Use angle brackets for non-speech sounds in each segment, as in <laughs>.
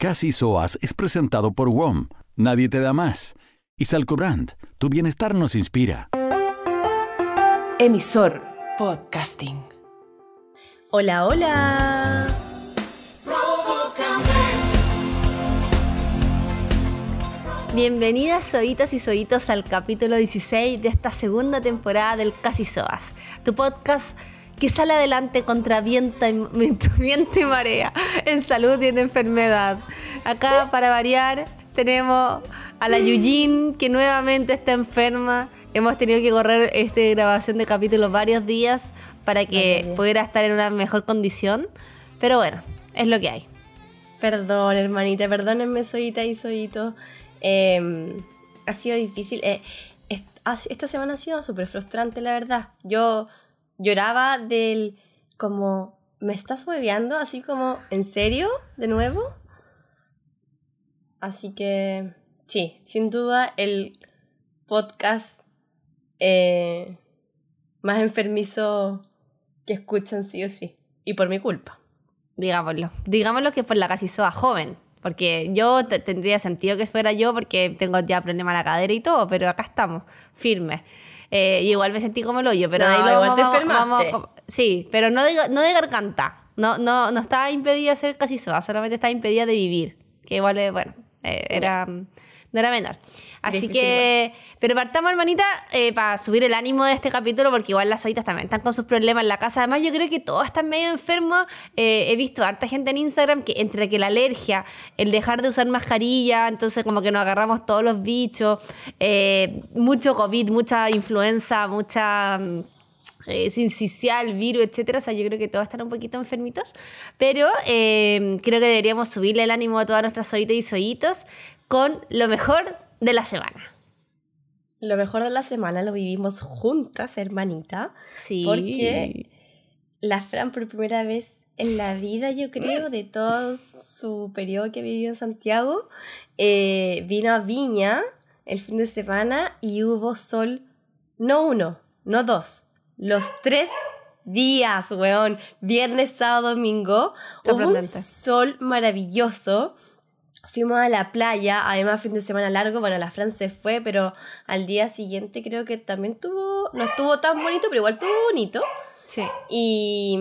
Casi Soas es presentado por WOM. Nadie te da más. Y Salcobrand, tu bienestar nos inspira. Emisor Podcasting. Hola, hola. Bienvenidas soitas y soitos al capítulo 16 de esta segunda temporada del Casi Soas, tu podcast que sale adelante contra viento y, <laughs> viento y marea, en salud y en enfermedad. Acá, para variar, tenemos a la Yujin, que nuevamente está enferma. Hemos tenido que correr esta grabación de capítulos varios días para que pudiera estar en una mejor condición. Pero bueno, es lo que hay. Perdón, hermanita, perdónenme, soyita y soyito. Em, ha sido difícil. Eh, esta semana ha sido súper frustrante, la verdad. Yo lloraba del como, ¿me estás hueveando? Así como, ¿en serio? ¿De nuevo? Así que, sí, sin duda el podcast eh, más enfermizo que escuchan sí o sí. Y por mi culpa. Digámoslo. Digámoslo que por la casi soa joven. Porque yo tendría sentido que fuera yo porque tengo ya problema en la cadera y todo, pero acá estamos, firmes. Eh, y igual me sentí como el hoyo, pero no, ahí igual te enfermaste. sí, pero no de, no de garganta. No, no, no estaba impedida de ser casi soa, solamente estaba impedida de vivir. Que igual, bueno, eh, era no era menor. Así que, pero partamos, hermanita, eh, para subir el ánimo de este capítulo, porque igual las oitas también están con sus problemas en la casa. Además, yo creo que todos están medio enfermos. Eh, he visto harta gente en Instagram que entre que la alergia, el dejar de usar mascarilla, entonces como que nos agarramos todos los bichos, eh, mucho COVID, mucha influenza, mucha mm, eh, sincicial, virus, etcétera. O sea, yo creo que todos están un poquito enfermitos. Pero creo que deberíamos subirle el ánimo a todas nuestras oitas y soyitos con lo mejor de la semana. Lo mejor de la semana lo vivimos juntas, hermanita. Sí. Porque la Fran por primera vez en la vida, yo creo, de todo su periodo que vivió en Santiago, eh, vino a Viña el fin de semana y hubo sol, no uno, no dos, los tres días, weón. Viernes, sábado, domingo. Hubo un sol maravilloso fuimos a la playa, además fin de semana largo, bueno, la Fran se fue, pero al día siguiente creo que también tuvo, no estuvo tan bonito, pero igual estuvo bonito. Sí. Y...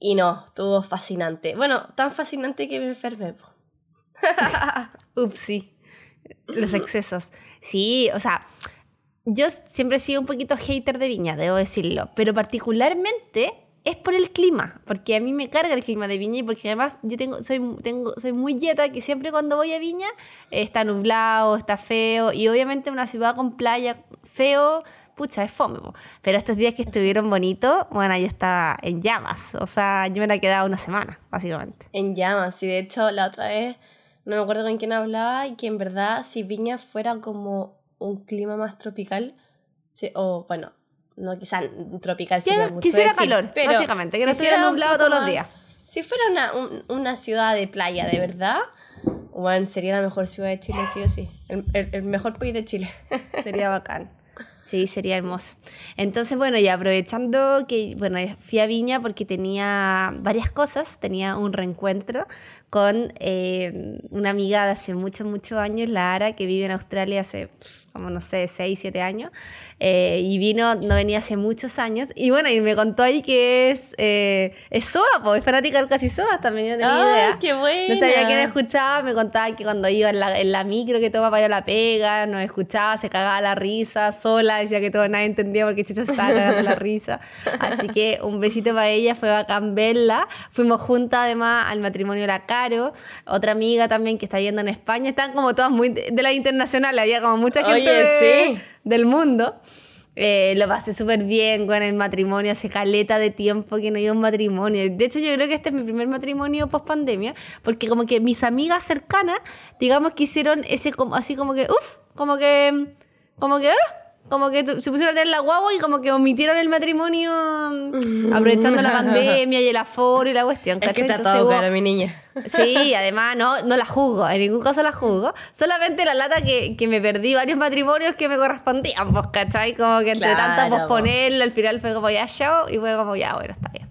Y no, estuvo fascinante. Bueno, tan fascinante que me enfermé. <laughs> Ups, sí. Los excesos. Sí, o sea, yo siempre he sido un poquito hater de Viña, debo decirlo, pero particularmente es por el clima, porque a mí me carga el clima de Viña y porque además yo tengo, soy, tengo, soy muy yeta que siempre cuando voy a Viña está nublado, está feo y obviamente una ciudad con playa feo, pucha, es fome. Pero estos días que estuvieron bonitos, bueno, yo estaba en llamas, o sea, yo me la he quedado una semana, básicamente. En llamas, y de hecho la otra vez, no me acuerdo con quién hablaba y que en verdad si Viña fuera como un clima más tropical, o bueno, no quizá tropical sería mucho Quisiera calor, pero básicamente, que no estuviera nublado todos los días. Si fuera una, una ciudad de playa de verdad, bueno, sería la mejor ciudad de Chile, sí o sí. El, el, mejor país de Chile. <laughs> sería bacán. Sí, sería hermoso. Entonces, bueno, y aprovechando que, bueno, fui a Viña porque tenía varias cosas, tenía un reencuentro con eh, una amiga de hace muchos, muchos años, la Ara, que vive en Australia hace, como no sé, 6, 7 años. Eh, y vino, no venía hace muchos años. Y bueno, y me contó ahí que es, eh, es SOA, es fanática del casi SOA, también no tenía idea. qué bueno! No sabía quién escuchaba, me contaba que cuando iba en la, en la micro que todo para ir a la pega, nos escuchaba, se cagaba la risa sola, decía que todo nadie entendía porque Chicho estaba cagando la risa. Así que un besito para ella, fue bacán verla. Fuimos juntas además al matrimonio de la Caro, otra amiga también que está viendo en España. Están como todas muy de, la internacional, había como mucha gente del mundo. Eh, lo pasé súper bien con el matrimonio, hace caleta de tiempo que no iba a un matrimonio. De hecho, yo creo que este es mi primer matrimonio post pandemia, porque como que mis amigas cercanas, digamos que hicieron ese, como, así como que, uff, como que, como que, ah, como que se pusieron a tener la guagua y como que omitieron el matrimonio mm, aprovechando la <laughs> pandemia y el aforo y la cuestión. Es que está todo caro, mi niña. Sí, <laughs> además no, no la juzgo, en ningún caso la juzgo. Solamente la lata que, que me perdí varios matrimonios que me correspondían, pues, ¿cachai? Como que entre tanto posponerlo, al final fue como ya show y fue como ya, bueno, está bien.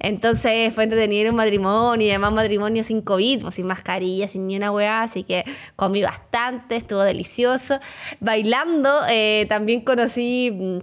Entonces fue entretenido un matrimonio y además matrimonio sin COVID, pues, sin mascarilla, sin ni una weá, así que comí bastante, estuvo delicioso. Bailando, eh, también conocí... mm,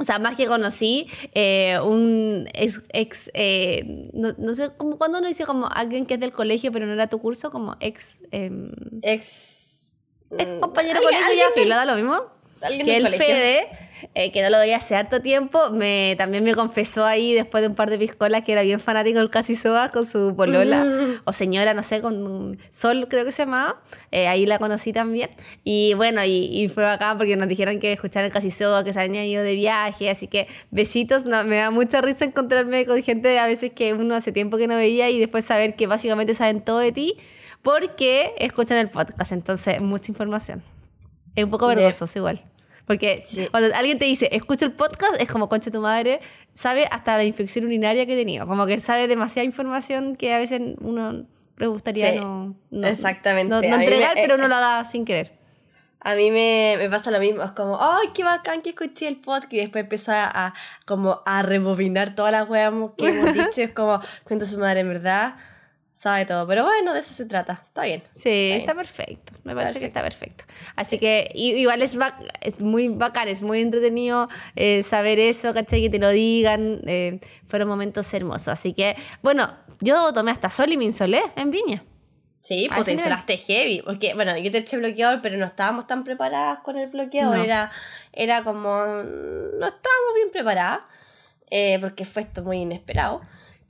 O sea, más que conocí eh, un ex, ex, eh, no, no sé, como cuando uno dice como alguien que es del colegio pero no era tu curso, como ex, em, Ex. ex mm, compañero colegio, ya fila, da lo mismo. Que del el. Fede, eh, que no lo veía hace harto tiempo, me, también me confesó ahí después de un par de piscolas que era bien fanático del Casi Soa con su polola o señora, no sé, con Sol creo que se llamaba. Eh, ahí la conocí también. Y bueno, y, y fue bacán porque nos dijeron que escucharon el Casi Soa, que se habían ido de viaje, así que besitos. no, me da mucha risa encontrarme con gente a veces que uno hace tiempo que no veía y después saber que básicamente saben todo de ti porque escuchan el podcast. Entonces, mucha información. Es un poco vergonzoso igual. Porque Sí. cuando alguien te dice, escucha el podcast, es como, concha tu madre, sabe hasta la infección urinaria que he tenido. Como que sabe demasiada información que a veces uno le gustaría Sí, no, no- exactamente. no, no mí me- entregar, pero eh, uno lo da sin querer. A mí me, me pasa lo mismo, es como, ¡ay, qué bacán que escuché el podcast! Y después empiezo a, a- como a rebobinar todas las weas que hemos <laughs> dicho. Es como, cuenta su madre, en verdad, sabe todo. Pero bueno, de eso se trata. Está bien. Sí, bien. está perfecto. Me parece que está perfecto. Así que i- igual es, es muy bacán, es muy entretenido eh, saber eso, ¿cachai? Que te lo digan. eh, fueron momentos hermosos. Así que, bueno, yo tomé hasta sol y me insolé en Viña. Sí, pues te insolaste heavy. Porque, bueno, yo te eché bloqueador, pero no estábamos tan preparadas con el bloqueador. No. Era, era como. No estábamos bien preparadas. eh, porque fue esto muy inesperado.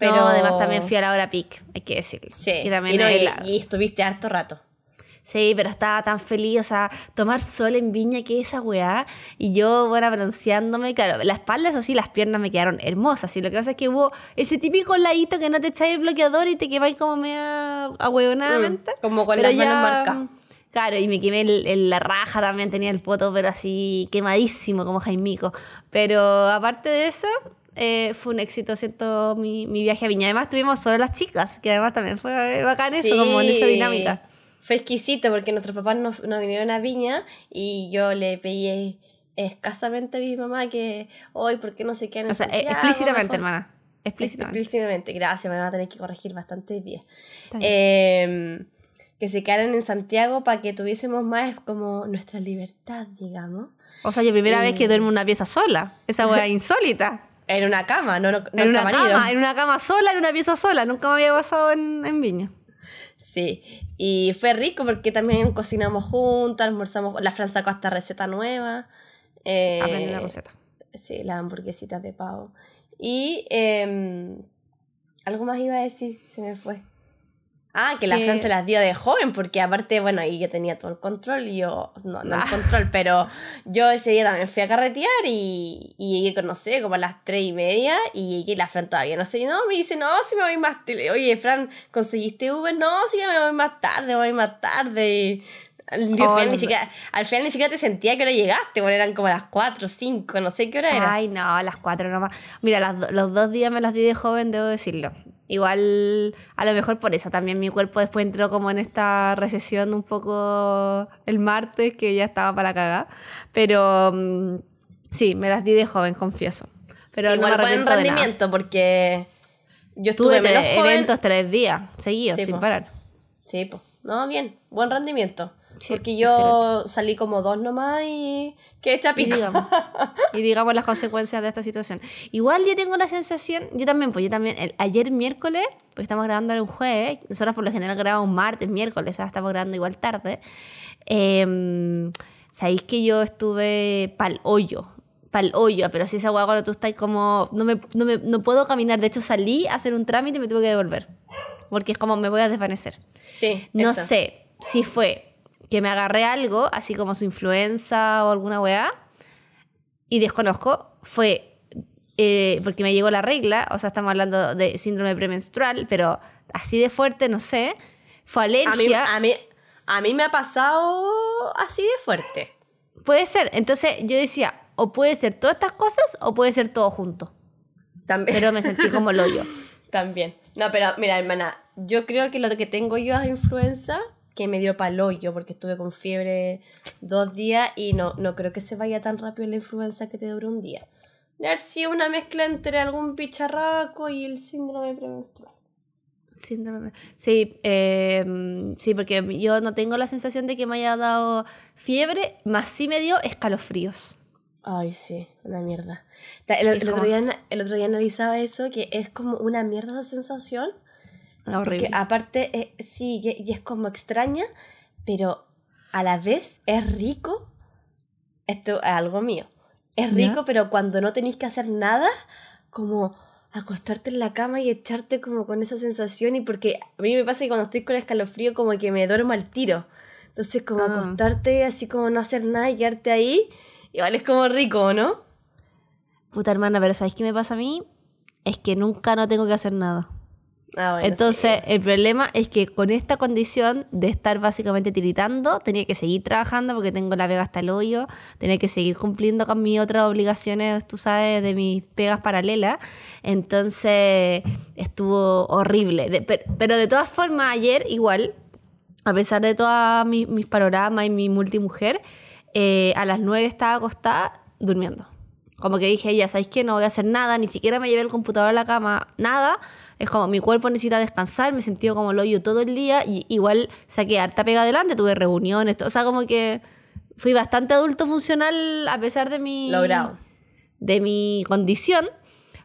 Pero Pero además también fui a la hora peak, hay que decirlo. Sí, Y también y, no, y- la- y estuviste harto rato. Sí, pero estaba tan feliz, o sea, tomar sol en Viña, que esa weá. Y yo, bueno, bronceándome, claro, la espalda, eso sí, las piernas me quedaron hermosas. Y lo que pasa es que hubo ese típico ladito que no te echáis el bloqueador y te quemáis como media ahueonadamente. Mm, como con Pero las manos ya, marcadas. Claro, y me quemé el- la raja también, tenía el poto, pero así quemadísimo como Jaimico. Pero aparte de eso, eh, fue un éxito, siento, mi, mi viaje a Viña. Además, tuvimos solo las chicas, que además también fue bacán eso, como en esa Sí. dinámica. Fue exquisito porque nuestros papás nos, nos vinieron a Viña y yo le pedí escasamente a mi mamá que hoy, ¿por qué no se quedan en O sea, eh, Santiago? explícitamente, Mejor- hermana. Explícitamente. Explícitamente, gracias, me van a tener que corregir bastante hoy día. Eh, que se quedaran en Santiago para que tuviésemos más como nuestra libertad, digamos. O sea, yo primera y- vez que duermo una pieza sola. Esa wea <laughs> insólita. En una cama, no, no, en una cama en una cama sola, en una pieza sola. Nunca me había pasado en, en Viña. Sí, y fue rico porque también cocinamos juntas, almorzamos, la Fran sacó hasta receta nueva. Eh, Aprendí la receta. Sí, las hamburguesitas de pavo. Y eh, algo más iba a decir, se me fue. Ah, que la Que- Fran se las dio de joven, porque aparte, bueno, ahí yo tenía todo el control y yo, no, no Ah. el control, pero yo ese día también fui a carretear y, y llegué, no sé, como a las tres y media y llegué y la Fran todavía no sé, no, me dice, no, si me voy más tarde. Oye, Fran, ¿conseguiste Uber? No, si ya me voy más tarde, voy más tarde. Y Oh, final ni siquiera, al final ni siquiera te sentía que hora llegaste, bueno, eran como las 4, 5, no sé qué hora era. Ay, no, a las cuatro nomás. Mira, las los dos días me las di de joven, debo decirlo. Igual, a lo mejor por eso también mi cuerpo después entró como en esta recesión un poco el martes, que ya estaba para cagar. Pero mm, sí, me las di de joven, confieso. Pero Igual no me buen rendimiento porque yo estuve Tuve menos tres joven. eventos tres días seguidos, Sí, sin po. parar. Sí, pues. No, bien, buen rendimiento. Sí, porque yo salí como dos nomás y quedé Y chapico. digamos, <laughs> y digamos las consecuencias de esta situación. Igual yo tengo la sensación, yo también, pues yo también, el- ayer miércoles, porque estamos grabando en un jueves, nosotros por lo general grabamos martes, miércoles, ahora estamos grabando igual tarde. Eh, Sabéis que yo estuve pa'l hoyo, pa'l hoyo, pero si esa hueá cuando tú estás como, no, me, no, me- no puedo caminar, de hecho salí a hacer un trámite y me tuve que devolver, porque es como me voy a desvanecer. Sí, No eso. sé si fue que me agarré algo, así como su influenza o alguna weá, y desconozco, fue eh, porque me llegó la regla, o sea, estamos hablando de síndrome premenstrual, pero así de fuerte, no sé, fue A mí, alergia. a, mí, a mí me ha pasado así de fuerte. Puede ser, entonces yo decía, o puede ser todas estas cosas o puede ser todo junto, También. pero me sentí como el hoyo. <laughs> También. No, pero mira, hermana, yo creo que lo que tengo yo es influenza, que me dio palollo, porque estuve con fiebre dos días y no, no creo que se vaya tan rápido la influenza que te dura un día. De haber sido una mezcla entre algún bicharraco y el síndrome premenstrual. Síndrome. Sí, eh, sí, porque yo no tengo la sensación de que me haya dado fiebre, más sí me dio escalofríos. Ay, sí, una mierda. El, el otro día, el otro día analizaba eso, que es como una mierda esa sensación. Horrible. Porque aparte, eh, sí, y, y es como extraña, pero a la vez es rico. Esto es algo mío. Es ¿Ya? rico, pero cuando no tenéis que hacer nada, como acostarte en la cama y echarte como con esa sensación. Y porque a mí me pasa que cuando estoy con escalofrío, como que me duermo al tiro. Entonces, como Ah. acostarte así como no hacer nada y quedarte ahí, igual es como rico, ¿no? Puta hermana, pero ¿sabes qué me pasa a mí? Es que nunca no tengo que hacer nada. Ah, bueno, Entonces, sí. el problema es que con esta condición de estar básicamente tiritando, tenía que seguir trabajando porque tengo la pega hasta el hoyo, tenía que seguir cumpliendo con mis otras obligaciones, tú sabes, de mis pegas paralelas. Entonces, estuvo horrible. De- per- pero de todas formas, ayer igual, a pesar de todos mis, mis panoramas y mi multimujer, eh, a las 9 estaba acostada durmiendo. Como que dije, ya sabéis que no voy a hacer nada, ni siquiera me llevé el computador a la cama, nada. Es como mi cuerpo necesita descansar, me he sentido como el hoyo todo el día y igual saqué harta pega adelante, tuve reuniones, todo, o sea, como que fui bastante adulto funcional a pesar de mi Logrado. de mi condición,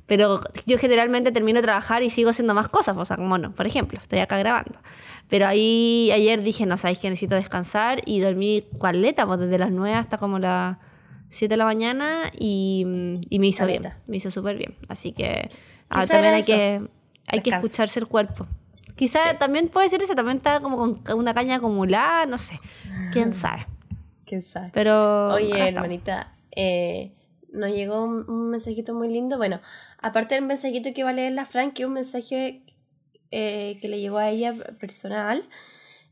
pero yo generalmente termino de trabajar y sigo haciendo más cosas, o sea, como no, por ejemplo, estoy acá grabando. Pero ahí ayer dije, no sabéis que necesito descansar y dormí cualeta, pues desde las 9 hasta como las 7 de la mañana y, y me hizo bien, Caleta. me hizo súper bien. Así que ah, también hay eso, que, hay que escucharse el cuerpo. Quizá Sí. también puede ser eso, también está como con una caña acumulada, no sé, quién sabe. ¿Quién sabe? Pero Oye, hermanita, eh, nos llegó un, mensajito muy lindo. Bueno, aparte del mensajito que va a leer la Fran, que es un mensaje eh, que le llegó a ella personal,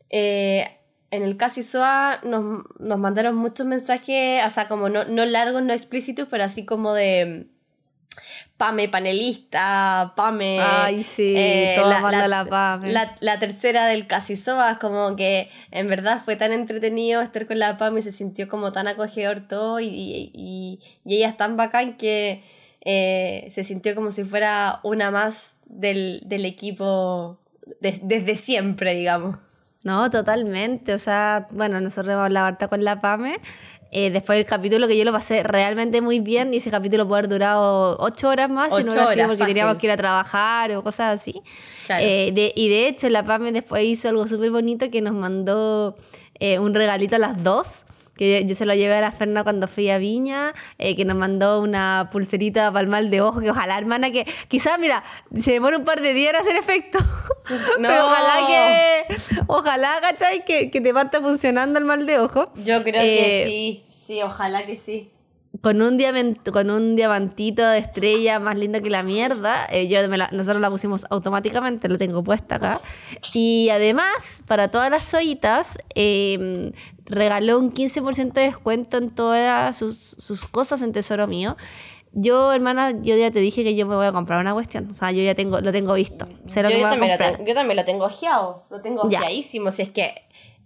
eh, en el Casi SOA nos, nos mandaron muchos mensajes, o sea, como no, no largos, no explícitos, pero así como de Pame panelista, Pame... Ay, sí, eh, toda la- manda la- la Pame. La, la tercera del Casi Sobas, como que en verdad fue tan entretenido estar con la Pam y se sintió como tan acogedor todo y, y, y- y ella es tan bacán que eh, se sintió como si fuera una más del, del equipo de- desde siempre, digamos. No, totalmente. O sea, bueno, nosotros hemos hablado harta con la PAME. Eh, después del capítulo que yo lo pasé realmente muy bien y ese capítulo puede haber durado ocho horas más si Ocho no hubiera sido porque fácil. teníamos que ir a trabajar o cosas así. Claro. Eh, de- y de hecho la PAME después hizo algo súper bonito que nos mandó eh, un regalito a las dos. Que yo, se lo llevé a la Ferna cuando fui a Viña, eh, que nos mandó una pulserita para el mal de ojo, que ojalá, hermana, que quizás, mira, se demora un par de días en hacer efecto. <laughs> No. Pero ojalá que, ojalá, ¿cachai? Que, que te parta funcionando el mal de ojo. Yo creo que Eh, sí, sí, ojalá que sí. Con un, con un diamantito de estrella más lindo que la mierda. eh, yo me la- nosotros la pusimos automáticamente, lo tengo puesta acá. Y además, para todas las ollitas, eh, regaló un 15% de descuento en todas sus, sus cosas en Tesoro Mío. Yo, hermana, yo ya te dije que yo me voy a comprar una cuestión. O sea, yo ya tengo, lo tengo visto. Sé lo Yo, que me voy a también lo tengo, yo también lo tengo ojeado, lo tengo ojeadísimo. Si es que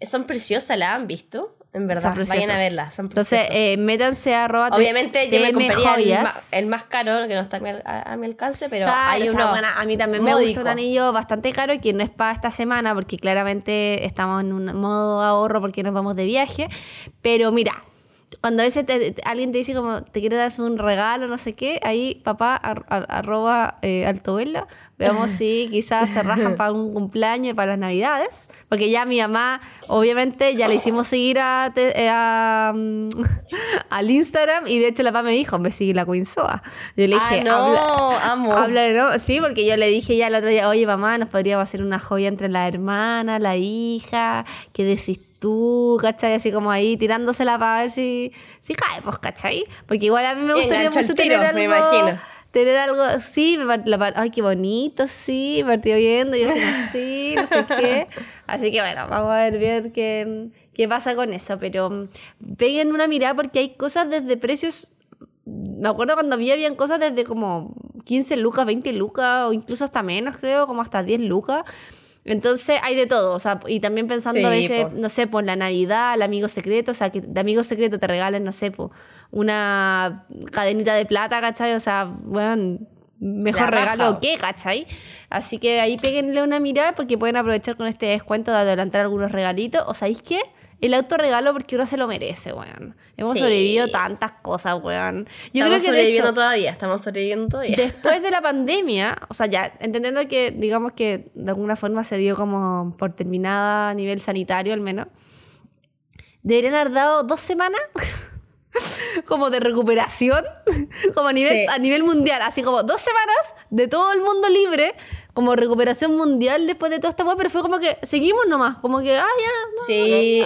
son preciosas, ¿la han visto? En verdad, Son vayan a verlas, son Entonces, eh, métanse a arroba Obviamente yo me compraría el, ma- el más caro, que no está a mi, a- a mi alcance, pero Claro, hay o sea, uno bueno, a mí también me módico. gusta un anillo bastante caro que no es para esta semana porque claramente estamos en un modo ahorro porque nos vamos de viaje. Pero mira, cuando a veces te- te- alguien te dice como te quiere dar un regalo, no sé qué, ahí papá ar- ar- arroba eh, altovela, veamos si quizás se rajan <laughs> para un cumpleaños y para las navidades. Porque ya mi mamá, obviamente, ya le hicimos seguir a, te- eh, a, mm, <laughs> al Instagram y de hecho la papá me dijo, me sigue la Queen Soa. Yo le Ah, dije, no, habla- amo. Habla, ¿no? Sí, porque yo le dije ya el otro día, oye mamá, nos podríamos hacer una joya entre la hermana, la hija, ¿qué decís tú? ¿Cachai? Así como ahí tirándosela para ver si, si cae, pues, ¿cachai? Porque igual a mí me gustaría mucho tiro, tener algo. me imagino. Tener algo, sí, me par- la par- ay, qué bonito, sí, me partió viendo, yo <laughs> así, sí, no sé qué. Así que bueno, vamos a ver bien qué, qué pasa con eso, pero mm, peguen una mirada porque hay cosas desde precios me acuerdo cuando había habían cosas desde como 15 lucas, 20 lucas o incluso hasta menos, creo, como hasta 10 lucas. Entonces hay de todo, o sea, y también pensando a Sí, veces, po. no sé, por la Navidad, el amigo secreto, o sea, que de amigo secreto te regalen, no sé, po, una cadenita de plata, ¿cachai? O sea, bueno, mejor regalo que, ¿cachai? Así que ahí péguenle una mirada porque pueden aprovechar con este descuento de adelantar algunos regalitos. ¿O sabéis qué? El autorregalo porque uno se lo merece, weón. Hemos Sí. sobrevivido tantas cosas, weón. Yo estamos creo que de sobreviviendo hecho, todavía, estamos sobreviviendo todavía. después de la <laughs> pandemia, o sea, ya entendiendo que, digamos que de alguna forma se dio como por terminada a nivel sanitario al menos, deberían haber dado dos semanas <laughs> como de recuperación, <laughs> como a nivel, Sí. a nivel mundial, así como dos semanas de todo el mundo libre, como recuperación mundial después de toda esta weá, pero fue como que seguimos nomás, como que, ah, ya, no, Sí,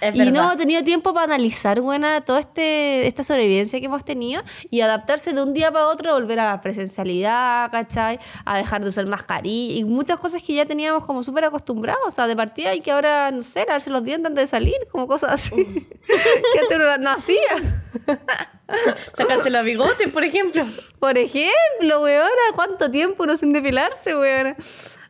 es y verdad. no he tenido tiempo para analizar, buena, toda este, esta sobrevivencia que hemos tenido y adaptarse de un día para otro, volver a la presencialidad, ¿cachai? A dejar de usar mascarilla y muchas cosas que ya teníamos como súper acostumbrados, o sea, de partida y que ahora, no sé, lavarse los dientes antes de salir, como cosas así, <laughs> que antes no, no hacía. <laughs> Sacarse los bigotes, por ejemplo. Por ejemplo, weona, ¿cuánto tiempo uno sin depilarse, weona?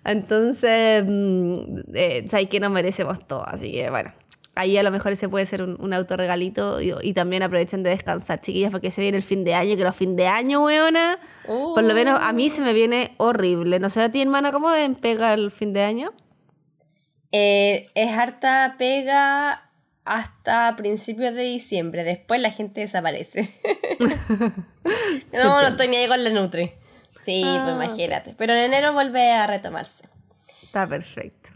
Entonces, mm, eh, sabes que nos merecemos todo, así que bueno. Ahí a lo mejor ese puede ser un, un autorregalito y, y también aprovechen de descansar, chiquillas, porque se viene el fin de año, que los fin de año, weona, por lo menos a mí se me viene horrible. No sé a ti, hermana, ¿cómo deben pegar el fin de año? Eh, es harta pega hasta principios de diciembre. Después la gente desaparece. <laughs> <laughs> no, no estoy ni ahí con la Nutri. Sí, pues Ah, imagínate. Pero en enero vuelve a retomarse. Está perfecto.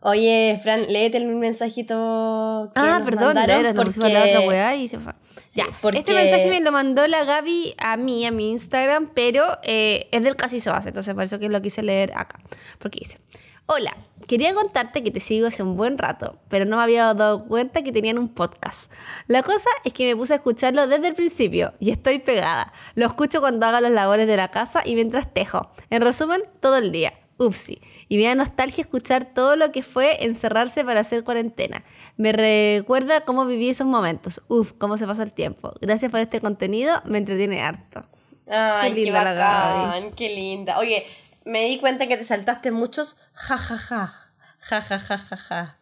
Oye, Fran, léete el mensajito que Ah, nos perdón, era, a la porque- otra weá y se fue. Sí, ya, porque- este mensaje me lo mandó la Gaby a mí, a mi Instagram, pero eh, es del Casi Soas, entonces por eso que lo quise leer acá. Porque dice, hola, quería contarte que te sigo hace un buen rato, pero no me había dado cuenta que tenían un podcast. La cosa es que me puse a escucharlo desde el principio y estoy pegada. Lo escucho cuando hago las labores de la casa y mientras tejo. En resumen, todo el día. Upsi. Y me da nostalgia escuchar todo lo que fue encerrarse para hacer cuarentena. Me recuerda cómo viví esos momentos. Uf, cómo se pasó el tiempo. Gracias por este contenido, me entretiene harto. Ay, Qué qué, linda la bacán, qué linda. Oye, me di cuenta que te saltaste muchos jajaja. Jajaja. Ja, ja,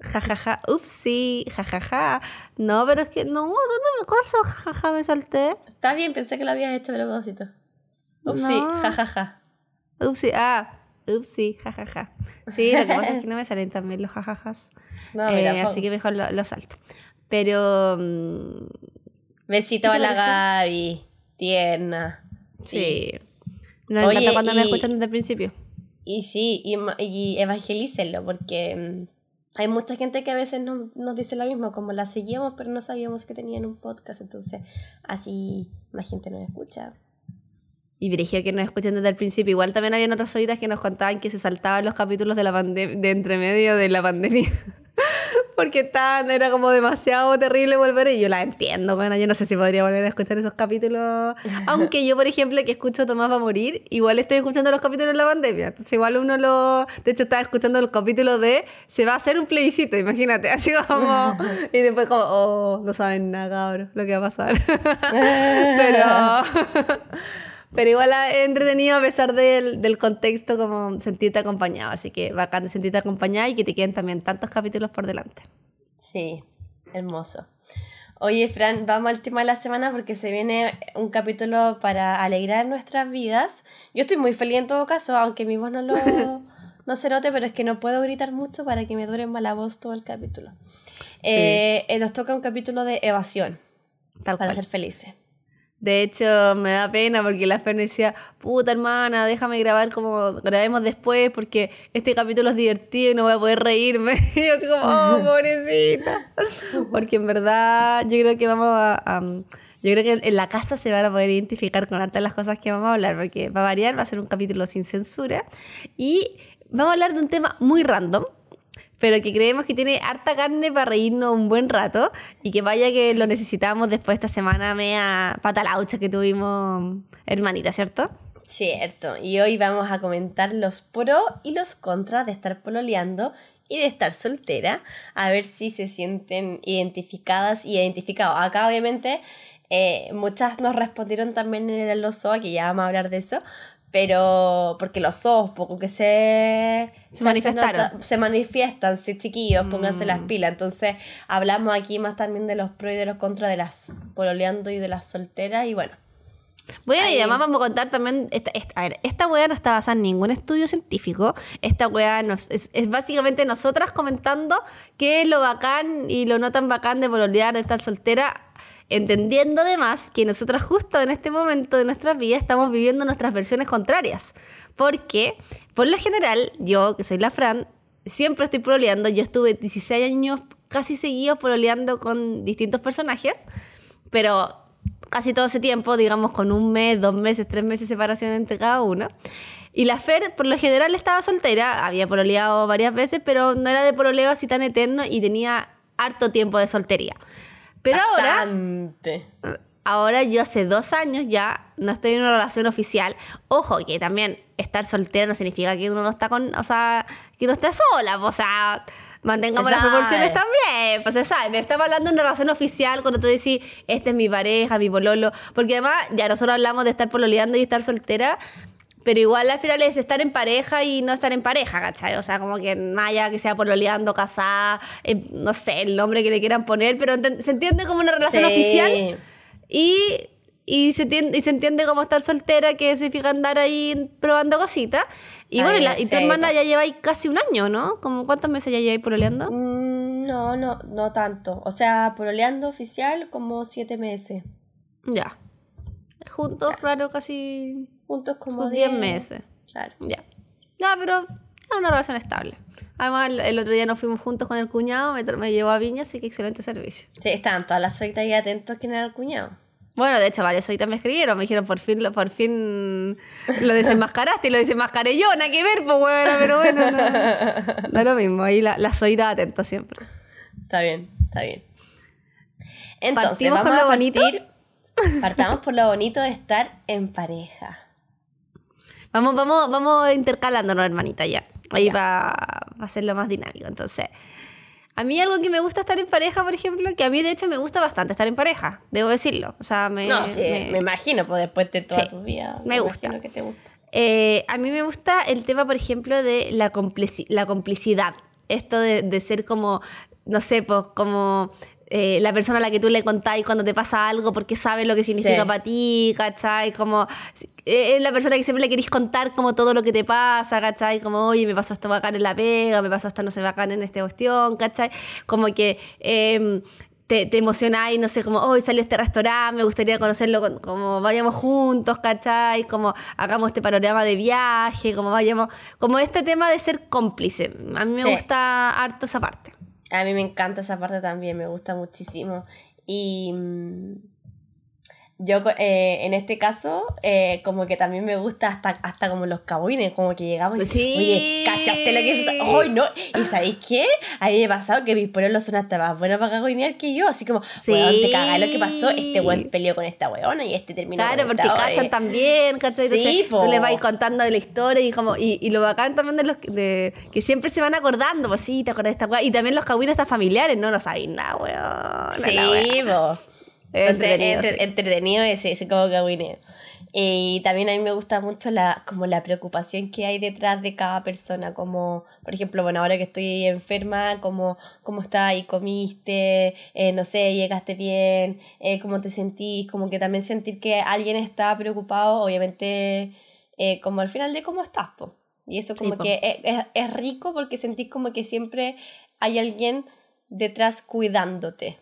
Ja, ja, ja. Upsi. Ja, ja, ja. No, pero es que no, ¿dónde me cosa? Ja, ja, ja, me salté. Está bien, pensé que lo habías hecho a propósito. Upsi, No. jajaja. Upsi. Ah. Upsi. Ja, ja, ja. Sí, lo que pasa es que no me salen también los jajajas. No, Eh, mira, así que mejor lo, lo salto. Pero. mm, Besito ¿Qué a la? Gaby. Tierna. Sí. Nos Oye, encanta cuando nos y- escuchan desde el principio. Y sí, y, ma- y evangelícenlo, porque mm, hay mucha gente que a veces no- nos dice lo mismo, como la seguíamos, pero no sabíamos que tenían un podcast, entonces así más gente nos escucha. Y dirigía que nos escuchan desde el principio. Igual también habían otras oídas que nos contaban que se saltaban los capítulos de la de entre medio de la pandemia. <laughs> Porque estaban, era como demasiado terrible volver y yo la entiendo. Bueno, yo no sé si podría volver a escuchar esos capítulos. <laughs> Aunque yo, por ejemplo, que escucho Tomás va a morir, igual estoy escuchando los capítulos de la pandemia. Entonces, igual uno lo. De hecho, estaba escuchando el capítulo de se va a hacer un plebiscito, imagínate. <laughs> Así como. Y después, como, oh, no saben nada, cabrón, lo que va a pasar. Pero. Pero igual es entretenido a pesar del, del contexto como sentirte acompañado. Así que bacán sentirte acompañado y que te queden también tantos capítulos por delante. Sí, hermoso. Oye, Fran, vamos al tema de la semana porque se viene un capítulo para alegrar nuestras vidas. Yo estoy muy feliz en todo caso, aunque mi voz no lo <laughs> no se note, pero es que no puedo gritar mucho para que me dure más la voz todo el capítulo. Eh, eh, nos toca un capítulo de evasión Tal para cual. ser felices. De hecho, me da pena porque la Fer me decía, puta hermana, déjame grabar como grabemos después porque este capítulo es divertido y no voy a poder reírme. <laughs> Y yo así como, oh, <laughs> pobrecita. Porque en verdad yo creo que vamos a... a- yo creo que en la casa se van a poder identificar con hartas las cosas que vamos a hablar, porque va a variar, va a ser un capítulo sin censura. Y vamos a hablar de un tema muy random, pero que creemos que tiene harta carne para reírnos un buen rato y que vaya que lo necesitamos después de esta semana mea patalaucha que tuvimos, hermanita, ¿cierto? Cierto, y hoy vamos a comentar los pros y los contras de estar pololeando y de estar soltera, a ver si se sienten identificadas y identificados. Acá obviamente eh, muchas nos respondieron también en el Lozoa, que ya vamos a hablar de eso, pero porque los sos, poco que se, Se manifestaron. se manifiestan, sí, chiquillos, pónganse las Mm. pilas. Entonces, hablamos aquí más también de los pros y de los contras de las pololeando y de las solteras, y bueno. Bueno, y además vamos a contar también, esta, esta- a ver, esta weá no está basada en ningún estudio científico, esta weá nos- es, es básicamente nosotras comentando qué es lo bacán y lo no tan bacán de pololear, de estar soltera, entendiendo además que nosotras justo en este momento de nuestras vidas estamos viviendo nuestras versiones contrarias, porque por lo general, yo que soy la Fran, siempre estoy pololeando, yo estuve 16 años casi seguidos pololeando con distintos personajes, pero casi todo ese tiempo, digamos con un mes, dos meses, tres meses de separación entre cada uno. Y la Fer, por lo general, estaba soltera, había pololeado varias veces, pero no era de pololeo así tan eterno y tenía harto tiempo de soltería. Pero ahora, Bastante. ahora yo hace dos años ya no estoy en una relación oficial. Ojo, que también estar soltera no significa que uno no está con, o sea, que no esté sola, o sea, mantengamos las proporciones también, pues se sabe. Me estaba hablando de una relación oficial cuando tú decís, este es mi pareja, mi pololo, porque además ya nosotros hablamos de estar pololeando y estar soltera. Pero igual al final es estar en pareja y no estar en pareja, ¿cachai? O sea, como que allá que sea pololeando, casada, eh, no sé, el nombre que le quieran poner, pero se entiende como una relación Sí. oficial y, y, se entiende, y se entiende como estar soltera, que significa andar ahí probando cositas. Y Ay, bueno, y, la- y tu hermana ya lleva ahí casi un año, ¿no? Como ¿Cuántos meses ya lleváis pololeando? Mm, No, no, no tanto. O sea, pololeando oficial como siete meses. Ya. Juntos, claro, casi Juntos como como diez 10 meses. Claro. Ya. Ya, pero es una relación estable. Además, el, el otro día nos fuimos juntos con el cuñado, me, me llevó a Viña, así que excelente servicio. Sí, estaban todas las sueltas y atentos quién era el cuñado. Bueno, de hecho, varios ahorita me escribieron, me dijeron, por fin, lo- por fin lo desenmascaraste y lo desenmascaré yo, nada que ver, pues bueno, pero bueno, no, no es lo mismo, ahí la, la soida atenta siempre. Está bien, está bien. Entonces, ¿Partimos vamos con lo a bonito? Partamos por lo bonito de estar en pareja. Vamos, vamos, vamos intercalándonos, hermanita, ya. Ahí va a hacerlo más dinámico. Entonces, a mí algo que me gusta estar en pareja, por ejemplo, que a mí de hecho me gusta bastante estar en pareja, debo decirlo. O sea, me, no, sí, me, me- imagino, pues después de toda Sí, tu vida. me gusta. imagino que te gusta. Eh, a mí me gusta el tema, por ejemplo, de la, complici- la complicidad. Esto de, de ser como, no sé, pues como eh, la persona a la que tú le contáis cuando te pasa algo porque sabe lo que significa Sí. para ti, ¿cachai? Como eh, es la persona que siempre le queréis contar como todo lo que te pasa, ¿cachai? Como, oye, me pasó esto bacán en la pega, me pasó esto no sé bacán en esta cuestión, ¿cachai? Como que... em, te, te emocionáis, no sé, como, hoy salió este restaurante, me gustaría conocerlo, con- como vayamos juntos, ¿cachai? Como hagamos este panorama de viaje, como vayamos, como este tema de ser cómplice. A mí me Sí. gusta harto esa parte. A mí me encanta esa parte también, me gusta muchísimo. Y mm, yo eh, en este caso, eh, como que también me gusta hasta, hasta como los cabines, como que llegamos y Sí. oye, ¿cachaste lo que es? ¡Ay, no! ¿Y sabéis qué? A mí me ha pasado que mis pololos son hasta más buenos para cagonear que yo, así como, Sí. weón, te cagas lo que pasó, este weón peleó con esta weona y este terminó Claro, con porque cachan también. Entonces, Sí, po. tú le vais contando de la historia y como, y, y lo bacán también de los que- de, que siempre se van acordando, pues sí, te acuerdas de esta weá. Y también los cagüines hasta familiares, no lo sabéis nada, weón. Sí, po. Entretenido, entre- sí. entretenido ese, ese como cagüineo. Y también a mí me gusta mucho la, como la preocupación que hay detrás de cada persona, como, por ejemplo, bueno, ahora que estoy enferma, como, cómo estás y comiste, eh, no sé, llegaste bien, eh, cómo te sentís, como que también sentir que alguien está preocupado, obviamente, eh, como al final de cómo estás, po. Y eso como po. que es, es- es rico porque sentís como que siempre hay alguien detrás cuidándote.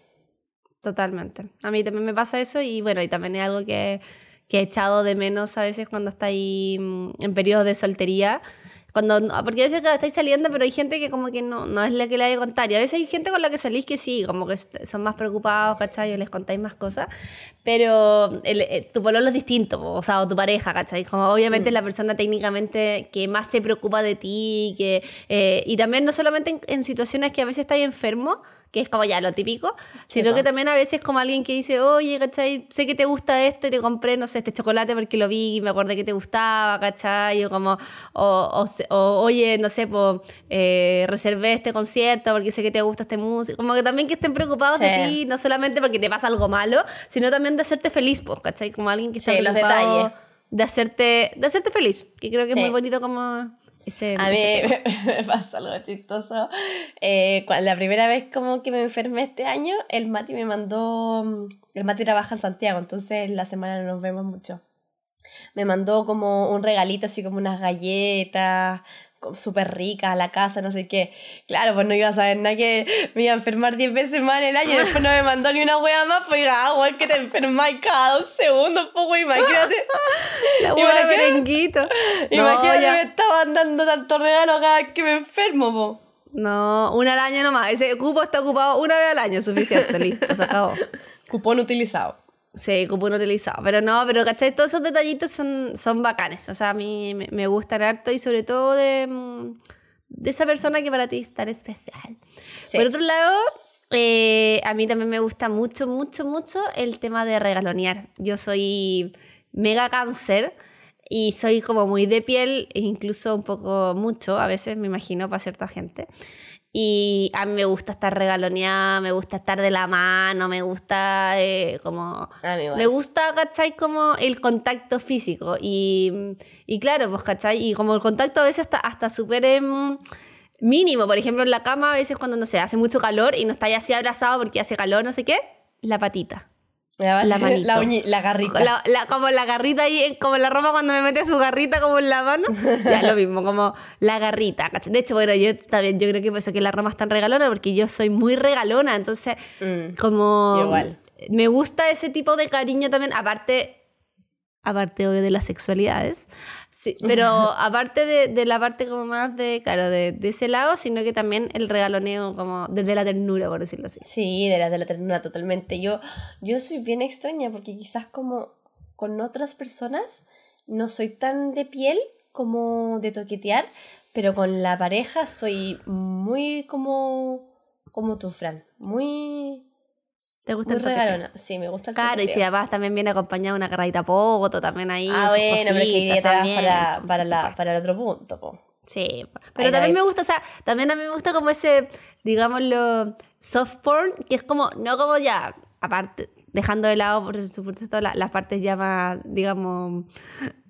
Totalmente. A mí también me pasa eso y bueno, y también es algo que, que he echado de menos a veces cuando estáis mm, en periodos de soltería. Cuando, porque a veces claro, estáis saliendo, pero hay gente que como que no, no es la que le hay que contar. Y a veces hay gente con la que salís que sí, como que son más preocupados, ¿cachai? O les contáis más cosas. Pero el, eh, tu pololo es distinto, o sea, o tu pareja, ¿cachai? Como obviamente es la persona técnicamente que más se preocupa de ti. Que, eh, y también no solamente en, en situaciones que a veces estáis enfermo, que es como ya lo típico, Sí, sino po. que también a veces como alguien que dice, oye, ¿cachai? Sé que te gusta esto y te compré, no sé, este chocolate porque lo vi y me acordé que te gustaba, ¿cachai? O como, o, o, o, oye, no sé, pues reservé este concierto porque sé que te gusta este música. Como que también que estén preocupados de Sí. ti, no solamente porque te pasa algo malo, sino también de hacerte feliz, pues, ¿cachai? Como alguien que está Sí, los preocupado detalles. de hacerte, de hacerte feliz, que creo que es muy bonito como ese... A mí ese <laughs> me, pasó algo chistoso. Eh, la primera vez como que me enfermé este año, el Mati me mandó... mm, El Mati trabaja en Santiago, entonces la semana no nos vemos mucho. Me mandó como un regalito, así como unas galletas, súper ricas a la casa, no sé qué. Claro, pues no iba a saber nada que me iba a enfermar 10 veces más en el año. Después no me mandó ni una wea más, pues diga, ah, weón, que te enfermáis cada dos segundos, pues weón, imagínate. <laughs> La Imagínate- merenguito. <laughs> No, Imagínate, ya- me estaban dando tantos regalos cada vez que me enfermo, po. No, una al año nomás. Ese cupo está ocupado una vez al año, suficiente, listo, se acabó. <laughs> Cupón utilizado. Sí, cupo no utilizado. Pero no, pero ¿cachai? Todos esos detallitos son, son bacanes. O sea, a mí me, me gustan harto y sobre todo de, mm, de esa persona que para ti es tan especial. Sí. Por otro lado, eh, a mí también me gusta mucho, mucho, mucho el tema de regalonear. Yo soy mega cáncer y soy como muy de piel, e incluso un poco mucho, a veces me imagino para cierta gente. Y a mí me gusta estar regaloneada, me gusta estar de la mano, me gusta eh, como... Me gusta, ¿cachai? Como el contacto físico. Y, y claro, pues, ¿cachai? Y como el contacto a veces hasta, hasta súper em, mínimo. Por ejemplo, en la cama a veces cuando, no sé, hace mucho calor y no estáis así abrazado porque hace calor, no sé qué, la patita. La, La manito. La, uñi- la garrita. La- la- como la garrita ahí, como la ropa cuando me mete su garrita como en la mano. <laughs> Ya lo mismo, como la garrita. De hecho, bueno, yo también, yo creo que por eso que la Roma es tan regalona, porque yo soy muy regalona, entonces, Mm. como. Igual. Me gusta ese tipo de cariño también, aparte. Aparte, obvio, de las sexualidades. Sí, pero aparte de, de la parte como más de, claro, de, de ese lado, sino que también el regaloneo como desde la ternura, por decirlo así. Sí, de la, de la ternura totalmente. Yo, yo soy bien extraña porque quizás como con otras personas no soy tan de piel como de toquetear, pero con la pareja soy muy como, como tú, Fran. Muy, ¿Te gusta muy el regalona. Sí, me gusta el Claro, y si además también viene acompañado de una carradita poto también ahí. Ah, bueno, pero es que ya te vas también, para, para, la, para el otro punto, po. Sí, pero Ahí también me gusta, o sea, también a mí me gusta como ese, digámoslo, soft porn, que es como, no como ya, aparte, dejando de lado, por supuesto, la- las partes ya más, digamos,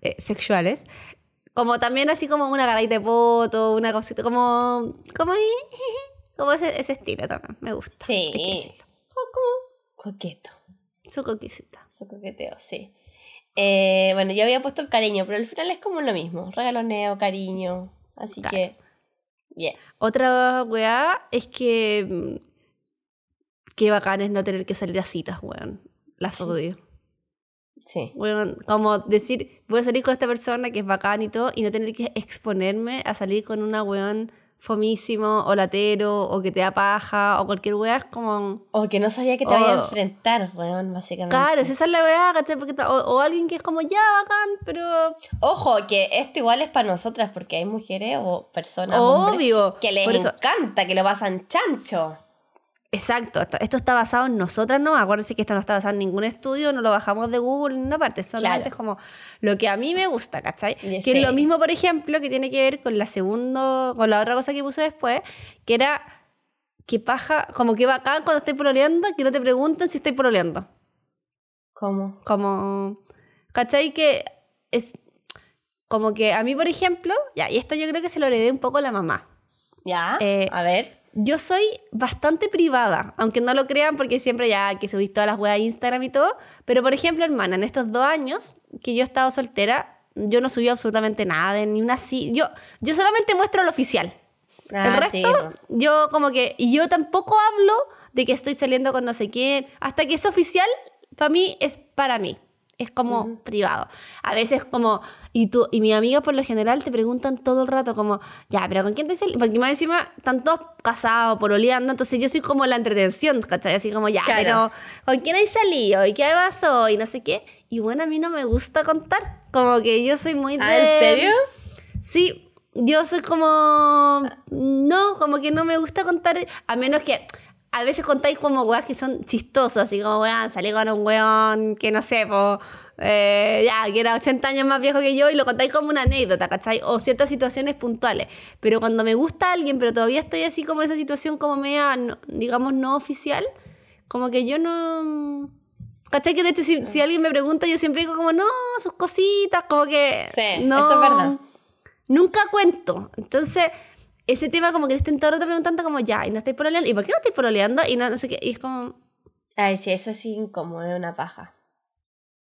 eh, sexuales, como también así como una garrita de poto, una cosita, como, como, <laughs> como ese, ese estilo también, me gusta. Sí. como coqueto. Su coquisita. Su coqueteo, sí. Eh, bueno, yo había puesto el cariño, pero al final es como lo mismo. Regaloneo, cariño. Así Claro. que. Bien. Otra weá es que. mm, Qué bacán es no tener que salir a citas, weón. Las odio. Sí. Weón, como decir, voy a salir con esta persona que es bacán y todo, y no tener que exponerme a salir con una weón fomísimo, o latero, o que te da paja, o cualquier weá, es como. O que no sabía que te vaya a Oh. enfrentar, weón, básicamente. Claro, si esa es la weá. Porque o, o alguien que es como ya bacán, pero. Ojo, que esto igual es para nosotras, porque hay mujeres o personas hombres, Obvio. que les encanta, que lo pasan chancho. Exacto, esto, está basado en nosotras, ¿no? Acuérdense que esto no está basado en ningún estudio, no lo bajamos de Google, en ninguna parte, solamente Claro. es como lo que a mí me gusta, ¿cachai? Que es lo mismo, por ejemplo, que tiene que ver con la segundo, con la otra cosa que puse después, que era que paja, como que bacán cuando estoy pololeando, que no te pregunten si estoy pololeando. ¿Cómo? Como, ¿cachai? Que es como que a mí, por ejemplo, ya, y esto yo creo que se lo heredé un poco a la mamá. ¿Ya? Eh, a ver. Yo soy bastante privada, aunque no lo crean porque siempre ya que subí todas las weas a Instagram y todo. Pero por ejemplo, hermana, en estos dos años que yo he estado soltera, yo no subí absolutamente nada, de ni una sí. Yo, yo solamente muestro lo oficial. Ah, El resto, sí, yo como que. Y yo tampoco hablo de que estoy saliendo con no sé quién. Hasta que es oficial, para mí es para mí. Es como privado. A veces como, y tú, y mis amigas por lo general te preguntan todo el rato como, ya, pero ¿con quién te salió? Porque más encima están todos casados, pololeando, entonces yo soy como la entretención, ¿cachai? Así como, ya, Claro. pero ¿con quién hay salido? ¿Y qué pasó? Y no sé qué. Y bueno, a mí no me gusta contar. Como que yo soy muy de... ¿Ah, en serio? Sí, yo soy como. No, como que no me gusta contar. A menos que. A veces contáis como weas que son chistosas, así como, weón, salí con un weón que no sé, po, eh, ya, que era 80 años más viejo que yo y lo contáis como una anécdota, ¿cachai? O ciertas situaciones puntuales. Pero cuando me gusta alguien, pero todavía estoy así como en esa situación como media, no- digamos, no oficial, como que yo no... ¿Cachai? Que de hecho, si, si alguien me pregunta, yo siempre digo como, no, sus cositas, como que. Sí, no, eso es verdad. Nunca cuento. Entonces, ese tema como que estén todo el rato preguntando como, ya, y no estáis pololeando, ¿y por qué no estáis pololeando? Y no, no sé qué, y es como, Ay, sí, eso es incómodo, es una paja.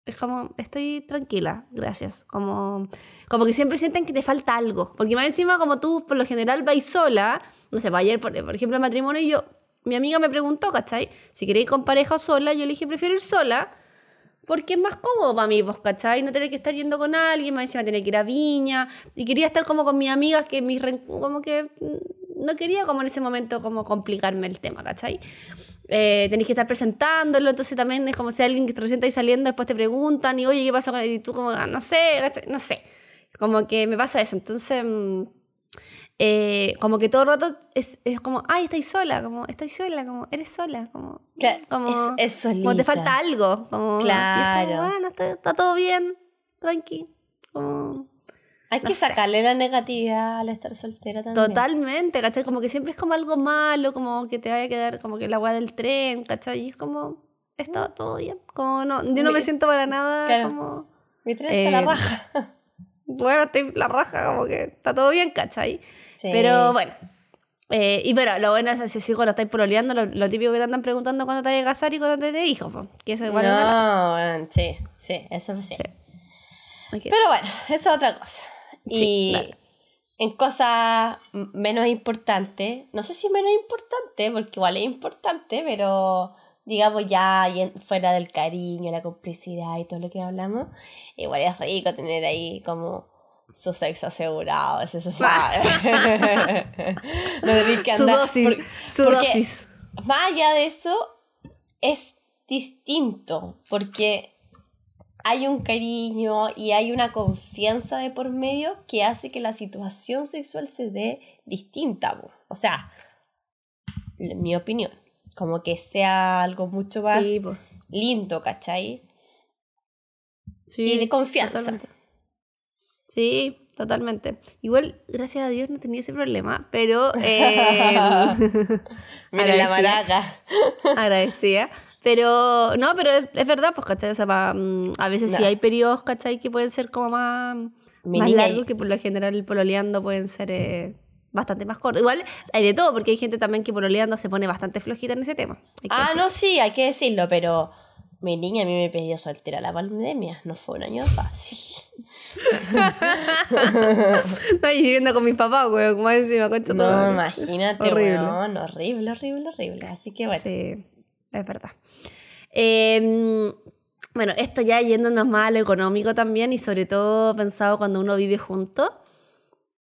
Es como, estoy tranquila, gracias. Como, como que siempre sienten que te falta algo. Porque más encima, como tú por lo general vais sola, no sé, pues ayer, por, por ejemplo, el matrimonio, yo, mi amiga me preguntó, ¿cachai? Si queréis ir con pareja o sola, yo le dije, prefiero ir sola, porque es más cómodo para mí, pues, ¿cachai? No tener que estar yendo con alguien, más encima tener que ir a Viña, y quería estar como con mis amigas, que mis, como que mm, no quería como en ese momento como complicarme el tema, ¿cachai? eh, tenéis que estar presentándolo, entonces también es como si alguien que te recién está ahí saliendo, después te preguntan y oye, ¿qué pasó? con-?" Y tú como, "Ah, no sé, ¿cachai? no sé. Como que me pasa eso. Entonces, mm, eh, como que todo el rato es, es como, ay, estáis sola, como, estáis sola, como, eres sola, como, Claro, como, es- es como te falta algo. Como, y es como, Claro. bueno, está, está todo bien, tranqui. Como, Hay No que sé. sacarle la negatividad al estar soltera también. Totalmente, ¿cachai? Como que siempre es como algo malo, como que te vaya a quedar como que la agua del tren, ¿cachai? Y es como, está todo bien. Como no, yo no me siento para nada Claro. como, Mi tren está la Eh, raja. <laughs> bueno, estoy la raja, como que está todo bien, ¿cachai? Sí. Pero bueno. Eh, y bueno, lo bueno es si si cuando estáis pololeando, lo, lo típico que te andan preguntando cuándo te vas a casar y cuándo te tenés hijos, que eso igual. No, bueno, sí, sí, eso sí. Hay que- Pero bueno, eso es otra cosa. Sí, Y claro. en cosas menos importantes, no sé si menos importante, porque igual es importante, pero digamos ya fuera del cariño, la complicidad y todo lo que hablamos, igual es rico tener ahí como su sexo asegurado, eso se sabe. <laughs> no que su andar dosis, por- su dosis. más allá de eso, es distinto, porque hay un cariño y hay una confianza de por medio que hace que la situación sexual se dé distinta. O sea, en mi opinión, como que sea algo mucho más Sí, lindo, ¿cachai? Sí, y de confianza. totalmente. Sí, totalmente. Igual, gracias a Dios no tenía ese problema, pero eh, <laughs> Mira <laughs> la maraca. agradecida. Pero, no, pero es, es verdad, pues, ¿cachai? O sea, pa- mm, a veces sí No. hay periodos, ¿cachai? Que pueden ser como más, Mi más largos, que por lo general pololeando pueden ser eh, bastante más cortos. Igual hay de todo, porque hay gente también que pololeando se pone bastante flojita en ese tema. Ah, no, sí, hay que decirlo, pero mi niña a mí me pidió soltera la pandemia. No fue un año fácil. <laughs> Estoy viviendo con mis papás, güey, como encima, tu No, madre. imagínate, Horrible. weón, horrible, horrible, horrible. Así que bueno. Sí, es verdad. Eh, bueno, esto ya yéndonos más a lo económico también y sobre todo pensado cuando uno vive junto.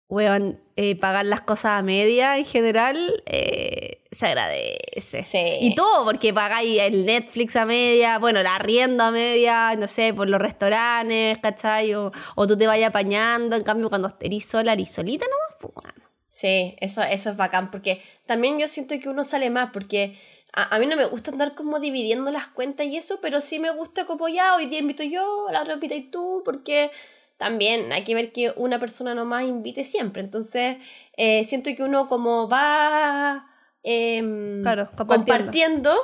Weón, eh, pagar las cosas a media en general eh, se agradece. Sí. Y todo, porque pagáis el Netflix a media, bueno, el arriendo a media, no sé, por los restaurantes, ¿cachai? O, o tú te vayas apañando, en cambio cuando eres sola, eres solita nomás, pues, weón. Sí, eso, eso es bacán, porque también yo siento que uno sale más, porque a, a mí no me gusta andar como dividiendo las cuentas y eso, pero sí me gusta como ya, hoy día invito yo, la otra invita y tú, porque también hay que ver que una persona nomás invite siempre, entonces eh, siento que uno como va em, Claro, compartiendo. compartiendo,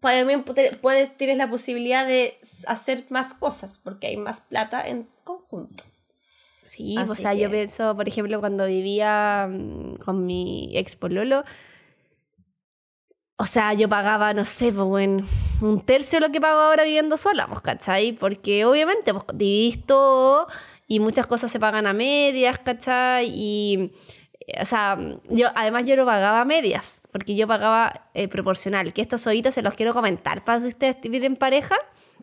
también puede- puedes, tienes la posibilidad de hacer más cosas, porque hay más plata en conjunto. Sí, Así o sea, yo pienso, por ejemplo, cuando vivía mm, con mi ex pololo, o sea, yo pagaba, no sé, pues, bueno, un tercio de lo que pago ahora viviendo sola, pues, ¿cachai? Porque obviamente, pues, dividís todo y muchas cosas se pagan a medias, ¿cachai? Y, eh, o sea, yo, además yo no pagaba a medias, porque yo pagaba eh, proporcional, que estos oídos se los quiero comentar para que ustedes viven en pareja.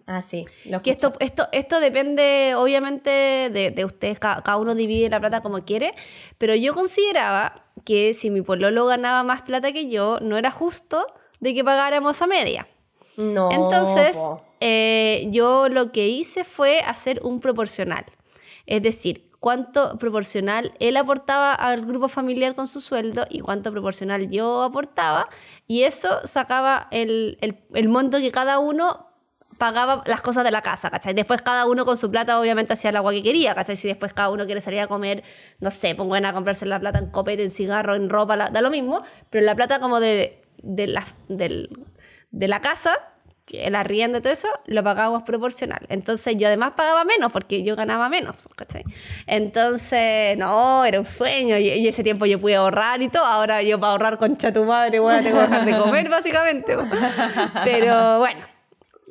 Ah, sí, lo Que escuché. esto, esto, esto depende, obviamente, de, de ustedes, ca- cada, uno divide la plata como quiere, pero yo consideraba que si mi pololo ganaba más plata que yo, no era justo de que pagáramos a media. No, Entonces, eh, yo lo que hice fue hacer un proporcional. Es decir, cuánto proporcional él aportaba al grupo familiar con su sueldo y cuánto proporcional yo aportaba. Y eso sacaba el, el- el monto que cada uno pagaba las cosas de la casa, ¿cachai? Después cada uno con su plata obviamente hacía el agua que quería, ¿cachai? Si después cada uno quiere salir a comer, no sé, pues bueno, a comprarse la plata en copete, en cigarro, en ropa, la- da lo mismo, pero la plata como de, de, la, de la casa el arriendo y todo eso, lo pagábamos proporcional. Entonces yo además pagaba menos porque yo ganaba menos, pues, ¿cachai? Entonces, no, era un sueño y, ese tiempo yo pude ahorrar y todo. Ahora yo para ahorrar concha tu madre, bueno, tengo que dejar de comer básicamente. pues. Pero bueno,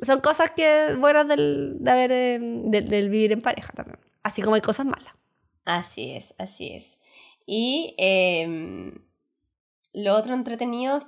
son cosas que buenas del, de haber, del, del vivir en pareja también. Así como hay cosas malas. Así es, así es. Y em, lo otro entretenido,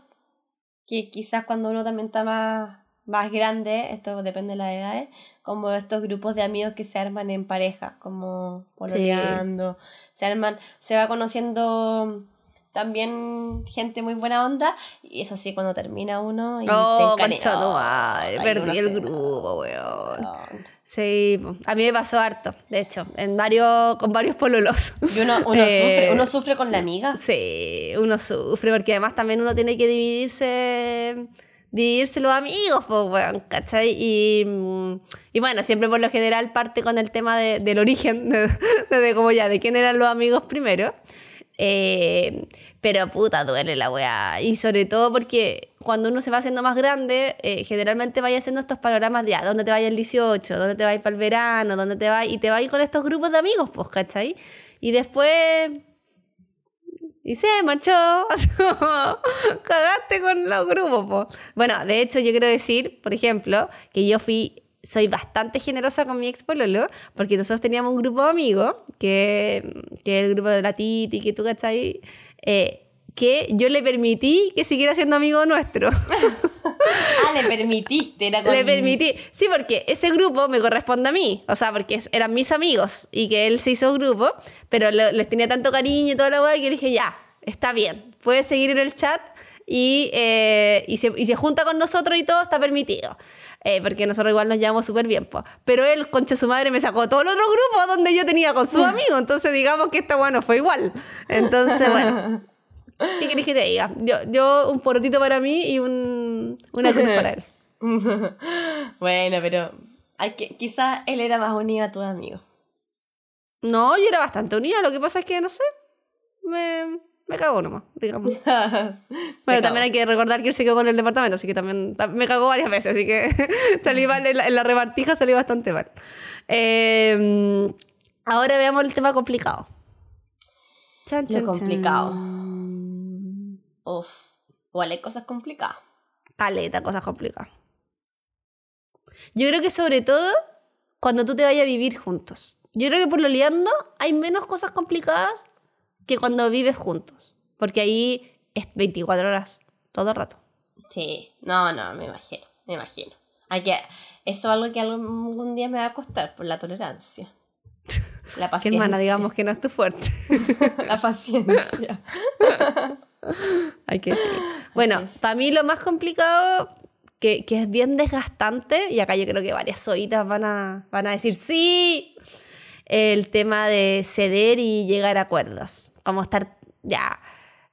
que quizás cuando uno también está más, más grande, esto depende de la edad, como estos grupos de amigos que se arman en pareja, como pololeando, se arman, se va conociendo también gente muy buena onda y eso sí cuando termina uno y Oh, te Oh, madre, ay, perdí el grupo, weón. Sí, a mí me pasó harto, de hecho, en varios, con varios pololos. Y uno, uno <laughs> Eh, sufre, uno sufre con la amiga. Sí, uno sufre porque además también uno tiene que dividirse, dividirse los amigos, pues, weón, ¿cachai? Y, mm, y bueno, siempre por lo general parte con el tema de- del origen, <laughs> de, de, de como ya, de quién eran los amigos primero. Eh, pero puta, duele la weá. Y sobre todo porque cuando uno se va haciendo más grande, eh, generalmente vaya haciendo estos panoramas de, ah, ¿dónde te vayas el 18? ¿Dónde te vas para el verano? ¿Dónde te vas? Y te vas con estos grupos de amigos, pues, ¿cachai? Y después y se marchó. <laughs> Cagaste con los grupos. po. Bueno, de hecho, yo quiero decir, por ejemplo, que yo fui. Soy bastante generosa con mi ex pololo, porque nosotros teníamos un grupo de amigos, que, que es el grupo de la Titi, que tú cachai, eh, que yo le permití que siguiera siendo amigo nuestro. <laughs> Ah, le permitiste, era con... Le permití. Sí, porque ese grupo me corresponde a mí. O sea, porque eran mis amigos y que él se hizo grupo, pero le- les tenía tanto cariño y toda la weá que dije, ya, está bien, puedes seguir en el chat y, eh, y, se, y se junta con nosotros y todo está permitido. Eh, porque nosotros igual nos llevamos súper bien, po. Pero él, concha su madre, me sacó todo el otro grupo donde yo tenía con su <laughs> amigo. Entonces, digamos que esta bueno fue igual. Entonces, bueno. <laughs> ¿Qué querés que te diga? Yo, yo un porotito para mí y un, una cruz para él. <laughs> bueno, pero quizás él era más unido a tus amigos. No, yo era bastante unida. Lo que pasa es que, no sé, me, me cagó nomás, digamos. <laughs> Bueno, también hay que recordar que él se quedó con el departamento, así que también ta- me cagó varias veces, así que <laughs> salí mal en la, en la repartija, salí bastante mal. Eh, ahora veamos el tema complicado. Chan, Lo chan, complicado. chan. Uf, igual hay cosas complicadas. Caleta, cosas complicadas. Yo creo que sobre todo cuando tú te vayas a vivir juntos. Yo creo que por lo liando hay menos cosas complicadas que cuando vives juntos. Porque ahí es 24 horas, todo el rato. Sí, no, no, me imagino, me imagino. Hay que, eso es algo que algún día me va a costar por la tolerancia. La <laughs> Que paciencia. hermana, digamos que no es tu fuerte. <laughs> la paciencia. <laughs> Hay que decir. Bueno, para mí lo más complicado, que, que es bien desgastante, y acá yo creo que varias oídas van a, van a decir sí, el tema de ceder y llegar a acuerdos. Como estar, ya,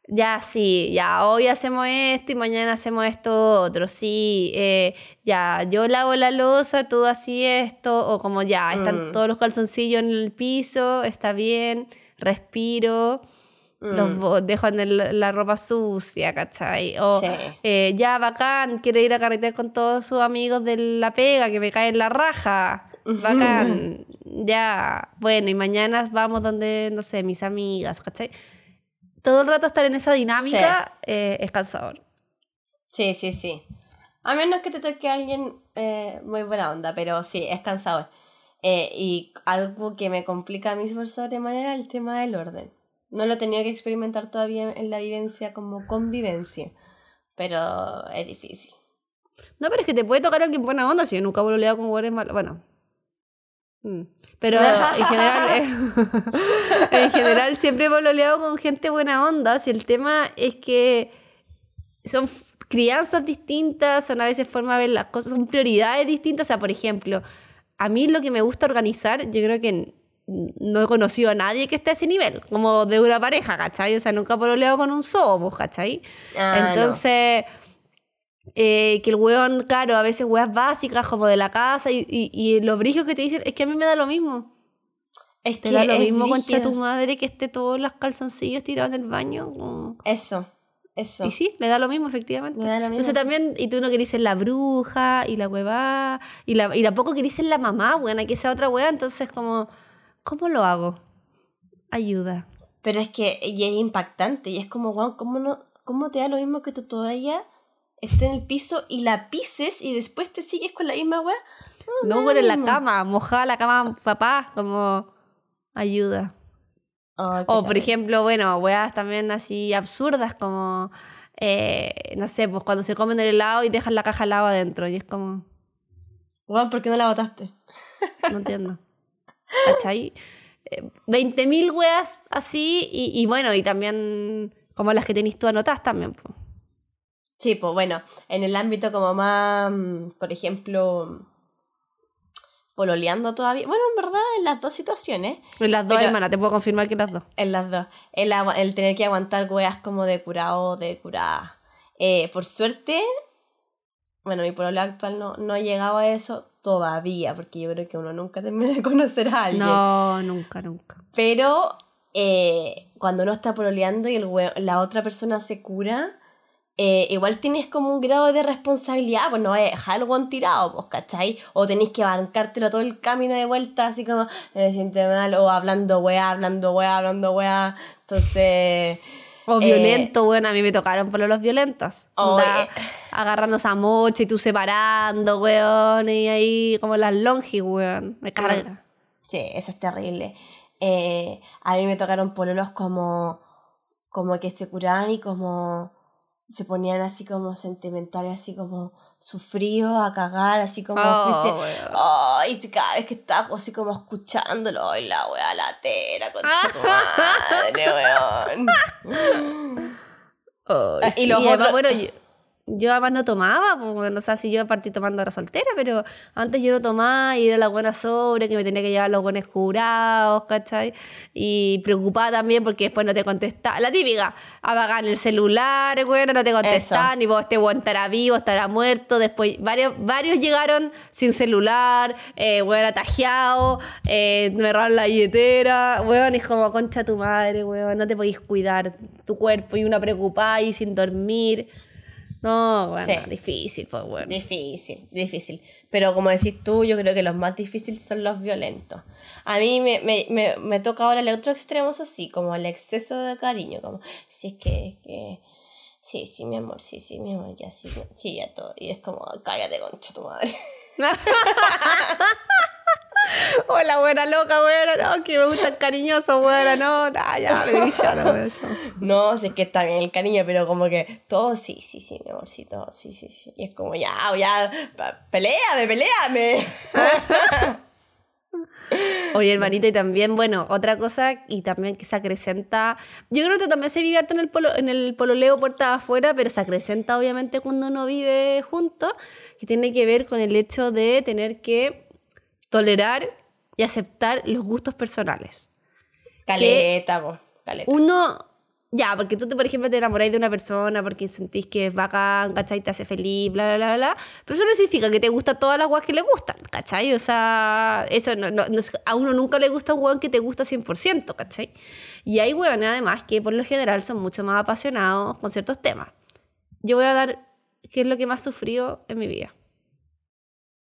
ya sí, ya hoy hacemos esto y mañana hacemos esto otro, sí, eh, ya yo lavo la losa, tú así esto, o como ya, están Mm. todos los calzoncillos en el piso, está bien, respiro los Mm. dejo en el- la ropa sucia, ¿cachai? O Sí. eh, ya bacán, quiere ir a carretear con todos sus amigos de la pega, que me cae en la raja. Bacán, ya, bueno, y mañana vamos donde, no sé, mis amigas, ¿cachai? Todo el rato estar en esa dinámica eh, es cansador. Sí, sí, sí. A menos que te toque alguien eh, muy buena onda, pero sí, es cansador. Eh, y algo que me complica a mí por sobremanera el tema del orden. No lo he tenido que experimentar todavía en la vivencia como convivencia, pero es difícil. No, pero es que te puede tocar alguien buena onda si yo nunca he con hueones malos. Bueno. Mm. Pero en general, eh, <laughs> en general siempre he pololeado con gente buena onda. Si el tema es que son crianzas distintas, son a veces formas de ver las cosas, son prioridades distintas. O sea, por ejemplo, a mí lo que me gusta organizar, yo creo que no he conocido a nadie que esté a ese nivel, como de una pareja, ¿cachai? O sea, nunca he pololeado con un sobo, ¿cachai? Ah, no. Eh, que el weón, claro, a veces weas básicas como de la casa y, y, y lo brillo que te dicen es que a mí me da lo mismo. Es Te que da lo es mismo concha tu madre que esté todos los calzoncillos tirados en el baño. como- Eso. Eso. Y sí, le da lo mismo, efectivamente. Le da lo mismo. Entonces también, y tú no querís ser la bruja, y la huevá, y, la, y tampoco querís ser la mamá, buena, que sea otra hueá, entonces como, ¿cómo lo hago? Ayuda. Pero es que y es impactante y es como, wow, ¿cómo, no, ¿cómo te da lo mismo que tu toalla esté en el piso y la pises y después te sigues con la misma weá? No, bueno, en la cama, mojada la cama papá, como ayuda. Ay, qué O por ejemplo, bueno, weas también así absurdas como, eh, no sé, pues cuando se comen el helado y dejan la caja de helado adentro y es como, Weón, ¿por qué no la botaste? no entiendo. ¿Cachai? Eh, 20.000 weas así y, y bueno, y también como las que tenéis tú anotadas también. pues. Sí, pues bueno, en el ámbito como más, mm, por ejemplo, pololeando todavía. Bueno, en verdad, en las dos situaciones, En las dos hermanas, te puedo confirmar que las dos. en las dos, el, el tener que aguantar weas como de curado, de curada. Eh, por suerte, bueno, mi pololeo actual no, no ha llegado a eso todavía, porque yo creo que uno nunca termina de conocer a alguien. No, nunca, nunca. Pero eh, cuando uno está pololeando y el la otra persona se cura, eh, igual tienes como un grado de responsabilidad, pues no vas a dejar el tirado, pues, ¿cachai? O tenés que bancártelo todo el camino de vuelta, así como, me siento mal, o hablando weá, hablando weá, hablando weá. Entonces, O Eh, violento, bueno, a mí me tocaron por los violentos. Oye. Onda, agarrándose a mocha y tú separando, weón, y ahí como las longi, weón. Me carga. sí, eso es terrible. Eh, a mí me tocaron pololos como, como que se curaban y como se ponían así como sentimentales, así como sufridos a cagar, así como... Oh, especie- weón. Ay, cada vez que estaba así como escuchándolo, ay, la wea latera, concha tu madre, weón. <laughs> Oh, Ah, y sí, los otros- bueno, yo, yo además no tomaba, pues, bueno, o sea, si yo partí tomando era soltera, pero antes yo no tomaba y era la buena sobre, que me tenía que llevar los buenos curados, ¿cachai? Y preocupada también porque después no te contestaba. La típica, apagar el celular, bueno, no te contestaban, y vos este estará vivo, estará muerto. Después varios, varios llegaron sin celular, eh, weón atajeado, eh, me robaron la billetera, weón, es como concha tu madre, weón, no te podéis cuidar tu cuerpo y una preocupada y sin dormir. No, bueno, Sí. difícil, pues bueno. Difícil, difícil. Pero como decís tú, yo creo que los más difíciles son los violentos. A mí me, me, me, me toca ahora el otro extremo, eso sí, como el exceso de cariño, como, si es que, que sí, sí, mi amor, sí, sí, mi amor, ya, sí, sí, ya todo. Y es como, cállate, concha tu madre. <laughs> Hola, buena loca, buena, no, que me gustan cariñosos, buena, no, nah, ya, me ya. No, si es <laughs> que está bien el cariño, pero como que todo sí, sí, sí, mi amor, sí, todo sí, sí, sí. Y es como, ya, ya, peleame, peleame. <laughs> Oye, hermanita, y también, bueno, otra cosa, y también que se acrecenta. Yo creo que esto también se vive harto en el, polo, en el pololeo puerta afuera, pero se acrecenta obviamente cuando uno vive juntos, que tiene que ver con el hecho de tener que tolerar y aceptar los gustos personales. Caleta, po, caleta. Uno, ya, porque tú, te, por ejemplo, te enamoráis de una persona porque sentís que es bacán, ¿cachai? Te hace feliz, bla, bla, bla, bla. Pero eso no significa que te gusta todas las guas que le gustan, ¿cachai? O sea, eso no, no- no a uno nunca le gusta un weón que te gusta 100%, ¿cachai? Y hay weones, además, que por lo general son mucho más apasionados con ciertos temas. Yo voy a dar qué es lo que más sufrió en mi vida.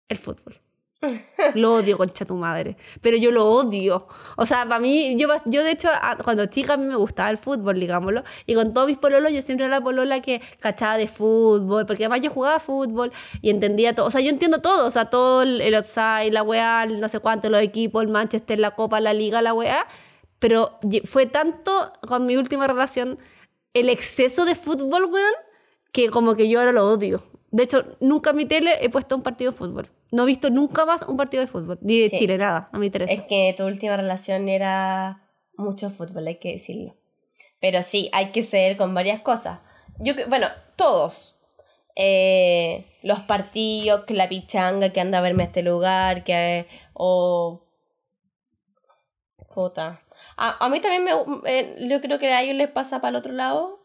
El fútbol. <laughs> Lo odio, concha tu madre. Pero yo lo odio. O sea, para mí, yo, yo de hecho, cuando chica a mí me gustaba el fútbol, digámoslo. Y con todos mis pololos, yo siempre era la polola que cachaba de fútbol. Porque además yo jugaba fútbol y entendía todo. O sea, yo entiendo todo. O sea, todo el, outside, la weá, no sé cuánto, los equipos, el Manchester, la Copa, la Liga, la weá. Pero fue tanto con mi última relación el exceso de fútbol, weón, que como que yo ahora lo odio. De hecho, nunca en mi tele he puesto un partido de fútbol. No he visto nunca más un partido de fútbol. Ni de Sí. Chile, nada. No me interesa. Es que tu última relación era mucho fútbol, hay que decirlo. Pero sí, hay que ser con varias cosas. Yo, que- bueno, todos. Eh, los partidos, que la pichanga, que anda a verme a este lugar, que... o... Puta. A, a mí también me... eh, yo creo que a ellos les pasa para el otro lado.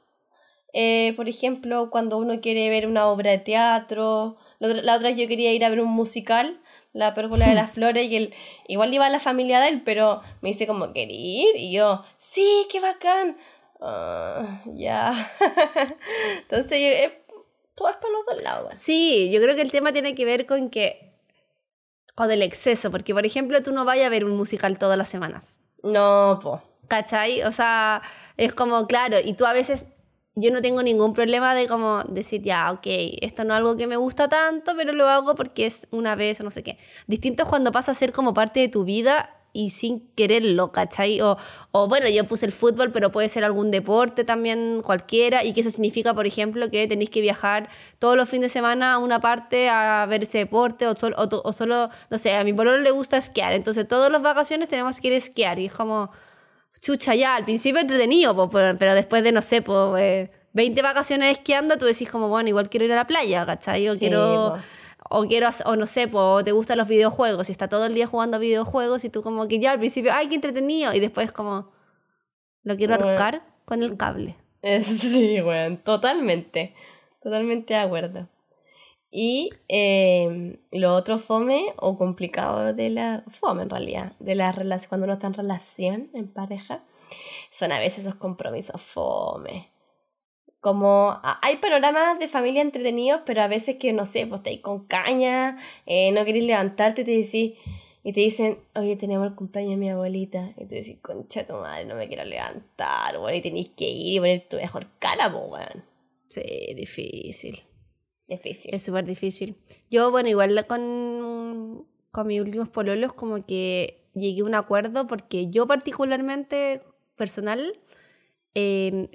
Eh, por ejemplo, cuando uno quiere ver una obra de teatro. La otra, la otra yo quería ir a ver un musical, La Pérgola de las Flores, y él, igual iba a la familia de él, pero me dice como, ¿quería ir? Y yo, sí, qué bacán. Ah, ya. <laughs> Entonces, eh, todo es para los dos lados. Sí, yo creo que el tema tiene que ver con que. con el exceso, porque por ejemplo tú no vayas a ver un musical todas las semanas. No, po. ¿Cachai? O sea, es como, claro, y tú a veces. Yo no tengo ningún problema de como decir, ya, ok, esto no es algo que me gusta tanto, pero lo hago porque es una vez o no sé qué. Distinto es cuando pasa a ser como parte de tu vida y sin quererlo, ¿cachai? O, o bueno, yo puse el fútbol, pero puede ser algún deporte también, cualquiera, y que eso significa, por ejemplo, que tenéis que viajar todos los fines de semana a una parte a ver ese deporte, o, solo, o, solo no sé, a mi pololo le gusta esquiar, entonces todas las vacaciones tenemos que ir a esquiar, y es como, chucha, ya, al principio entretenido, pero después de, no sé, pues... 20 vacaciones esquiando, tú decís como, bueno, igual quiero ir a la playa, ¿cachai? O quiero o quiero, o no sé, o te gustan los videojuegos y está todo el día jugando videojuegos y tú como que ya al principio, ay, qué entretenido, y después como, lo quiero arrojar con el cable. <laughs> Sí, bueno, totalmente, totalmente de acuerdo. Y eh, lo otro fome o complicado de la fome en realidad, de la relación, cuando uno está en relación, en pareja, son a veces esos compromisos fome como hay panoramas de familia entretenidos, pero a veces que no sé, pues estáis con caña, eh, no queréis levantarte y te decís, y te dicen, oye, tenemos el cumpleaños de mi abuelita. Y tú decís, concha tu madre, no me quiero levantar, bueno, y tenéis que ir y poner tu mejor cara, pues, weón. Sí, difícil. Difícil. Es súper difícil. Yo, bueno, igual con, con mis últimos pololos, como que llegué a un acuerdo porque yo particularmente, personal, eh,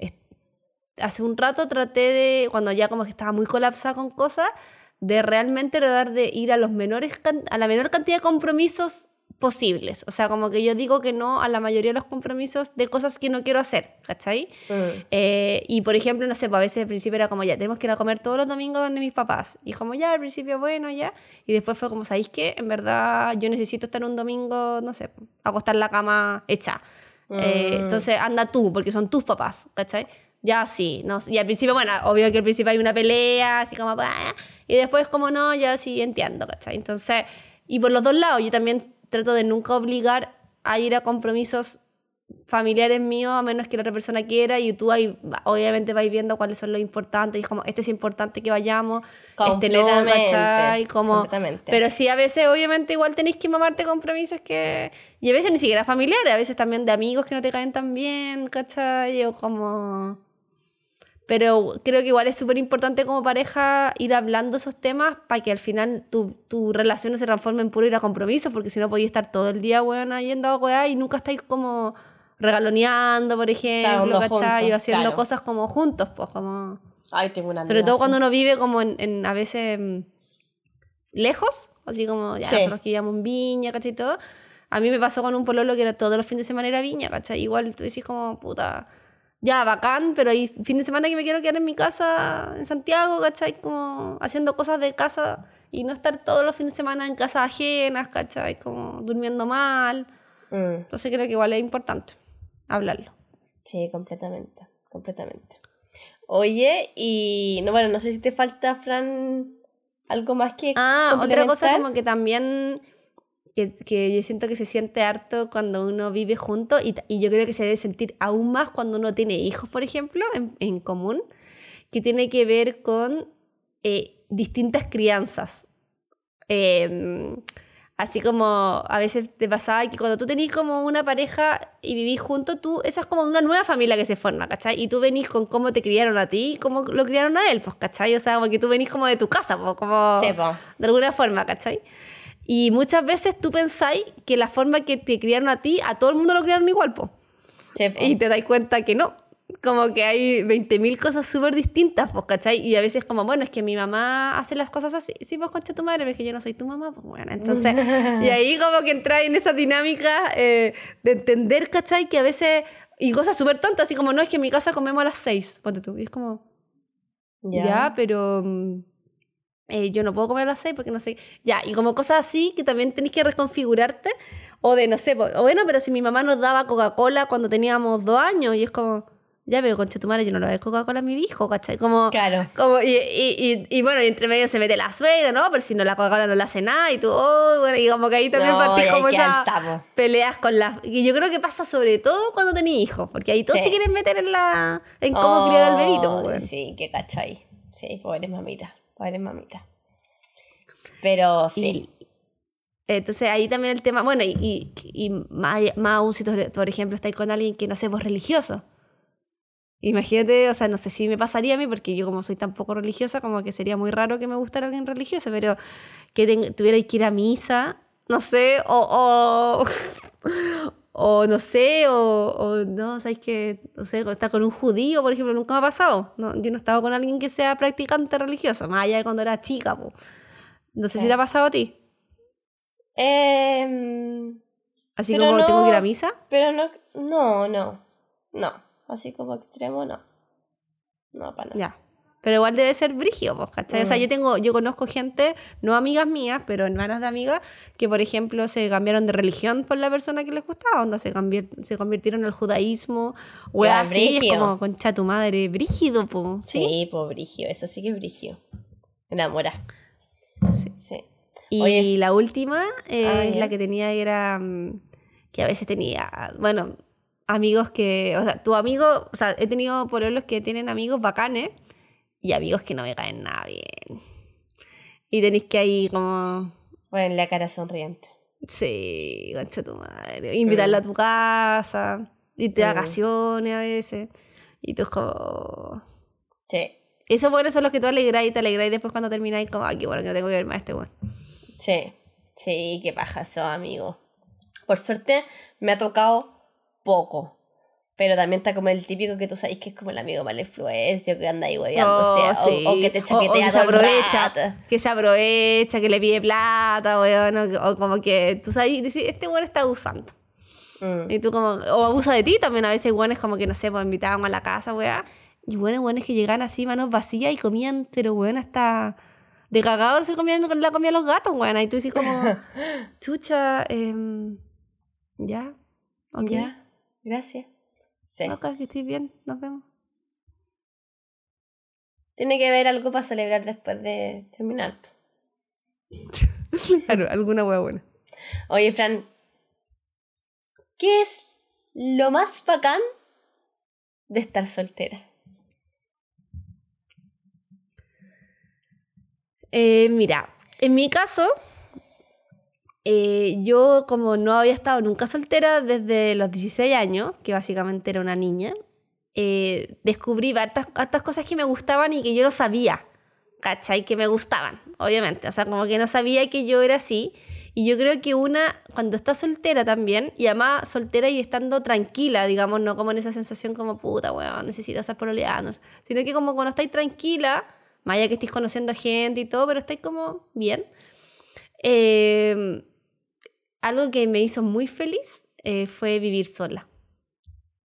hace un rato traté de, cuando ya como que estaba muy colapsada con cosas, de realmente tratar de ir a los menores a la menor cantidad de compromisos posibles. O sea, como que yo digo que no a la mayoría de los compromisos de cosas que no quiero hacer, ¿cachai? Mm. Eh, y por ejemplo, no sé, pues a veces al principio era como ya, tenemos que ir a comer todos los domingos donde mis papás. Y como ya, al principio, bueno, ya. Y después fue como, ¿sabéis qué? En verdad yo necesito estar un domingo, no sé, acostar la cama hecha. Eh, mm. entonces anda tú, porque son tus papás, ¿cachai? ya sí, no, y al principio, bueno, obvio que al principio hay una pelea, así como, y después como no, ya sí entiendo, ¿cachai? Entonces, y por los dos lados, yo también trato de nunca obligar a ir a compromisos familiares míos a menos que la otra persona quiera y tú ahí obviamente vais viendo cuáles son los importantes y es como este es importante que vayamos este no ¿cachai? como pero sí a veces obviamente igual tenéis que mamarte compromisos que y a veces ni siquiera familiares a veces también de amigos que no te caen tan bien ¿cachai? o como pero creo que igual es súper importante como pareja ir hablando esos temas para que al final tu, tu relación no se transforme en puro ir a compromiso, porque si no podéis estar todo el día, weón, yendo a weá y nunca estáis como regaloneando, por ejemplo, ¿cachai? o haciendo cosas como juntos, pues como... Ay, tengo una Sobre todo cuando uno vive como en, en a veces mm, lejos, así como ya nosotros que vivíamos en Viña, ¿cachai? Todo. A mí me pasó con un pololo que era todos los fines de semana era Viña, ¿cachai? Igual tú decís como, puta ya, bacán, pero hay fin de semana que me quiero quedar en mi casa en Santiago, ¿cachai? Como haciendo cosas de casa y no estar todos los fines de semana en casas ajenas, ¿cachai? Como durmiendo mal. Mm. Entonces creo que igual es importante hablarlo. Sí, completamente, completamente. Oye, y no, bueno, no sé si te falta, Fran, algo más que... Ah, otra cosa como que también que, yo siento que se siente harto cuando uno vive junto y, y, yo creo que se debe sentir aún más cuando uno tiene hijos, por ejemplo, en, en común, que tiene que ver con eh, distintas crianzas. Em, así como a veces te pasaba que cuando tú tenés como una pareja y vivís juntos, tú, esa es como una nueva familia que se forma, ¿cachai? Y tú venís con cómo te criaron a ti y cómo lo criaron a él, pues, ¿cachai? O sea, porque tú venís como de tu casa, pues, como de alguna forma, ¿cachai? Y muchas veces tú pensáis que la forma que te criaron a ti, a todo el mundo lo criaron igual, po. Y te dais cuenta que no. Como que hay 20.000 cosas súper distintas, pues, ¿cachai? Y a veces como, bueno, es que mi mamá hace las cosas así. Sí, pues, concha tu madre, pero es que yo no soy tu mamá, pues, bueno. Entonces, <laughs> y ahí como que entra en esa dinámica eh, de entender, ¿cachai? Que a veces, y cosas súper tontas, así como, no, es que en mi casa comemos a las 6, ponte tú. Y es como, ya, pero mm, eh, yo no puedo comer a las 6 porque no sé. Ya, y como cosas así que también tenéis que reconfigurarte. O de, no sé, o bueno, pero si mi mamá nos daba Coca-Cola cuando teníamos dos años y es como, Ya, pero concha tu madre, yo no le doy Coca-Cola a mi hijo, ¿cachai? Como, Claro. como y, y, y, y bueno, y entre medio se mete la suegra, ¿no? Pero si no la Coca-Cola no le hace nada y tú, oh, bueno, y como que ahí también No, partís como esas peleas con las... Y yo creo que pasa sobre todo cuando tenés hijos, porque ahí todos Sí. se quieren meter en la... en cómo criar al bebito, Oh, weón. Sí, qué cachai. Sí, pobres mamitas. Pobres mamitas. Pero sí. Y- entonces ahí también el tema, bueno, y, y, y más, más aún si tú, por ejemplo, estás con alguien que no sé, vos religioso. Imagínate, o sea, no sé si me pasaría a mí, porque yo como soy tan poco religiosa, como que sería muy raro que me gustara alguien religioso, pero que tuvierais que ir a misa, no sé, o, o, o no sé, o, o no, sabes que, no sé, estar con un judío, por ejemplo, nunca me ha pasado. No, yo no he estado con alguien que sea practicante religioso, más allá de cuando era chica, po. No sé si te ha pasado a ti. Em, Así como tengo que ir a no- misa. pero no, no, no. No. Así como extremo, no. No, para nada. Ya. Pero igual debe ser brígido, ¿cachai? O sea, Mm. yo tengo, yo conozco gente, no amigas mías, pero hermanas de amigas, que por ejemplo se cambiaron de religión por la persona que les gustaba, onda se, se convirtieron al judaísmo, o Ya, así, es brígido. como concha tu madre, brígido, po, ¿sí? Sí, pues brigio. Eso sí que es brigio. Enamora. Sí. Sí. Y Oye, la última, eh, Ah, la que tenía era mm, que a veces tenía, bueno, amigos que, o sea, tu amigo, o sea, he tenido pololos que tienen amigos bacanes y amigos que no me caen nada bien. Y tenéis que ahí como, Bueno, la cara sonriente. sí, concha tu madre, invitarlo a tu casa, irte de Mm. vacaciones a veces. Y tú es como... Sí. Esos buenos son los que tú alegráis y te alegráis después cuando termináis como, ay, qué bueno que no tengo que ver más a este weón. Sí. Sí, qué paja eso, amigo. Por suerte me ha tocado poco. Pero también está como el típico que tú sabes que es como el amigo mal influencio, que anda ahí hueveando, Oh, o, sea, o- sí. o, que te O- o chaquetea que se todo el aprovecha, rato. que se aprovecha, que le pide plata, weón, o, o como que tú sabes, decís, este weón está abusando. Mm. Y tú como, o abusa de ti también, a veces weón es como que, no sé, pues invitábamos a la casa, weón. Y bueno, weón es que llegan así, manos vacías y comían, pero weón, hasta de cagador se comían la comida los gatos, weón. Y tú dices como, <laughs> chucha, em, ya, ok, Ya, gracias. Sí. ok, que estoy bien, nos vemos. Tiene que haber algo para celebrar después de terminar. <laughs> Claro, alguna weón buena. Oye, Fran, ¿qué es lo más bacán de estar soltera? Eh, mira, en mi caso, eh, yo como no había estado nunca soltera desde los 16 años, que básicamente era una niña, eh, descubrí hartas, hartas cosas que me gustaban y que yo no sabía, ¿cachai? Que me gustaban, obviamente. O sea, como que no sabía que yo era así. Y yo creo que una, cuando está soltera también, y además soltera y estando tranquila, digamos, no como en esa sensación como puta, weón, necesito estar pololeando, sino que como cuando estáis tranquila, más allá que estéis conociendo gente y todo, pero estáis como bien. Eh, algo que me hizo muy feliz eh, fue vivir sola.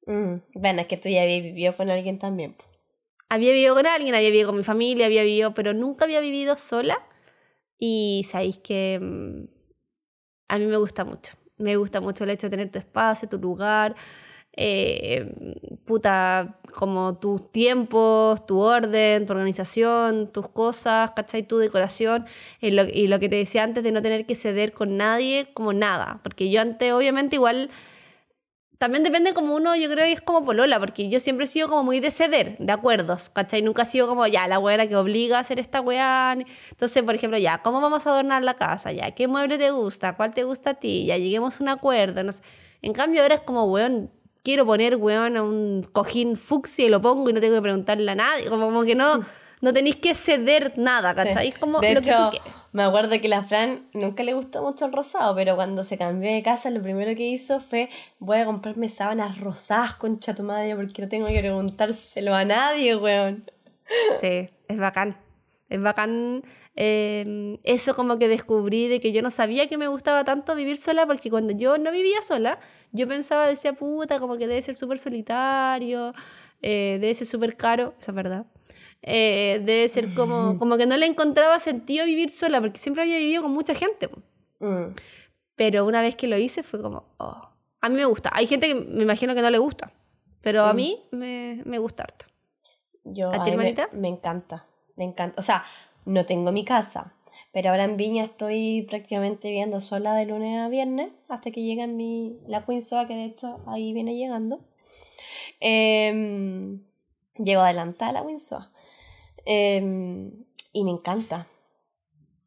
Mm, Bueno, es que tú ya habías vivido con alguien también. Había vivido con alguien, había vivido con mi familia, había vivido, pero nunca había vivido sola. Y sabéis que mm, a mí me gusta mucho. Me gusta mucho el hecho de tener tu espacio, tu lugar, eh, puta, como tus tiempos, tu orden, tu organización, tus cosas, ¿cachai? Tu decoración. Y lo, y lo que te decía antes de no tener que ceder con nadie, como nada. Porque yo antes, obviamente, igual también depende como uno, yo creo que es como polola, porque yo siempre he sido como muy de ceder, de acuerdos, ¿cachai? Nunca he sido como, ya, la weá que obliga a hacer esta weá. Entonces, por ejemplo, ya, ¿cómo vamos a adornar la casa? Ya, ¿qué mueble te gusta? ¿Cuál te gusta a ti? Ya, lleguemos a un acuerdo, no sé. En cambio, ahora es como, weón, quiero poner, weón, a un cojín fucsia y lo pongo y no tengo que preguntarle a nadie. Como, como que no, <laughs> no tenéis que ceder nada, ¿cachai? Sí. Es como De lo que hecho, tú quieres. Me acuerdo que la Fran nunca le gustó mucho el rosado, pero cuando se cambió de casa, lo primero que hizo fue: Voy a comprarme sábanas rosadas, concha tu madre, porque no tengo que preguntárselo a nadie, weón. Sí, es bacán. Es bacán eh, eso como que descubrí de que yo no sabía que me gustaba tanto vivir sola porque cuando yo no vivía sola, yo pensaba, decía, puta, como que debe ser súper solitario, eh, debe ser súper caro, eso es verdad. Eh, debe ser como, <laughs> como que no le encontraba sentido vivir sola porque siempre había vivido con mucha gente. Mm. Pero una vez que lo hice fue como, oh, a mí me gusta. Hay gente que me imagino que no le gusta. Pero a Mm. mí me, me gusta harto. Yo, ¿A ti, mí me, hermanita? me encanta, me encanta. O sea, no tengo mi casa, pero ahora en Viña estoy prácticamente viviendo sola de lunes a viernes hasta que llega mi, la Queen Soa, que de hecho ahí viene llegando. Em, llego adelantada a la Queen Soa. Em, y me encanta.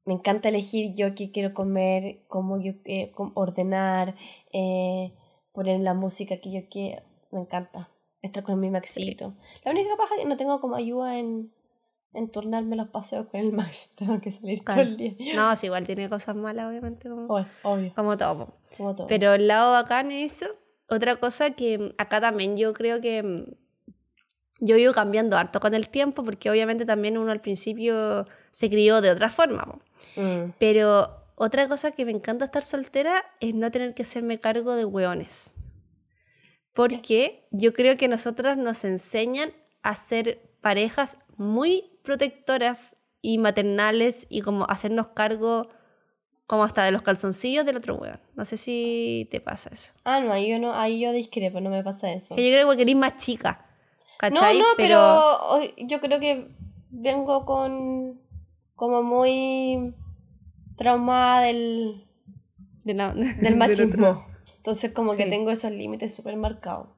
Me encanta elegir yo qué quiero comer, cómo yo eh, ordenar, eh, poner la música que yo quiero. Me encanta estar con mi maxito. La única paja que no tengo como ayuda en, en turnarme los paseos con el max. <laughs> Tengo que salir todo el día. No, sí, igual tiene cosas malas, obviamente, como, Obvio, obvio, como todo. como todo. Pero el lado bacán es eso. Otra cosa que mm, acá también yo creo que mm, yo ido cambiando harto con el tiempo, porque obviamente también uno al principio se crió de otra forma. Mm, Pero otra cosa que me encanta estar soltera es no tener que hacerme cargo de hueones. Porque yo creo que nosotros nos enseñan a ser parejas muy protectoras y maternales y como hacernos cargo como hasta de los calzoncillos del otro hueón. No sé si te pasa eso. Ah, no, ahí yo no, ahí yo discrepo, no me pasa eso. Que yo creo que porque eres más chica. No, ¿cachai? no, pero yo creo que vengo con como muy traumada del, de la- del <laughs> machismo. Entonces como que tengo esos límites súper marcados.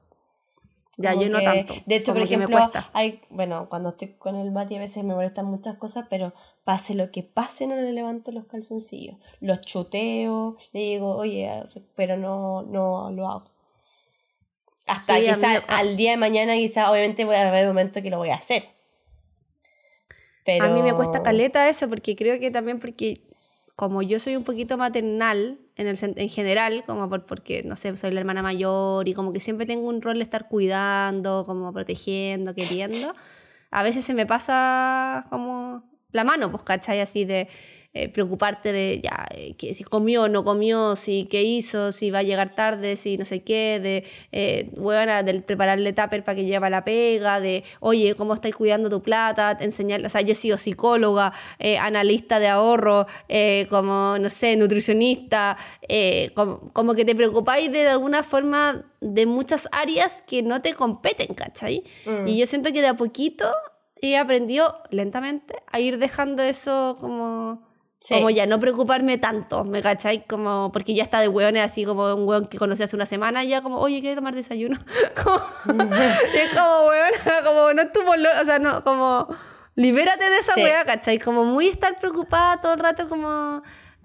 Ya, yo no tanto. De hecho, por ejemplo, hay, bueno, cuando estoy con el Mati a veces me molestan muchas cosas, pero pase lo que pase, no le levanto los calzoncillos. Los chuteo, le digo, oye, pero no, no lo hago. Hasta Sí, quizá me al día de mañana, quizá, obviamente voy a haber un momento que lo voy a hacer. Pero... A mí me cuesta caleta eso porque creo que también porque como yo soy un poquito maternal en, el, en general, como por, porque, no sé, soy la hermana mayor y como que siempre tengo un rol de estar cuidando, como protegiendo, queriendo, a veces se me pasa como la mano, pues, ¿cachai? Así de eh, preocuparte de ya, eh, que si comió o no comió, si qué hizo, si va a llegar tarde, si no sé qué, de, eh, huevona, del prepararle tupper para que lleve a la pega, de, oye, ¿cómo estáis cuidando tu plata? Enseñarle, o sea, yo he sido psicóloga, eh, analista de ahorro, eh, como, no sé, nutricionista, eh, como, como que te preocupáis de, de alguna forma de muchas áreas que no te competen, ¿cachai? Mm. Y yo siento que de a poquito he aprendido lentamente a ir dejando eso como Sí. como ya no preocuparme tanto, ¿me cachai? Como, porque ya está de hueones, así como un hueón que conocí hace una semana, ya como, oye, ¿quieres tomar desayuno? <laughs> Como, y es como, hueón, como, no es tu o sea, no, como, libérate de esa Sí. hueá, ¿cachai? Como muy estar preocupada todo el rato, como,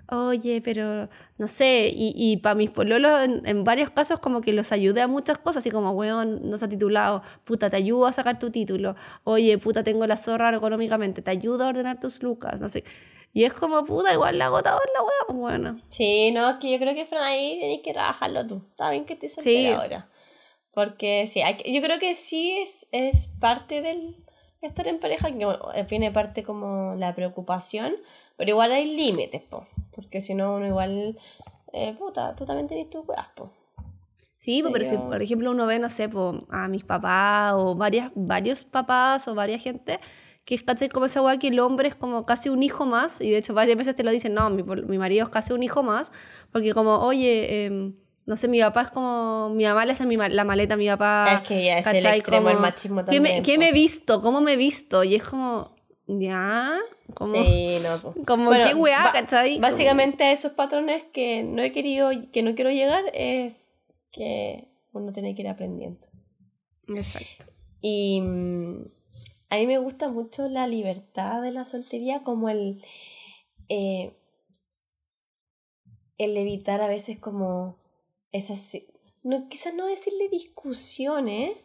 oye, pero, no sé, y, y para mis pololos, en, en varios casos, como que los ayudé a muchas cosas, así como, weón, no se ha titulado, puta, te ayudo a sacar tu título, oye, puta, tengo la zorra económicamente, te ayudo a ordenar tus lucas, no sé. Y es como, puta, igual la agotador la weá, pues bueno. Sí, no, que yo creo que Fran ahí tienes que trabajarlo tú. Está bien que estés soltera Sí. ahora. Porque sí, hay que- yo creo que sí es, es parte del estar en pareja, que bueno, viene parte como la preocupación, pero igual hay límites, po. Porque si no, uno igual, eh, puta, tú también tenés tus weas, po. Sí, pero si por ejemplo uno ve, no sé, po, a mis papás o varias, varios papás o varias gente que es como esa weá que el hombre es como casi un hijo más, y de hecho varias veces te lo dicen, no, mi, mi marido es casi un hijo más, porque como, oye, em, no sé, mi papá es como, mi mamá le hace mi ma- la maleta a mi papá. Es que ya es el extremo Como, machismo ¿qué me, también, ¿Qué me he visto? ¿Cómo me he visto? Y es como, ya, como, Sí, no, <laughs> como qué weá, ¿cachai? Básicamente a esos patrones que no he querido, que no quiero llegar, es que uno tiene que ir aprendiendo. Exacto. Y mm, a mí me gusta mucho la libertad de la soltería, como el, eh, el evitar a veces como esas, no, quizás no decirle discusiones,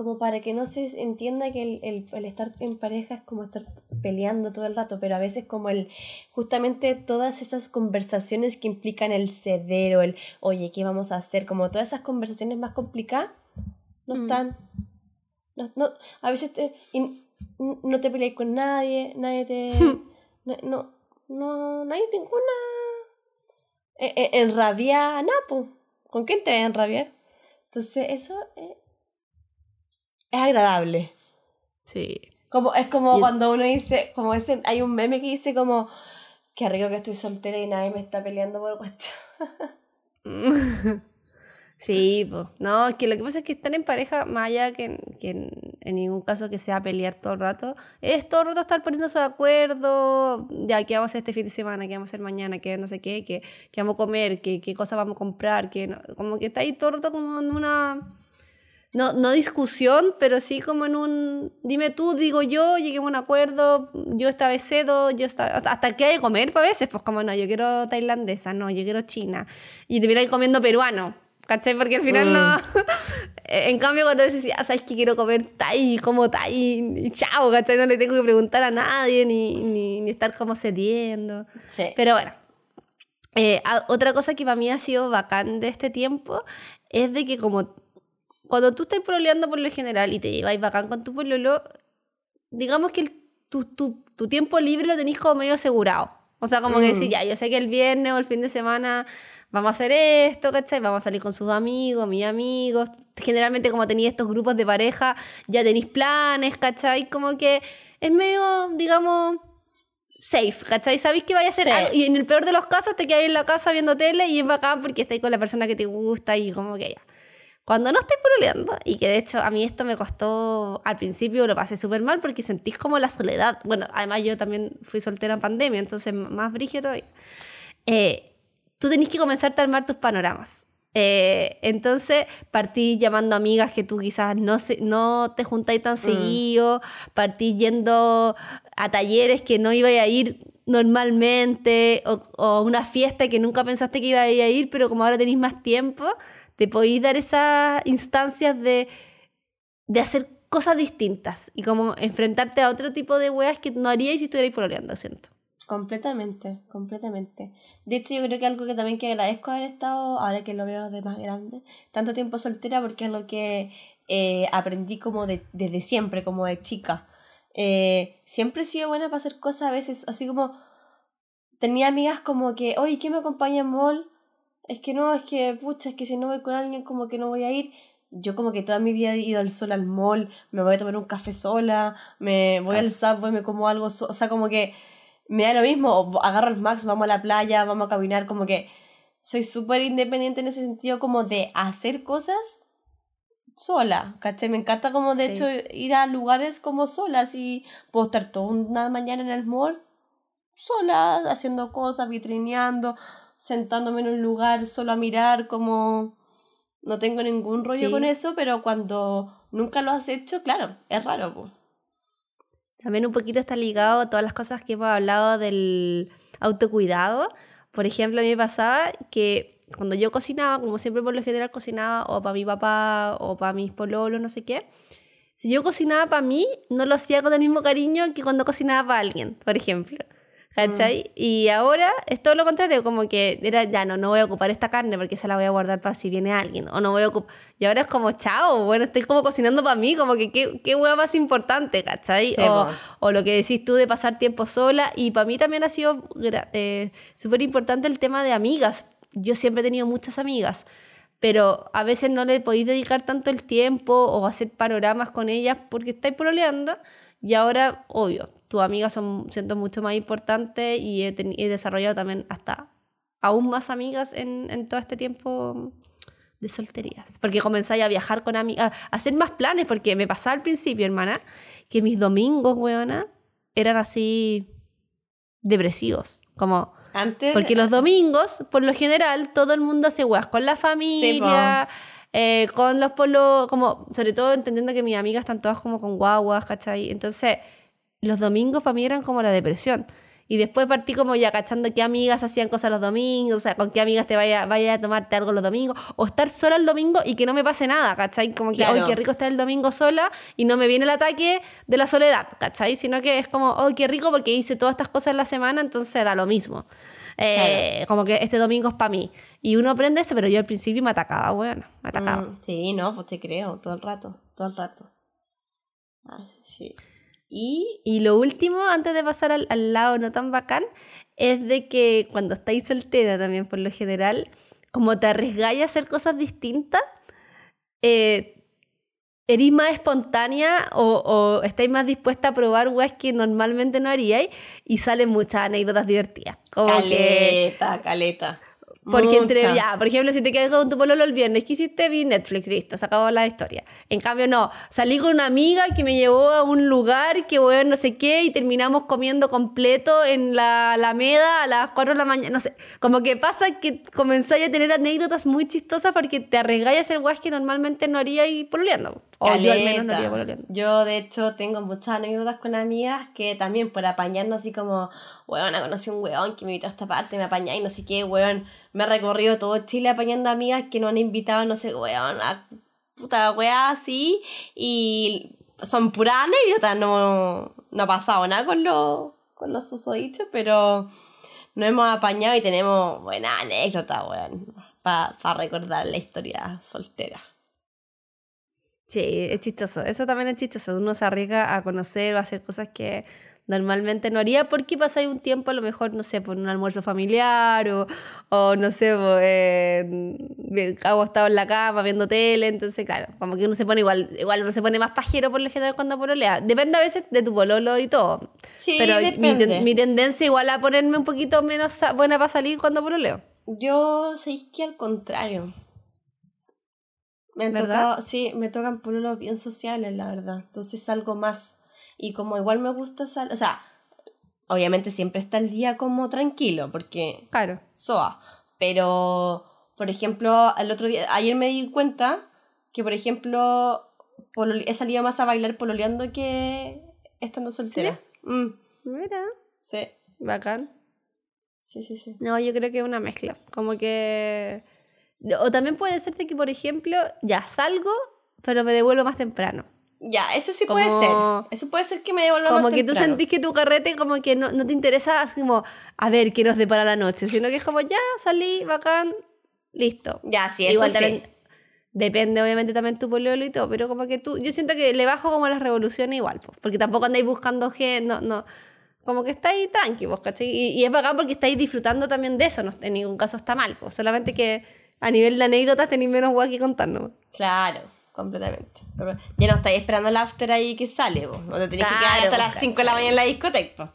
como para que no se entienda que el, el- el estar en pareja es como estar peleando todo el rato, pero a veces como el, justamente todas esas conversaciones que implican el ceder o el, oye, ¿qué vamos a hacer? Como todas esas conversaciones más complicadas, no Mm. están. No, no, a veces te, y no te peleas con nadie, nadie te... <laughs> no, no, no, no hay ninguna... eh, eh, enrabiada, nada, po. ¿Con quién te vas a enrabiar? Entonces eso eh, es agradable. Sí. Como, es como cuando uno dice, como ese, hay un meme que dice como, qué rico que estoy soltera y nadie me está peleando por WhatsApp. <laughs> Sí, pues. No, es que lo que pasa es que estar en pareja, más allá que, que en, en ningún caso que sea pelear todo el rato, es todo el rato estar poniéndose de acuerdo, ya, ¿qué vamos a hacer este fin de semana? ¿Qué vamos a hacer mañana? ¿Qué no sé qué? ¿Qué, qué vamos a comer? ¿Qué, qué cosas vamos a comprar? ¿Qué no? Como que está ahí todo el rato como en una... No, no discusión, pero sí como en un... Dime tú, digo yo, lleguemos a un acuerdo, yo esta vez cedo, yo esta... Hasta, hasta que hay que comer, pues a veces, pues como no, yo quiero tailandesa, no, yo quiero china. Y te miráis comiendo peruano. ¿Cachai? Porque al final no. <laughs> en cambio, cuando dices, ya sabes que quiero comer Thai, como Thai, y chao, ¿cachai? No le tengo que preguntar a nadie, ni, ni, ni estar como cediendo. Sí. Pero bueno. Eh, otra cosa que para mí ha sido bacán de este tiempo es de que como cuando tú estás proleando por lo general y te lleváis bacán con tu pololo, digamos que el- tu, tu, tu tiempo libre lo tenéis como medio asegurado. O sea, como que Mm. decir, ya, yo sé que el viernes o el fin de semana vamos a hacer esto, ¿cachai? Vamos a salir con sus amigos, mis amigos. Generalmente como tenéis estos grupos de pareja, ya tenéis planes, ¿cachai? Como que es medio, digamos, safe, ¿cachai? Sabéis que vaya a hacer Sí. algo. Y en el peor de los casos te quedáis en la casa viendo tele y es bacán porque estáis con la persona que te gusta y como que ya. Cuando no estáis pololeando, y que de hecho a mí esto me costó, al principio lo pasé súper mal porque sentís como la soledad. Bueno, además yo también fui soltera en pandemia, entonces más brígido todavía. Eh, tú tenés que comenzarte a armar tus panoramas. Eh, entonces partí llamando amigas que tú quizás no, se- no te juntáis tan seguido, partí yendo a talleres que no iba a ir normalmente, o, o una fiesta que nunca pensaste que iba a ir, pero como ahora tenéis más tiempo, te podéis dar esas instancias de, de hacer cosas distintas y como enfrentarte a otro tipo de weas que no haríais si estuvierais pololeando, siento. Completamente, completamente. De hecho, yo creo que algo que también que agradezco haber estado, ahora que lo veo de más grande, tanto tiempo soltera, porque es lo que eh, aprendí como de, desde siempre, como de chica. Eh, siempre he sido buena para hacer cosas a veces, así como tenía amigas como que, oye, ¿qué me acompaña en mall? Es que no, es que, pucha, es que si no voy con alguien como que no voy a ir. Yo como que toda mi vida he ido al sol al mall, me voy a tomar un café sola, me voy al subway, me como algo, so- o sea, como que me da lo mismo, o agarro el Max, vamos a la playa, vamos a caminar, como que soy súper independiente en ese sentido como de hacer cosas sola, ¿cachai? Me encanta como de Sí. hecho ir a lugares como sola, así puedo estar toda una mañana en el mall sola, haciendo cosas, vitrineando, sentándome en un lugar solo a mirar, como no tengo ningún rollo Sí. con eso, pero cuando nunca lo has hecho, claro, es raro, pues. También un poquito está ligado a todas las cosas que hemos hablado del autocuidado. Por ejemplo, a mí me pasaba que cuando yo cocinaba, como siempre por lo general cocinaba o para mi papá o para mis pololos, no sé qué, si yo cocinaba para mí, no lo hacía con el mismo cariño que cuando cocinaba para alguien, por ejemplo. ¿Cachai? Y ahora es todo lo contrario, como que era, ya no, no voy a ocupar esta carne porque esa la voy a guardar para si viene alguien, o no voy a ocupar... Y ahora es como, chao, bueno, estoy como cocinando para mí, como que qué, qué hueá más importante, ¿cachai? Sí, o, po. o lo que decís tú de pasar tiempo sola, y para mí también ha sido eh, súper importante el tema de amigas. Yo siempre he tenido muchas amigas, pero a veces no le podéis dedicar tanto el tiempo o hacer panoramas con ellas porque estáis pololeando y ahora, obvio, tus amigas son siento mucho más importantes y he, desarrollado también hasta aún más amigas en, en todo este tiempo de solterías. Porque comenzáis a viajar con amigas, a hacer más planes, porque me pasaba al principio, hermana, que mis domingos, weona, eran así depresivos, como... Antes, Porque los domingos, por lo general, todo el mundo hace weas con la familia, eh, con los polos, como, sobre todo entendiendo que mis amigas están todas como con guaguas, ¿cachai? Entonces, los domingos para mí eran como la depresión. Y después partí como ya cachando qué amigas hacían cosas los domingos, o sea, con qué amigas te vaya, vaya a tomarte algo los domingos, o estar sola el domingo y que no me pase nada, ¿cachai? Como que, Claro. ¡ay, qué rico estar el domingo sola! Y no me viene el ataque de la soledad, ¿cachai? Sino que es como, ¡ay, qué rico! Porque hice todas estas cosas en la semana, entonces da lo mismo. Eh, Como que este domingo es para mí. Y uno aprende eso, pero yo al principio me atacaba, bueno, me atacaba. Mm, sí, no, pues te creo, todo el rato, todo el rato. Sí. Y Y lo último, antes de pasar al, al lado no tan bacán, es de que cuando estáis soltera también, por lo general, como te arriesgáis a hacer cosas distintas, eh, erís más espontánea o, o estáis más dispuesta a probar weas que normalmente no haríais y salen muchas anécdotas divertidas. Como caleta, caleta. Porque entre, Mucha. ya, por ejemplo, si te quedas con tu pololo el viernes, ¿qué hiciste? Vi Netflix, listo, se acabó la historia. En cambio, no, salí con una amiga que me llevó a un lugar que, bueno, no sé qué, y terminamos comiendo completo en la Alameda a las 4 de la mañana, no sé. Como que pasa que comenzáis a tener anécdotas muy chistosas porque te arriesgáis a hacer guas que normalmente no haríais pololeando. O yo al menos no haría pololeando. Yo, de hecho, tengo muchas anécdotas con amigas que también por apañarnos así como, weón, conocí un weón que me invitó a esta parte, me apañá y no sé qué, weón. Me he recorrido todo Chile apañando amigas que nos han invitado, no sé, weón, a puta weá así. Y son puras anécdotas, no, no ha pasado nada con los, con los susodichos, pero nos hemos apañado y tenemos buena anécdota, weón, para recordar la historia soltera. Sí, es chistoso. Eso también es chistoso. Uno se arriesga a conocer o a hacer cosas que normalmente no haría porque pasáis un tiempo a lo mejor, no sé, por un almuerzo familiar o, o no sé, por, eh, acostado en la cama viendo tele. Entonces, claro, como que uno se pone igual, igual uno se pone más pajero por lo general cuando pololea. Depende a veces de tu pololo y todo. Sí, Pero mi, ten- mi tendencia igual a ponerme un poquito menos buena para salir cuando pololeo. Yo sé que al contrario. Me han ¿Verdad? tocado, sí, me tocan pololos bien sociales, la verdad. Entonces salgo más. Y como igual me gusta salir, o sea, obviamente siempre está el día como tranquilo, porque Claro. soa. Pero, por ejemplo, el otro día, ayer me di cuenta que, por ejemplo, he salido más a bailar pololeando que estando soltera. Mm, Mira, sí, bacán. sí, sí, sí. No, yo creo que es una mezcla. Como que. O también puede ser de que, por ejemplo, ya salgo, pero me devuelvo más temprano. Ya, eso sí puede ser. Como- Eso puede ser que me devuelva Como más que tú temprano. sentís que tu carrete como que no, no te interesa como a ver qué nos depara la noche, sino que es como ya salí, bacán, listo. Ya, sí, eso Igual sí. también depende obviamente también tu pololo y todo, pero como que tú, yo siento que le bajo como las revoluciones igual, po, porque tampoco andáis buscando gente, no, no, como que estáis tranqui, vos, ¿cachai? Y, y es bacán porque estáis disfrutando también de eso, no, en ningún caso está mal, po, solamente que a nivel de anécdotas tenéis menos guay que contarnos. Claro, completamente. Ya no estáis esperando el after ahí que sale, vos. No te tenés que quedar hasta las 5 de la mañana en la discoteca. po.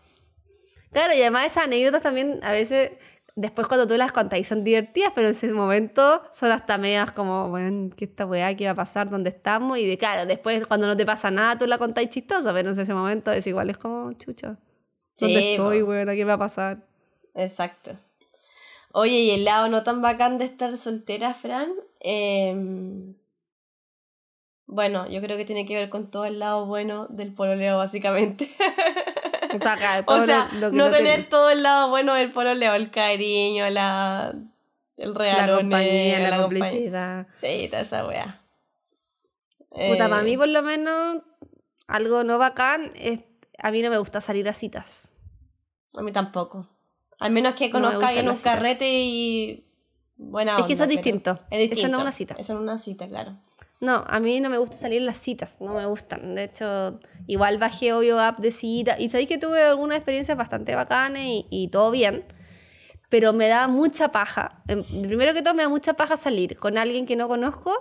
Claro, y además esas anécdotas también a veces, después cuando tú las contáis son divertidas, pero en ese momento son hasta medias como, bueno, ¿qué esta weá? ¿Qué va a pasar? ¿Dónde estamos? Y de claro, después cuando no te pasa nada tú la contáis chistoso, pero en ese momento es igual, es como, chucha, ¿dónde Sí, estoy, weón? ¿Qué va a pasar? Exacto. Oye, y el lado no tan bacán de estar soltera, Fran. Em, bueno, yo creo que tiene que ver con todo el lado bueno del pololeo, básicamente. <laughs> O sea, acá, <laughs> o todo sea, lo- lo que no te- tener todo el lado bueno del pololeo, el cariño, la, el la regaloneo, compañía, la, compañía. complicidad. Sí, toda esa wea. Puta, Eh, para mí por lo menos algo no bacán es, a mí no me gusta salir a citas. A mí tampoco. Al menos que No conozca alguien en un carrete y. Buena Es que eso es onda, distinto. Es Eso no es una cita. Eso no es una cita, claro. No, a mí no me gusta salir las citas, no me gustan. De hecho, igual bajé obvio app de cita y sabéis que tuve algunas experiencias bastante bacanas y, y todo bien, pero me da mucha paja. Em, Primero que todo, me da mucha paja salir con alguien que no conozco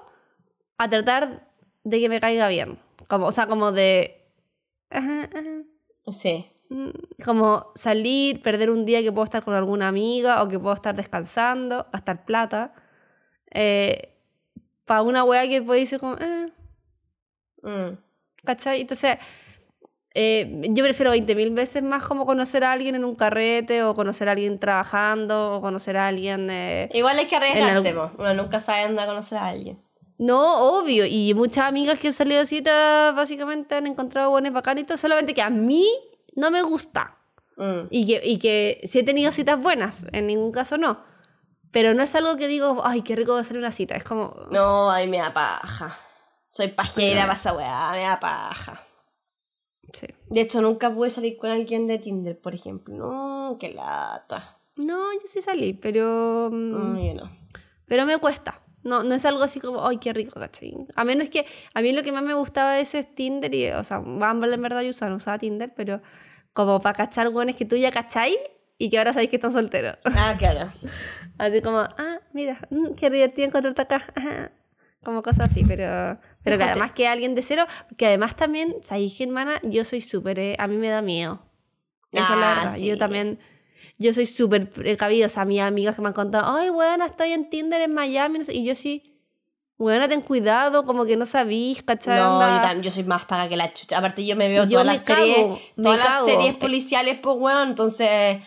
a tratar de que me caiga bien. Como, o sea, como de. ajá, ajá, Sí. mm, Como salir, perder un día que puedo estar con alguna amiga o que puedo estar descansando, gastar plata. Para una wea que puede decir como. "Eh, Mm. ¿Cachai? Entonces, eh, yo prefiero 20.000 veces más como conocer a alguien en un carrete o conocer a alguien trabajando o conocer a alguien... eh, Igual hay que arriesgarse. Uno nunca sabe dónde conocer a alguien. No, obvio. Y muchas amigas que han salido de citas básicamente han encontrado buenos todo, solamente que a mí no me gusta. Mm. Y que, y que sí he tenido citas buenas, en ningún caso no. Pero no es algo que digo, ay, qué rico va a ser una cita. Es como... No, a mí me da paja. Soy pajera para esa weá, me da paja. sí. De hecho, nunca pude salir con alguien de Tinder, por ejemplo. No, qué lata. No, yo sí salí, pero... mm, No, yo no. Pero me cuesta. No, no es algo así como, ay, qué rico, ¿cachai? A menos que, a mí lo que más me gustaba de ese es Tinder, y, o sea, Bumble en verdad yo usaba, no usaba Tinder, pero como para cachar buenos que tú ya cacháis y que ahora sabéis que están solteros. Ah, claro. <laughs> Así como, ah, mira, mm, qué divertido encontrarte acá. ajá. Como cosas así, pero, pero claro, más que alguien de cero, porque además también, que hermana, yo soy súper, eh, a mí me da miedo. Esa es la Ah, verdad. sí. Yo también, yo soy súper precavida. O sea, mis amigas que me han contado, ay, bueno, estoy en Tinder en Miami. no sé, Y yo sí, bueno, ten cuidado, como que no sabís, ¿cachai? No, yo, también, yo soy más paga que la chucha. Aparte, yo me veo Yo todas me las series, cago, me todas las series policiales, pues, weón. Entonces,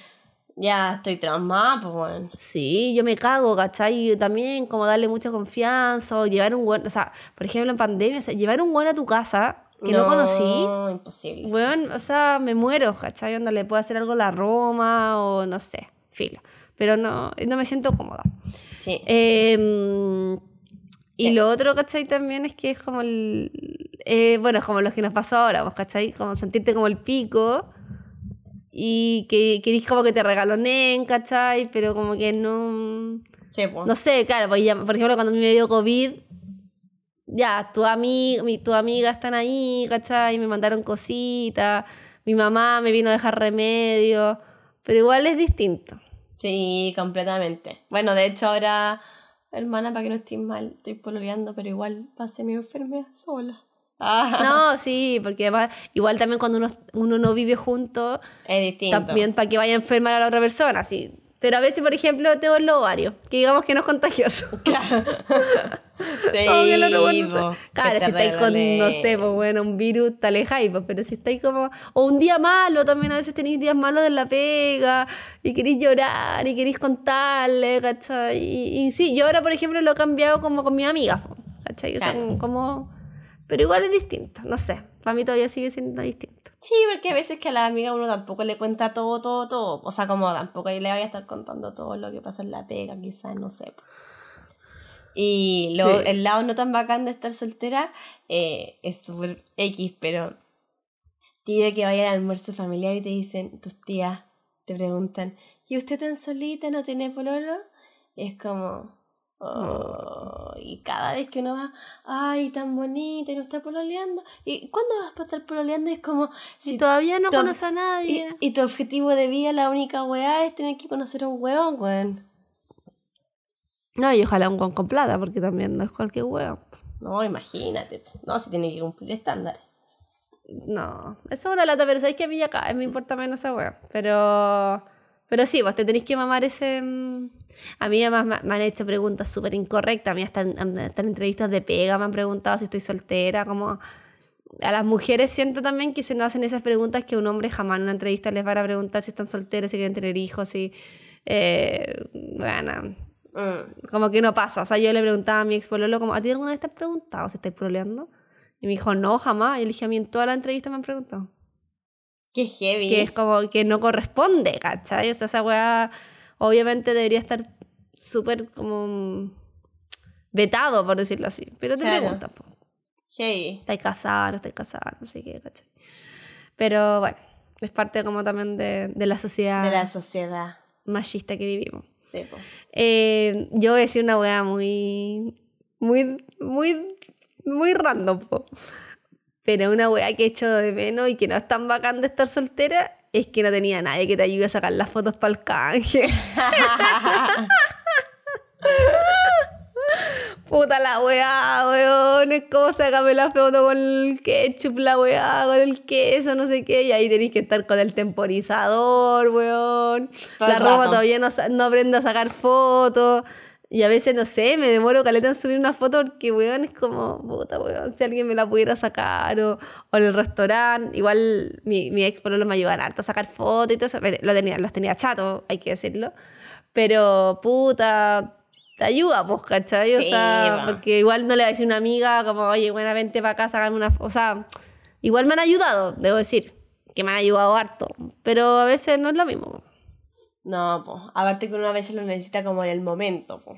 ya estoy traumada, pues, weón. Sí, yo me cago, ¿cachai? Y también como darle mucha confianza o llevar un buen, o sea, por ejemplo en pandemia, o sea, llevar un buen a tu casa que no, conocí, No, imposible. Weón, o sea, me muero, ¿cachai? Onda, le puedo hacer algo a la Roma o no sé, filo. Pero no, no me siento cómoda. Sí. Eh, y lo otro, ¿cachai? También es que es como el... eh, bueno, es como los que nos pasó ahora, pues, ¿cachai? Como sentirte como el pico y que querís como que te regalonen, ¿cachai? Pero como que no... sí, pues. No sé, claro, pues ya, por ejemplo, cuando me dio COVID, ya, tu, ami mi, tu amiga están ahí, ¿cachai? Me mandaron cositas, mi mamá me vino a dejar remedio, pero igual es distinto. Sí, completamente. Bueno, de hecho, ahora, hermana, para que no estés mal, estoy pololeando, pero igual pasé mi enfermedad sola. Ah, No, sí, porque además, igual también cuando uno, uno no vive junto, es distinto. también para que vaya a enfermar a la otra persona, sí. Pero a veces, por ejemplo, tengo el ovario, que digamos que no es contagioso. <laughs> <laughs> Sí, otro bueno, no. Claro, si estáis con, no sé, pues bueno, un virus, te alejáis, pues, pero si estáis como. O un día malo, también a veces tenéis días malos de la pega, y queréis llorar, y queréis contarle, ¿cachai? Y, y sí, yo ahora, por ejemplo, lo he cambiado como con mis amigas, ¿cachai? O sea, Claro. como. Pero igual es distinto, no sé. Para mí todavía sigue siendo distinto. Sí, porque a veces que a la amiga uno tampoco le cuenta todo, todo, todo. O sea, como tampoco le vaya a estar contando todo lo que pasó en la pega, quizás, no sé. Y lo, Sí. el lado no tan bacán de estar soltera eh, es súper X, pero tío que vaya al almuerzo familiar y te dicen, tus tías te preguntan, ¿y usted tan solita no tiene pololo? Y es como, oh, y cada vez que uno va, ay, tan bonita y no está pololeando, ¿y cuándo vas a estar pololeando? Y es como, Si todavía no to- conoce a nadie. y tu objetivo de vida, la única weá, es tener que conocer a un weón, weón. No, y ojalá un con, con plata, porque también no es cualquier hueón. No, imagínate. No, si tiene que cumplir estándares. No, eso es una lata, pero sabéis que a mí ya vez me importa menos esa wea. Pero, pero sí, vos te tenéis que mamar ese. mm, A mí además me, han hecho preguntas súper incorrectas. A mí hasta en, hasta en entrevistas de pega me han preguntado si estoy soltera. Como a las mujeres siento también que se nos hacen esas preguntas que un hombre jamás en una entrevista les va a preguntar si están solteros, si quieren tener hijos, si. Eh, bueno, Mm. como que no pasa. O sea, yo le preguntaba a mi ex pololo como, ¿a ti alguna vez te han preguntado si estáis proleando? Y me dijo, no, jamás. Y le dije, a mí en toda la entrevista me han preguntado. Qué heavy. Que es como que no corresponde, ¿cachai? O sea, esa weá obviamente debería estar súper como vetado, por decirlo así. Pero te Claro. preguntan, po, Heavy. ¿estáis casados? ¿No estáis casados? No sé qué, ¿cachai? Pero bueno, es parte como también de, de la sociedad De la sociedad. machista que vivimos. Sí, po. Eh, yo voy a decir una weá muy, muy, muy, muy random, po. Pero una weá que he hecho de menos y que no es tan bacán de estar soltera es que no tenía nadie que te ayude a sacar las fotos para el canje. <laughs> Puta la weá, weón. Es como sacarme la foto con el ketchup, la weá, con el queso, no sé qué. Y ahí tenéis que estar con el temporizador, weón. Todo la rato. todavía no, no aprendo a sacar fotos. Y a veces, no sé, me demoro caleta en subir una foto porque, weón, es como, puta, weón, si alguien me la pudiera sacar o, o en el restaurante. Igual mi, mi ex lo me ayudaban harto a sacar fotos y todo eso. Lo tenía, los tenía chato, hay que decirlo. Pero, puta, te ayuda, pues, ¿cachai? O Sí, sea, va. porque igual no le va a decir a una amiga como, oye, buena, vente para acá, sácame una... O sea, igual me han ayudado, debo decir, que me han ayudado harto. Pero a veces no es lo mismo. No, pues. Aparte que uno a veces lo necesita como en el momento, po.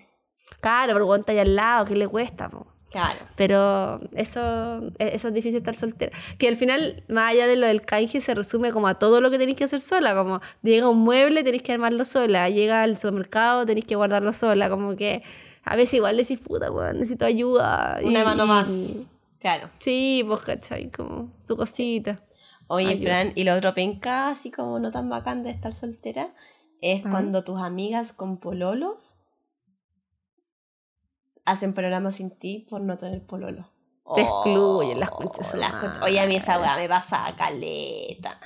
Claro, pero está ahí al lado, ¿qué le cuesta, po? Claro. Pero eso, e- eso es difícil estar soltera. Que al final, más allá de lo del canje, se resume como a todo lo que tenéis que hacer sola. Como llega un mueble, tenéis que armarlo sola. Llega al supermercado, tenéis que guardarlo sola. Como que a veces igual decís, puta, weón, necesito ayuda. Una Y- mano y- más. Claro. Sí, pues, ¿cachai? Como su cosita. Oye, Ayuda. Fran, y lo otro penca, así como no tan bacán de estar soltera, es cuando tus amigas con pololos hacen programa sin ti por no tener pololo. Te excluyen las conchas conchas- Oye, a mí esa weá me pasa caleta.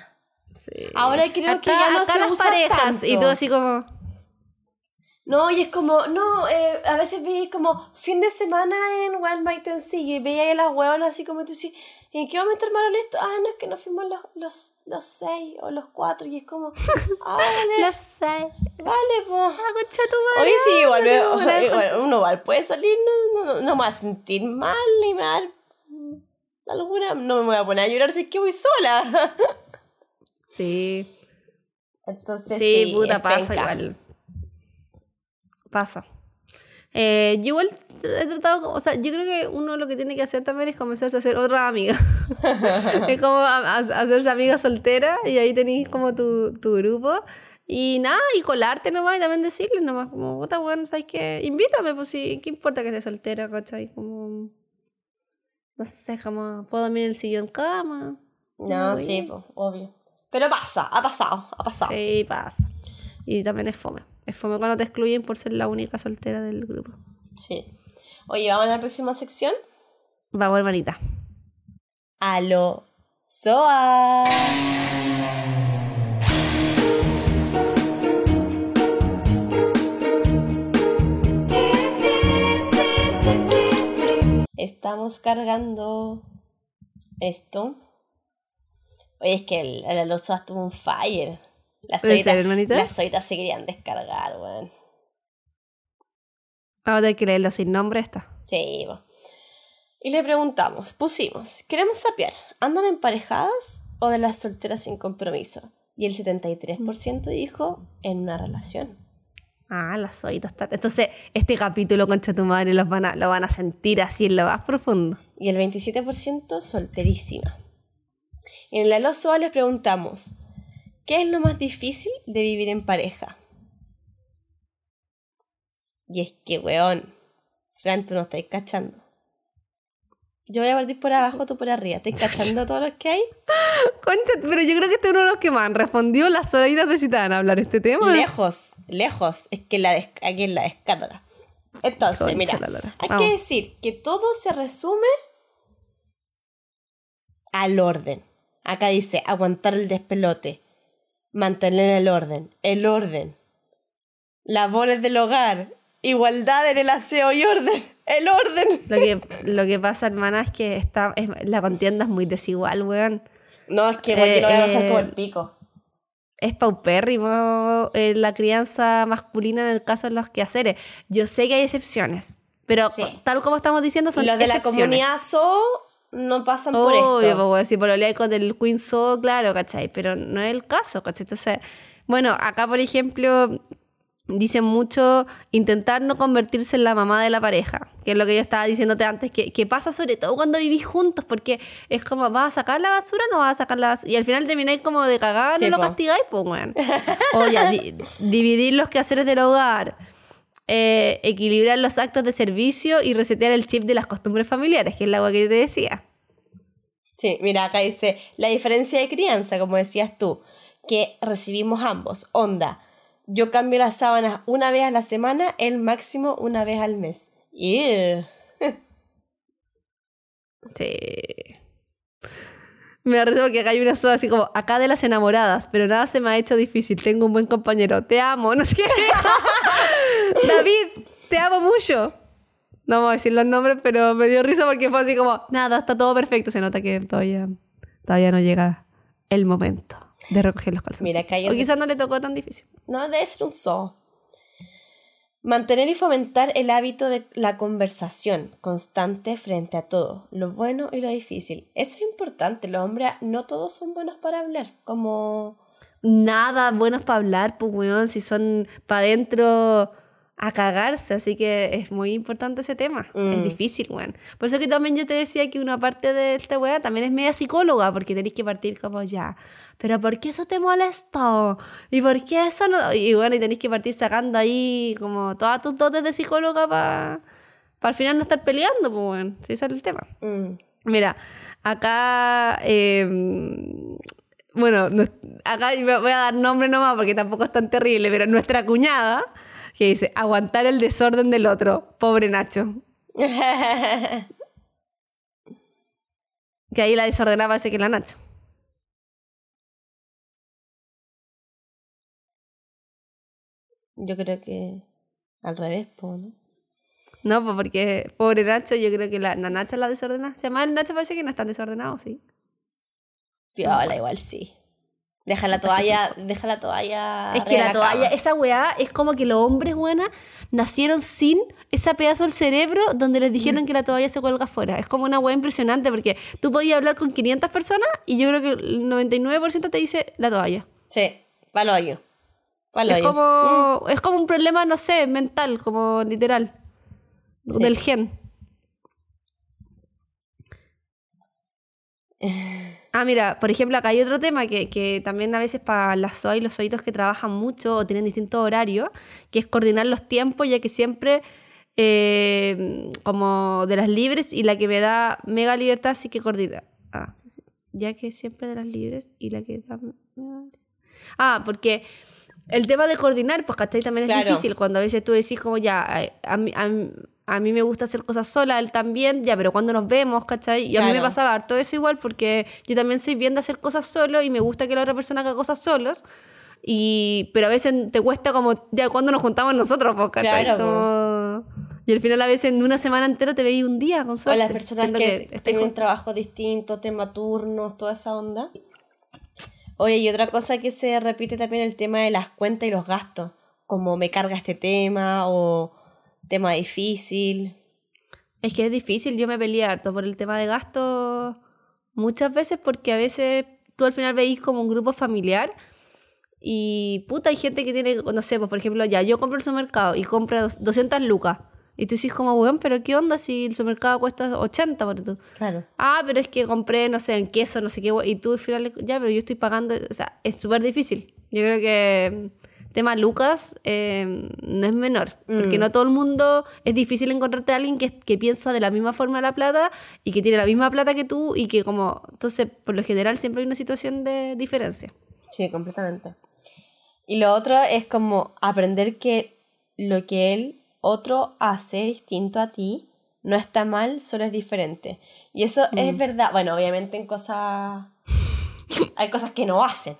Sí. Ahora creo que ya no se las usa parejas y tanto. todo así como... No, y es como, no, eh, a veces vi como fin de semana en Walmart en sí y veía ahí las huevonas así como tú sí, ¿en qué momento armaron esto? Ah, no, es que nos fuimos los, los, los seis o los cuatro y es como, <laughs> ah, vale, Lo sé. vale, pues. Oye, sí, igual, me- no, no, igual, uno igual puede salir, no, no, no me va a sentir mal ni me va a dar alguna, no me voy a poner a llorar si es que voy sola. <laughs> Sí. Entonces, Sí, sí, puta, pasa penca. igual. Pasa. Eh, yo igual he tratado, o sea, yo creo que uno lo que tiene que hacer también es comenzarse a hacer otra amiga. <laughs> es como a- a- hacerse amiga soltera y ahí tenéis como tu, tu grupo. Y nada, y colarte nomás y también decirle nomás, como, puta, bueno, ¿sabes qué? Invítame, pues sí, ¿qué importa que esté soltera, cachai? Como, no sé, como, puedo dormir en el sillón cama. No, Muy sí, pues, obvio. Pero pasa, ha pasado, ha pasado. Sí, pasa. Y también es fome. Es fome cuando te excluyen por ser la única soltera del grupo. Sí. Oye, vamos a la próxima sección. Vamos, hermanita. Aló, Soa. Estamos cargando esto. Oye, es que el, el estuvo un fire. Las ¿En solitas, serio, hermanita? las solitas se querían descargar, weón. Vamos a tener que leerlo sin nombre esta. Sí, va. Y le preguntamos, pusimos, queremos sapear, ¿andan emparejadas o de las solteras sin compromiso? Y el 73% dijo en una relación. Ah, las oídas están. Entonces, este capítulo, concha tu madre, los van a, lo van a sentir así en lo más profundo. Y el 27% solterísima. En la Losoa les preguntamos, ¿qué es lo más difícil de vivir en pareja? Y es que, weón, Fran, tú no estás cachando. Yo voy a partir por abajo, tú por arriba. ¿Estás cachando <laughs> todos los que hay? Concha, pero yo creo que este es uno de los que más han respondido. Las oídas necesitan hablar este tema. Lejos, lejos. Es que la aquí en la descarga. Entonces, Concha mira, hay Vamos. que decir que todo se resume al orden. Acá dice aguantar el despelote, mantener el orden, el orden, labores del hogar, igualdad en el aseo y orden, el orden. Lo que, lo que pasa, hermana, es que está, es- la contienda es muy desigual, weón. No, es que igual que lo voy a pasar Eh, como el pico. es paupérrimo eh, la crianza masculina en el caso de los quehaceres. Yo sé que hay excepciones, pero Sí. tal como estamos diciendo son los de la comunidad SO no pasan por Obvio, esto. pues, si por olea con el Queen So, claro, ¿cachai? Pero no es el caso, ¿cachai? Entonces, bueno, acá, por ejemplo, dicen mucho intentar no convertirse en la mamá de la pareja, que es lo que yo estaba diciéndote antes, que, que pasa sobre todo cuando vivís juntos, porque es como, ¿vas a sacar la basura o no vas a sacar la basura? Y al final termináis como de cagar, Sí, no lo castigáis, pues, weón. <laughs> O ya, di- dividir los quehaceres del hogar. eh, equilibrar los actos de servicio y resetear el chip de las costumbres familiares, que es la agua que te decía. Sí, mira, acá dice la diferencia de crianza, como decías tú, que recibimos ambos. Onda, yo cambio las sábanas una vez a la semana, el máximo una vez al mes. Ew. <laughs> Sí. Me da risa porque acá hay una soda así como, acá de las enamoradas, pero nada se me ha hecho difícil, tengo un buen compañero, te amo, no sé qué. <laughs> David, te amo mucho. No vamos a decir los nombres, pero me dio risa porque fue así como, nada, está todo perfecto, se nota que todavía, todavía no llega el momento de recoger los calzones. Mira, o quizás no le tocó tan difícil. No, debe ser un zoo. Mantener y fomentar el hábito de la conversación constante frente a todo, lo bueno y lo difícil. Eso es importante, los hombres no todos son buenos para hablar, como... nada buenos para hablar, pues, weón, si son para adentro a cagarse, así que es muy importante ese tema, Mm. es difícil, weón. Por eso que también yo te decía que una parte de esta weá también es media psicóloga, porque tenéis que partir como ya, pero ¿por qué eso te molestó? ¿Y por qué eso no? Y bueno, y tenéis que partir sacando ahí como todas tus dotes de psicóloga para al final no estar peleando, pues, weón, si ese es el tema. mm, Mira, acá. eh, bueno, no- acá voy a dar nombre nomás porque tampoco es tan terrible, pero nuestra cuñada, que dice: aguantar el desorden del otro. Pobre Nacho. <laughs> Que ahí la desordenada parece que es la Nacho. Yo creo que al revés, po, ¿no? No, pues porque pobre Nacho, yo creo que la, la Nacha la desordenada. Se llama el Nacho, parece que no están desordenados, sí. Piola, igual sí. Deja la toalla, deja la toalla. Es que la toalla, esa weá, es como que los hombres, buena, nacieron sin ese pedazo del cerebro donde les dijeron que la toalla se cuelga afuera. Es como una weá impresionante porque tú podías hablar con 500 personas y yo creo que el 99% te dice la toalla. Sí, palo hoyo. Es como, es como un problema, no sé, mental, como literal. Sí. Del gen. Ah, mira, por ejemplo, acá hay otro tema que, que también a veces para las SOA y los soitos que trabajan mucho o tienen distintos horarios, que es coordinar los tiempos, ya que siempre, eh, como de las libres y la que me da mega libertad, sí que coordina. Ah, ya que siempre de las libres y la que da... mega- Ah, porque el tema de coordinar, pues, ¿cachai? También es Claro. difícil cuando a veces tú decís como ya, a mí, a, a mí me gusta hacer cosas sola, él también, ya, pero cuando nos vemos, ¿cachai? Y a mí me Claro. pasaba harto eso igual porque yo también soy bien de hacer cosas solo y me gusta que la otra persona haga cosas solos. Y, pero a veces te cuesta como, ya, cuando nos juntamos nosotros, pues, ¿cachai? Claro, Como- Y al final a veces en una semana entera te veis un día con O suerte. las personas que, estáis tienen juntos. trabajo distinto, tema turnos, toda esa onda. Oye, y otra cosa que se repite también el tema de las cuentas y los gastos. Como me carga este tema o tema difícil. Es que es difícil, yo me peleé harto por el tema de gastos muchas veces porque a veces tú al final veis como un grupo familiar y puta, hay gente que tiene, no sé, pues por ejemplo, ya yo compro el supermercado y compro dos- 200 lucas y tú dices como, weón, pero ¿qué onda si el supermercado cuesta 80 por tú? Claro. Ah, pero es que compré, no sé, en queso, no sé qué, y tú al final, ya, pero yo estoy pagando, o sea, es súper difícil. Yo creo que mm, tema Lucas eh, no es menor, porque no todo el mundo, es difícil encontrarte a alguien que, que piensa de la misma forma la plata y que tiene la misma plata que tú y que como, entonces, por lo general siempre hay una situación de diferencia. Sí, completamente. Y lo otro es como aprender que lo que él, otro, hace distinto a ti, no está mal, solo es diferente. Y eso es verdad. Bueno, obviamente en cosas... <laughs> hay cosas que no hacen.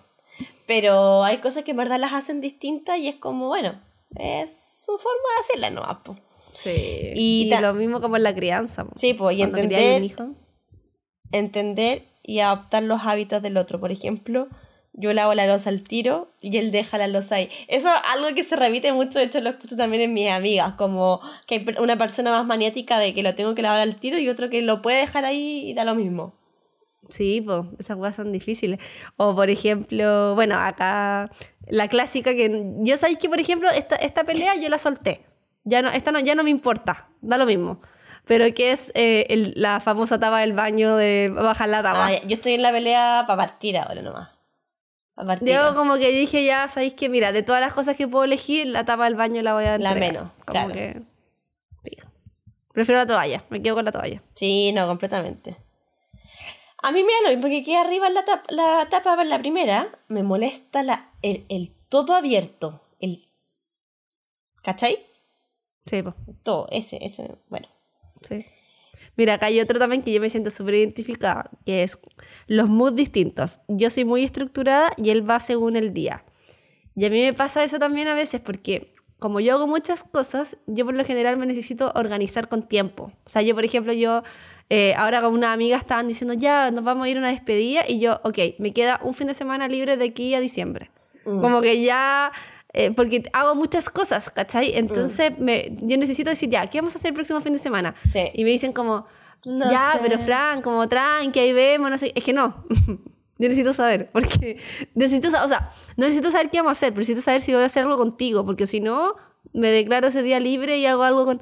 Pero hay cosas que en verdad las hacen distintas y es como, bueno, es su forma de hacerla, ¿no? po. Sí. Y lo mismo como en la crianza. Sí, pues, y criáis un entender, hijo. entender y adoptar los hábitos del otro. Por ejemplo, yo lavo la losa al tiro y él deja la losa ahí. Eso es algo que se repite mucho, de hecho lo escucho también en mis amigas, como que hay una persona más maniática de que lo tengo que lavar al tiro y otro que lo puede dejar ahí y da lo mismo. Sí, pues esas cosas son difíciles. O por ejemplo, bueno, acá la clásica que yo sabéis que por ejemplo esta, esta pelea yo la solté. Ya no, esta no, ya no me importa, da lo mismo. Pero que es eh, el- la famosa tapa del baño de bajar la tapa. Ah, yo estoy en la pelea para partir ahora nomás. Yo como que dije ya, sabéis que mira, de todas las cosas que puedo elegir, la tapa del baño la voy a La entregar. menos, Como claro. que. Prefiero la toalla, me quedo con la toalla. Sí, no, completamente. A mí me da lo mismo que quede arriba la, tap- la tapa para la primera. Me molesta la, el, el todo abierto. El, ¿Cachai? Sí, pues. Todo, ese, ese, bueno. Sí. Mira, acá hay otro también que yo me siento súper identificada, que es los moods distintos. Yo soy muy estructurada y él va según el día. Y a mí me pasa eso también a veces porque como yo hago muchas cosas, yo por lo general me necesito organizar con tiempo. O sea, yo por ejemplo, yo eh, ahora con una amiga estaban diciendo, ya, nos vamos a ir a una despedida y yo, ok, me queda un fin de semana libre de aquí a diciembre. Mm. Como que ya, eh, porque hago muchas cosas, ¿cachai? Entonces me, yo necesito decir, ya, ¿qué vamos a hacer el próximo fin de semana? Sí. Y me dicen como, No ya, sé. pero Fran, como tranqui, ahí vemos, no sé. Es que no. <laughs> Yo necesito saber, porque necesito, o sea, no necesito saber qué vamos a hacer, pero necesito saber si voy a hacer algo contigo, porque si no, me declaro ese día libre y hago algo con...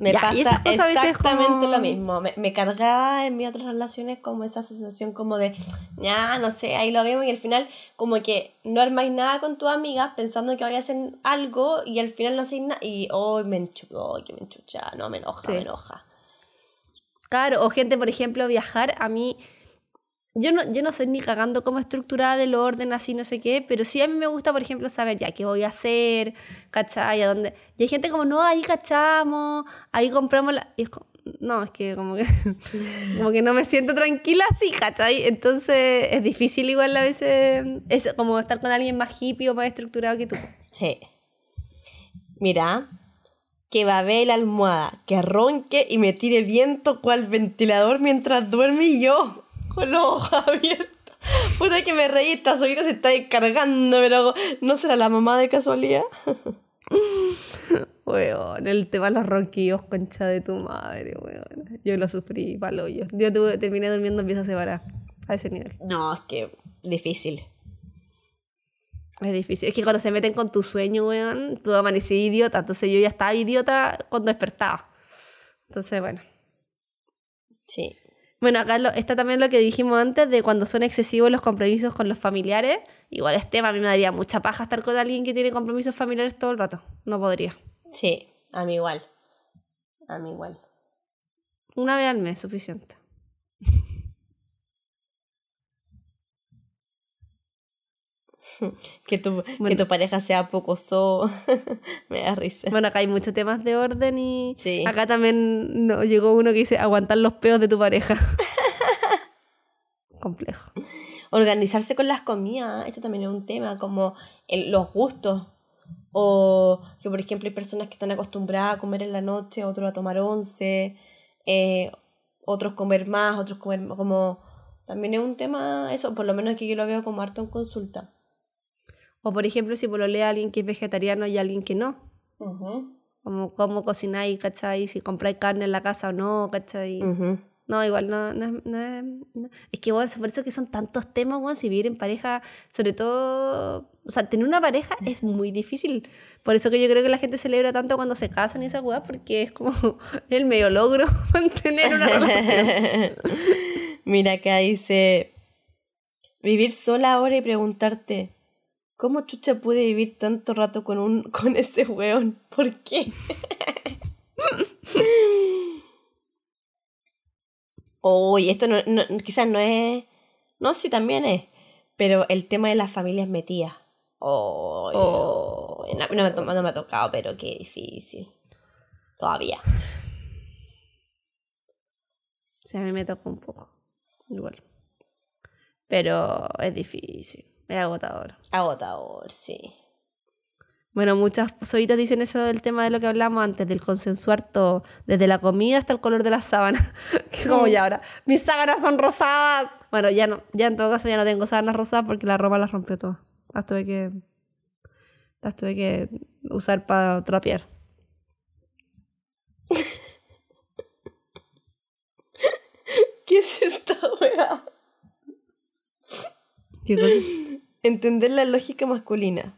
Me Ya, pasa exactamente como- lo mismo. Me, me cargaba en mis otras relaciones como esa sensación como de, ya, no sé, ahí lo vemos y al final como que no armáis nada con tus amigas pensando que vais a hacer algo y al final no hacéis nada y, oh, me enchucha, oh, que me enchucha, no, me enoja, Sí. me enoja. Claro, o gente, por ejemplo, viajar, a mí... Yo no, yo no soy ni cagando como estructurada del orden, así no sé qué, pero sí a mí me gusta, por ejemplo, saber ya qué voy a hacer, ¿cachai? ¿A dónde? Y hay gente como, no, ahí cachamos, ahí compramos la... y es como, no, es que como que, <laughs> como que no me siento tranquila así, ¿cachai? Entonces es difícil igual a veces, es como estar con alguien más hippie o más estructurado que tú. Sí. Mira, que babee la almohada, que ronque y me tire viento cual ventilador mientras duerme y yo con los ojos <laughs> abiertos. Puta que me reí, esta solita se está descargando, pero ¿no será la mamá de casualidad? <laughs> Weón, el tema de los ronquillos, concha de tu madre, weón. Yo lo sufrí, palo yo. Yo tuve- terminé durmiendo en pieza separada, a ese nivel. No, es que difícil. Es difícil. Es que cuando se meten con tu sueño, weón, tú amanecí idiota. Entonces yo ya estaba idiota cuando despertaba. Entonces, bueno. Sí. Bueno, acá lo- está también lo que dijimos antes de cuando son excesivos los compromisos con los familiares. Igual es tema, a mí me daría mucha paja estar con alguien que tiene compromisos familiares todo el rato. No podría. Sí, a mí igual. A mí igual. Una vez al mes, suficiente. <laughs> Que tu, que Bueno. tu pareja sea poco so. <laughs> me da risa. Bueno, acá hay muchos temas de orden y Sí. acá también no, llegó uno que dice aguantar los peos de tu pareja. <laughs> Complejo. Organizarse con las comidas, eso también es un tema, como el- los gustos. O que, por ejemplo, hay personas que están acostumbradas a comer en la noche, otros a tomar once, eh, otros comer más, otros comer como... También es un tema, eso, por lo menos que yo lo veo como harto en consulta. O por ejemplo, si pololea a alguien que es vegetariano y alguien que no. Como cómo cocináis, ¿cachai? Si compráis carne en la casa o no, ¿cachai? Ujú. No, igual no, no, es- no es- no. Es que, bueno, por eso que son tantos temas, bueno, si vivir en pareja, sobre todo, o sea, tener una pareja es muy difícil. Por eso que yo creo que la gente celebra tanto cuando se casan y esa weá, porque es como <laughs> el medio logro <laughs> mantener una relación. <laughs> Mira, acá dice, vivir sola ahora y preguntarte, ¿cómo chucha pude vivir tanto rato con, un, <laughs> con ese weón? ¿Por qué? <laughs> Uy, esto no, no- quizás no es... No, sí, también es. Pero el tema de las familias metidas. Oh, Oh. no, no me, no me ha tocado, pero qué difícil. Todavía. O sea, a mí me toca un poco, igual. Pero es difícil, es agotador. Agotador, sí. Bueno, muchas soitas dicen eso del tema de lo que hablamos antes, del consensuar todo, desde la comida hasta el color de las sábanas. <laughs> que como ya ahora, mis sábanas son rosadas. Bueno, ya no, ya en todo caso ya no tengo sábanas rosadas porque la ropa las rompió todas. Las tuve que, las tuve que usar para trapear. <laughs> ¿Qué es esta weá? <laughs> Entender la lógica masculina.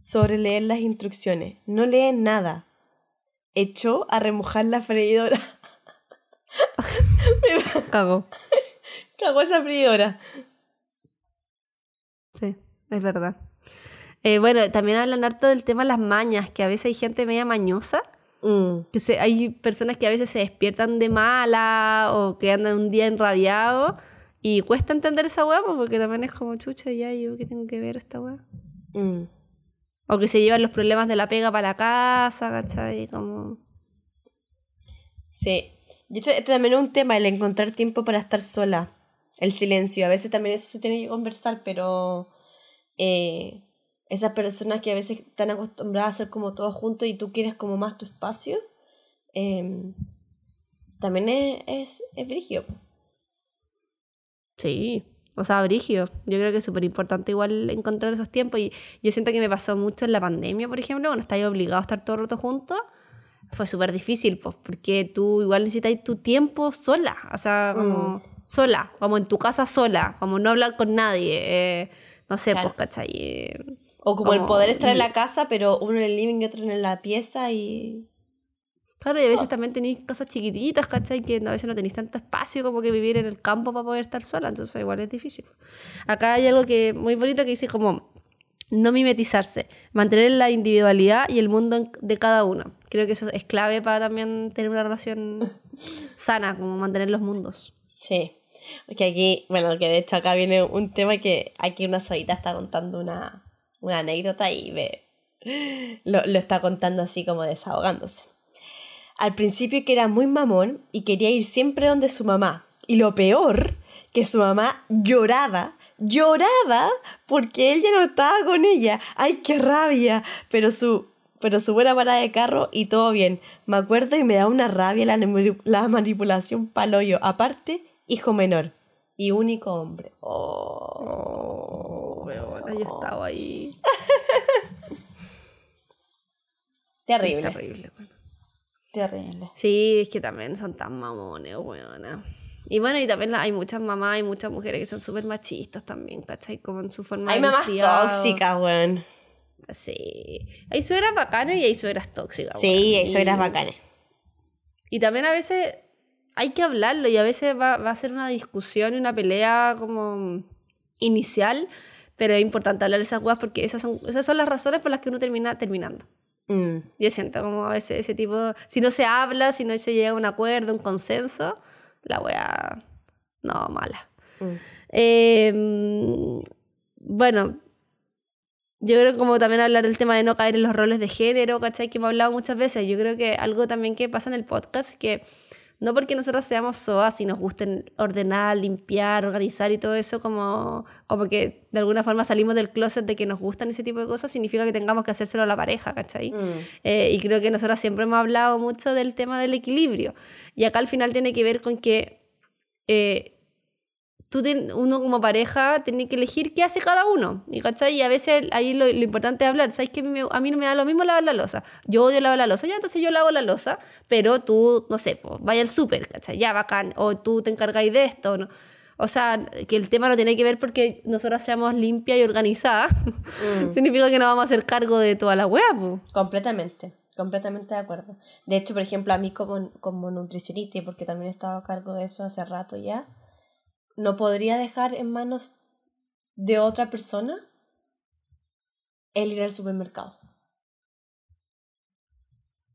Sobre leer las instrucciones. No leen nada. Echó a remojar la freidora. <laughs> Cago. Cagó esa freidora. Sí, es verdad. Eh, bueno, también hablan harto del tema de las mañas, que a veces hay gente media mañosa. Mm, que se, hay personas que a veces se despiertan de mala o que andan un día enrabiados y cuesta entender esa weá pues, porque también es como chucha ya yo qué tengo que ver esta weá mm. o que se llevan los problemas de la pega para la casa ¿cachai? como Sí. Y este, este también es un tema, el encontrar tiempo para estar sola. El silencio. A veces también eso se tiene que conversar, pero eh, esas personas que a veces están acostumbradas a hacer como todo junto y tú quieres como más tu espacio, eh, también es, es, es. Sí o sea brigio yo creo que es súper importante igual encontrar esos tiempos y yo siento que me pasó mucho en la pandemia por ejemplo cuando estáis obligados a estar todo el rato juntos fue súper difícil, pues, porque tú igual necesitas tu tiempo sola, o sea, como sola, como en tu casa sola, como no hablar con nadie, eh, no sé, Claro. pues, ¿cachai? Eh, O como el poder estar en la casa, pero uno en el living y otro en la pieza y... Claro, y a veces también tenéis cosas chiquititas, ¿cachai? Que a veces no tenéis tanto espacio como que vivir en el campo para poder estar sola, entonces igual es difícil. Acá hay algo que muy bonito que dice como no mimetizarse, mantener la individualidad y el mundo de cada uno. Creo que eso es clave para también tener una relación <laughs> sana, como mantener los mundos. Sí. Que aquí, bueno, que de hecho acá viene un tema que aquí una solita está contando una, una anécdota y me, lo, lo está contando así como desahogándose. Al principio que era muy mamón y quería ir siempre donde su mamá. Y lo peor, que su mamá lloraba, lloraba porque él ya no estaba con ella. ¡Ay, qué rabia! Pero su pero su buena parada de carro y todo bien. Me acuerdo y me da una rabia la, la manipulación paloyo. Aparte, hijo menor y único hombre. Oh, bueno, yo estaba ahí. <laughs> Terrible. Terrible. Terrible. Sí, es que también son tan mamones, weona. Y bueno, y también la- hay muchas mamás y muchas mujeres que son súper machistas también, ¿cachai? Como en su forma Hay de mamás criado. tóxicas, weón. Sí. Hay suegras bacanas y hay suegras tóxicas. Sí, weón. eso eras Y- también a veces hay que hablarlo y a veces va, va a ser una discusión y una pelea como inicial, pero es importante hablar de esas cosas porque esas son, esas son las razones por las que uno termina terminando. Mm. Yo siento como a veces ese tipo, si no se habla, si no se llega a un acuerdo, un consenso, la wea, no, mala. Mm. Eh, bueno, yo creo como también hablar del tema de no caer en los roles de género, ¿cachai? Que hemos hablado muchas veces. Yo creo que algo también que pasa en el podcast, que no porque nosotros seamos SOAS y nos gusten ordenar, limpiar, organizar y todo eso, como, como que de alguna forma salimos del closet de que nos gustan ese tipo de cosas, significa que tengamos que hacérselo a la pareja, ¿cachai? Mm. Eh, y creo que nosotros siempre hemos hablado mucho del tema del equilibrio. Y acá al final tiene que ver con que eh, tú ten- uno como pareja tiene que elegir qué hace cada uno. ¿Y, ¿cachai? y a veces ahí lo, lo importante es hablar. ¿Sabes que a mí, me- a mí no me da lo mismo lavar la losa? Yo odio lavar la losa. Ya, entonces yo lavo la losa, pero tú, no sé, pues, vaya al súper, ¿cachai? Ya, bacán. O tú te encargáis de esto, ¿no? O sea, que el tema no tiene que ver porque nosotras seamos limpias y organizadas. <laughs> Significa que no vamos a hacer cargo de toda la hueá, pues. Completamente, completamente de acuerdo. De hecho, por ejemplo, a mí como, como nutricionista, porque también he estado a cargo de eso hace rato ya, no podría dejar en manos de otra persona el ir al supermercado.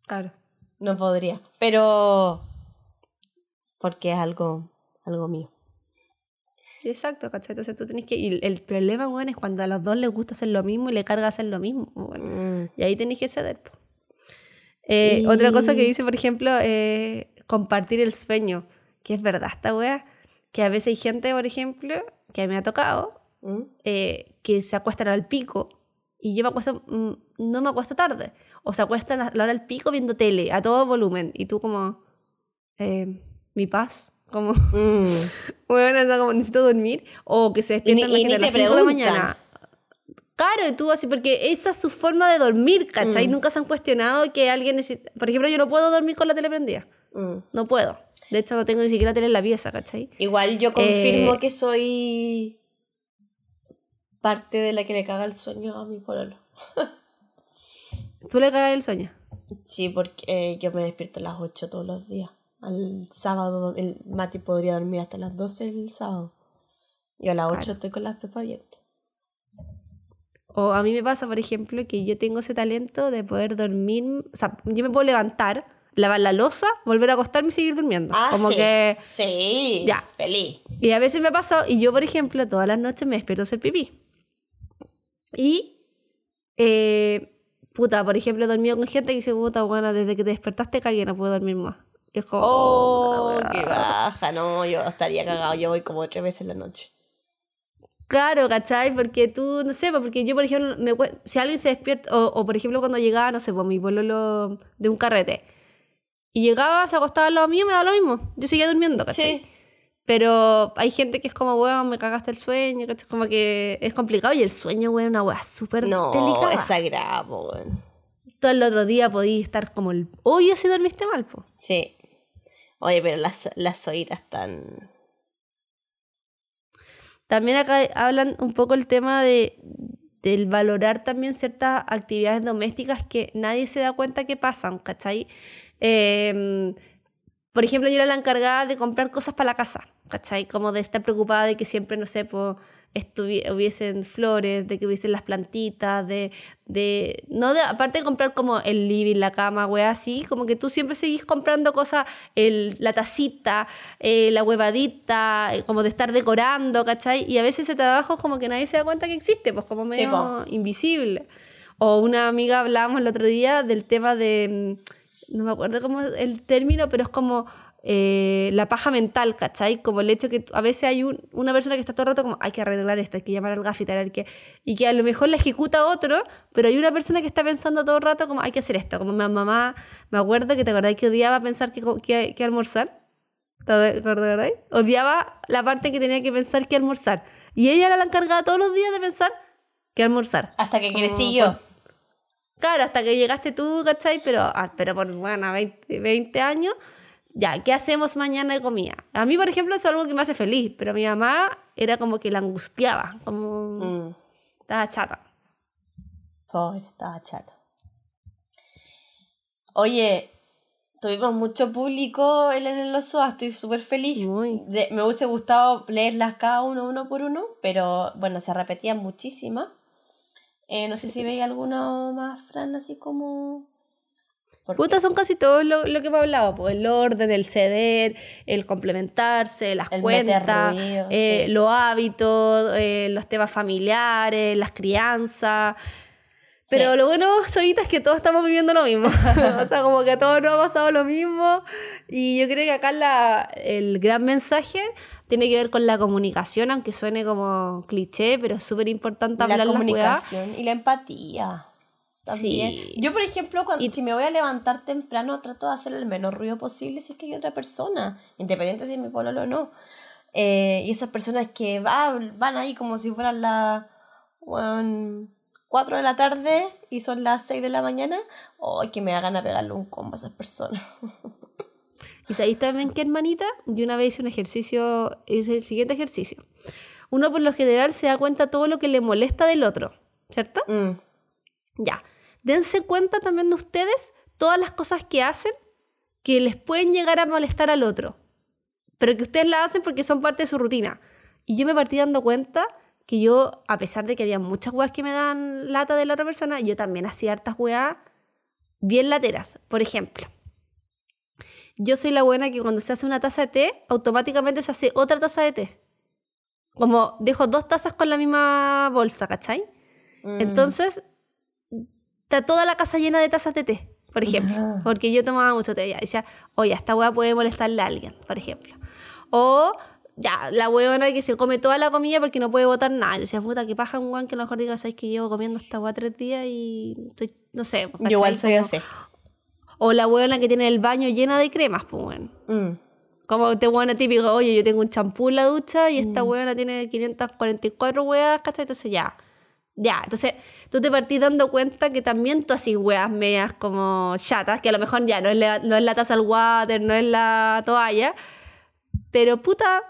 Claro. No podría. Pero porque es algo, algo mío. Exacto, ¿cachai? Entonces tú tenés que... Y el problema, bueno, es cuando a los dos les gusta hacer lo mismo y le carga hacer lo mismo. bueno. Mm. Y ahí tenés que ceder. Eh, Y- Otra cosa que dice, por ejemplo, eh, compartir el sueño. Que es verdad esta wea. Que a veces hay gente, por ejemplo, que me ha tocado, Mm. eh, que se acuestan al pico. Y yo me acuesto, mm, no me acuesto tarde. O se acuestan a la hora del pico viendo tele, a todo volumen. Y tú como, eh, mi paz, como... Mm. <laughs> Bueno, como necesito dormir. O que se Y despiertan y imagínate, a las te 5 de la mañana. Claro, y tú así, porque esa es su forma de dormir, ¿cachai? Mm. Nunca se han cuestionado que alguien necesita... Por ejemplo, yo no puedo dormir con la tele prendida. Mm. No puedo. De hecho, no tengo ni siquiera tele en la pieza, ¿cachai? Igual yo confirmo Eh, que soy parte de la que le caga el sueño a mi pololo. <laughs> ¿Tú le cagas el sueño? Sí, porque eh, yo me despierto a las 8 todos los días. Al sábado, el Mati podría dormir hasta las 12 el sábado. Y a las 8 Claro. estoy con las pepas abiertas. O a mí me pasa, por ejemplo, que yo tengo ese talento de poder dormir... O sea, yo me puedo levantar, lavar la losa, volver a acostarme y seguir durmiendo. Ah, Como sí. que... Sí. Ya. Feliz. Y a veces me ha pasado, y yo, por ejemplo, todas las noches me despierto a hacer pipí. Y, eh, puta, por ejemplo, he dormido con gente que dice, puta, bueno, desde que te despertaste cagué, no puedo dormir más. Y Oh, la qué baja. No, yo estaría cagado. Yo voy como tres veces en la noche. Claro, ¿cachai? Porque tú, no sé, porque yo, por ejemplo, me si alguien se despierta, o, o, por ejemplo cuando llegaba, no sé, pues mi pololo de un carrete, y llegaba, se acostaba al lado mío, me da lo mismo. Yo seguía durmiendo, ¿cachai? Sí. Pero hay gente que es como, weón, me cagaste el sueño, ¿cachai? Como que es complicado y el sueño, weón, una weá súper No, delicada. es sagrado, weón. Todo el otro día podí estar como el hoyo si dormiste mal, po. Sí. Oye, pero las, las están. También acá hablan un poco el tema de del valorar también ciertas actividades domésticas que nadie se da cuenta que pasan, ¿cachai? Eh, por ejemplo, yo era la encargada de comprar cosas para la casa, ¿cachai? Como de estar preocupada de que siempre, no sé, pues, hubiesen flores, de que hubiesen las plantitas, de, de, no de, aparte de comprar como el living, la cama, wea, así, como que tú siempre seguís comprando cosas, el, la tacita, eh, la huevadita, eh, como de estar decorando, ¿cachai? Y a veces ese trabajo como que nadie se da cuenta que existe, pues como medio po. invisible. O una amiga hablábamos el otro día del tema de, mm, no me acuerdo cómo es el término, pero es como eh, la paja mental, ¿cachai? Como el hecho que a veces hay un- una persona que está todo el rato como, hay que arreglar esto, hay que llamar al gaffiter, hay que... y que a lo mejor la ejecuta otro, pero hay una persona que está pensando todo el rato como, hay que hacer esto. Como mi mamá, me acuerdo que te acordás que odiaba pensar que, que, que almorzar. ¿Te acordáis? Odiaba la parte que tenía que pensar que almorzar. Y ella era la encargada todos los días de pensar que almorzar. Hasta que Como crecí yo. Claro, hasta que llegaste tú, ¿cachai? Pero, ah, pero por, bueno, 20, 20 años, ya, ¿qué hacemos mañana de comida? A mí, por ejemplo, eso es algo que me hace feliz, pero a mi mamá era como que la angustiaba, como Mm, estaba chata. pobre, estaba chato. Oye, tuvimos mucho público en el Oso, estoy súper feliz. Muy. De- me hubiese gustado leerlas cada uno, uno por uno, pero bueno, se repetían muchísimas. Eh, no sé si veis alguno más, Fran, así como... Puta, son casi todo lo, lo que hemos hablado, pues, el orden, el ceder, el complementarse, las El cuentas, ruido, eh, sí. los hábitos, eh, los temas familiares, las crianzas. Pero Sí. lo bueno, Soyita, es que todos estamos viviendo lo mismo. <laughs> o sea, como que a todos nos ha pasado lo mismo. Y yo creo que acá la, el gran mensaje tiene que ver con la comunicación, aunque suene como cliché, pero es súper importante la hablar las weas. comunicación y la empatía. También. Sí. Yo, por ejemplo, cuando, Y- si me voy a levantar temprano, trato de hacer el menor ruido posible si es que hay otra persona, independiente si es mi pololo o no. Eh, y esas personas que va- van ahí como si fueran las 4 de la tarde y son las 6 de la mañana, o que me hagan a pegarle un combo a esas personas. <laughs> Y sabéis también que, hermanita, yo una vez hice un ejercicio, hice el siguiente ejercicio. Uno por lo general se da cuenta todo lo que le molesta del otro, ¿cierto? Mm, Ya. Dense cuenta también de ustedes todas las cosas que hacen que les pueden llegar a molestar al otro. Pero que ustedes las hacen porque son parte de su rutina. Y yo me partí dando cuenta que yo, a pesar de que había muchas weas que me dan lata de la otra persona, yo también hacía hartas weas bien lateras. Por ejemplo, yo soy la buena que cuando se hace una taza de té, automáticamente se hace otra taza de té. Como dejo dos tazas con la misma bolsa, ¿cachai? mm. Entonces, está toda la casa llena de tazas de té, por ejemplo. Ah. Porque yo tomaba mucho té. Ya. Decía, oye, esta hueá puede molestarle a alguien, por ejemplo. O, ya, la huevona que se come toda la comida porque no puede botar nada. Y decía, puta, que paja un guan que a lo mejor diga, sabes que llevo comiendo esta hueá tres días y estoy, no sé. pues, Yo igual soy Como- así. O la huevona que tiene el baño llena de cremas, pues, bueno. Mm. Como este huevona típico, oye, yo tengo un champú en la ducha y esta huevona tiene 544 huevas, ¿cachai? Entonces ya, ya. Entonces tú te partís dando cuenta que también tú así huevas medias como chatas, que a lo mejor ya no es la, no es la taza al water, no es la toalla, pero puta.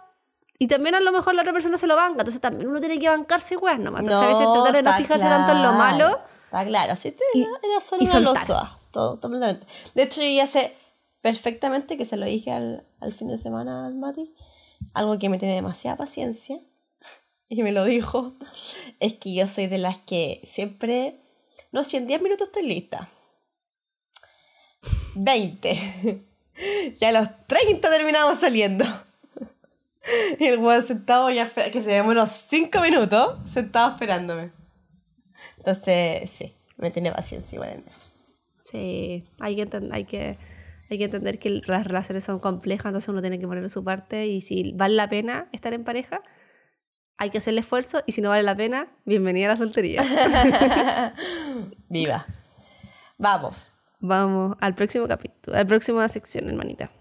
Y también a lo mejor la otra persona se lo banca, entonces también uno tiene que bancarse huevas nomás. Entonces a veces tratar de no fijarse tanto en lo claro, malo. Está claro, si te y- era solo y una todo, completamente. De hecho, yo ya sé perfectamente que se lo dije al, al fin de semana al Mati, algo que me tiene demasiada paciencia, <laughs> y me lo dijo, es que yo soy de las que siempre, no, si en 10 minutos estoy lista. 20. <laughs> y a los 30 terminamos saliendo. <laughs> Y el weón sentado ya que se demoró 5 minutos sentado esperándome. Entonces, sí, me tiene paciencia igual en eso. Sí, hay que, hay que, hay que entender que las relaciones son complejas, entonces uno tiene que poner su parte y si vale la pena estar en pareja, hay que hacer el esfuerzo y si no vale la pena, bienvenida a la soltería. <laughs> Viva. Vamos. Vamos al próximo capítulo, a la próxima sección, hermanita.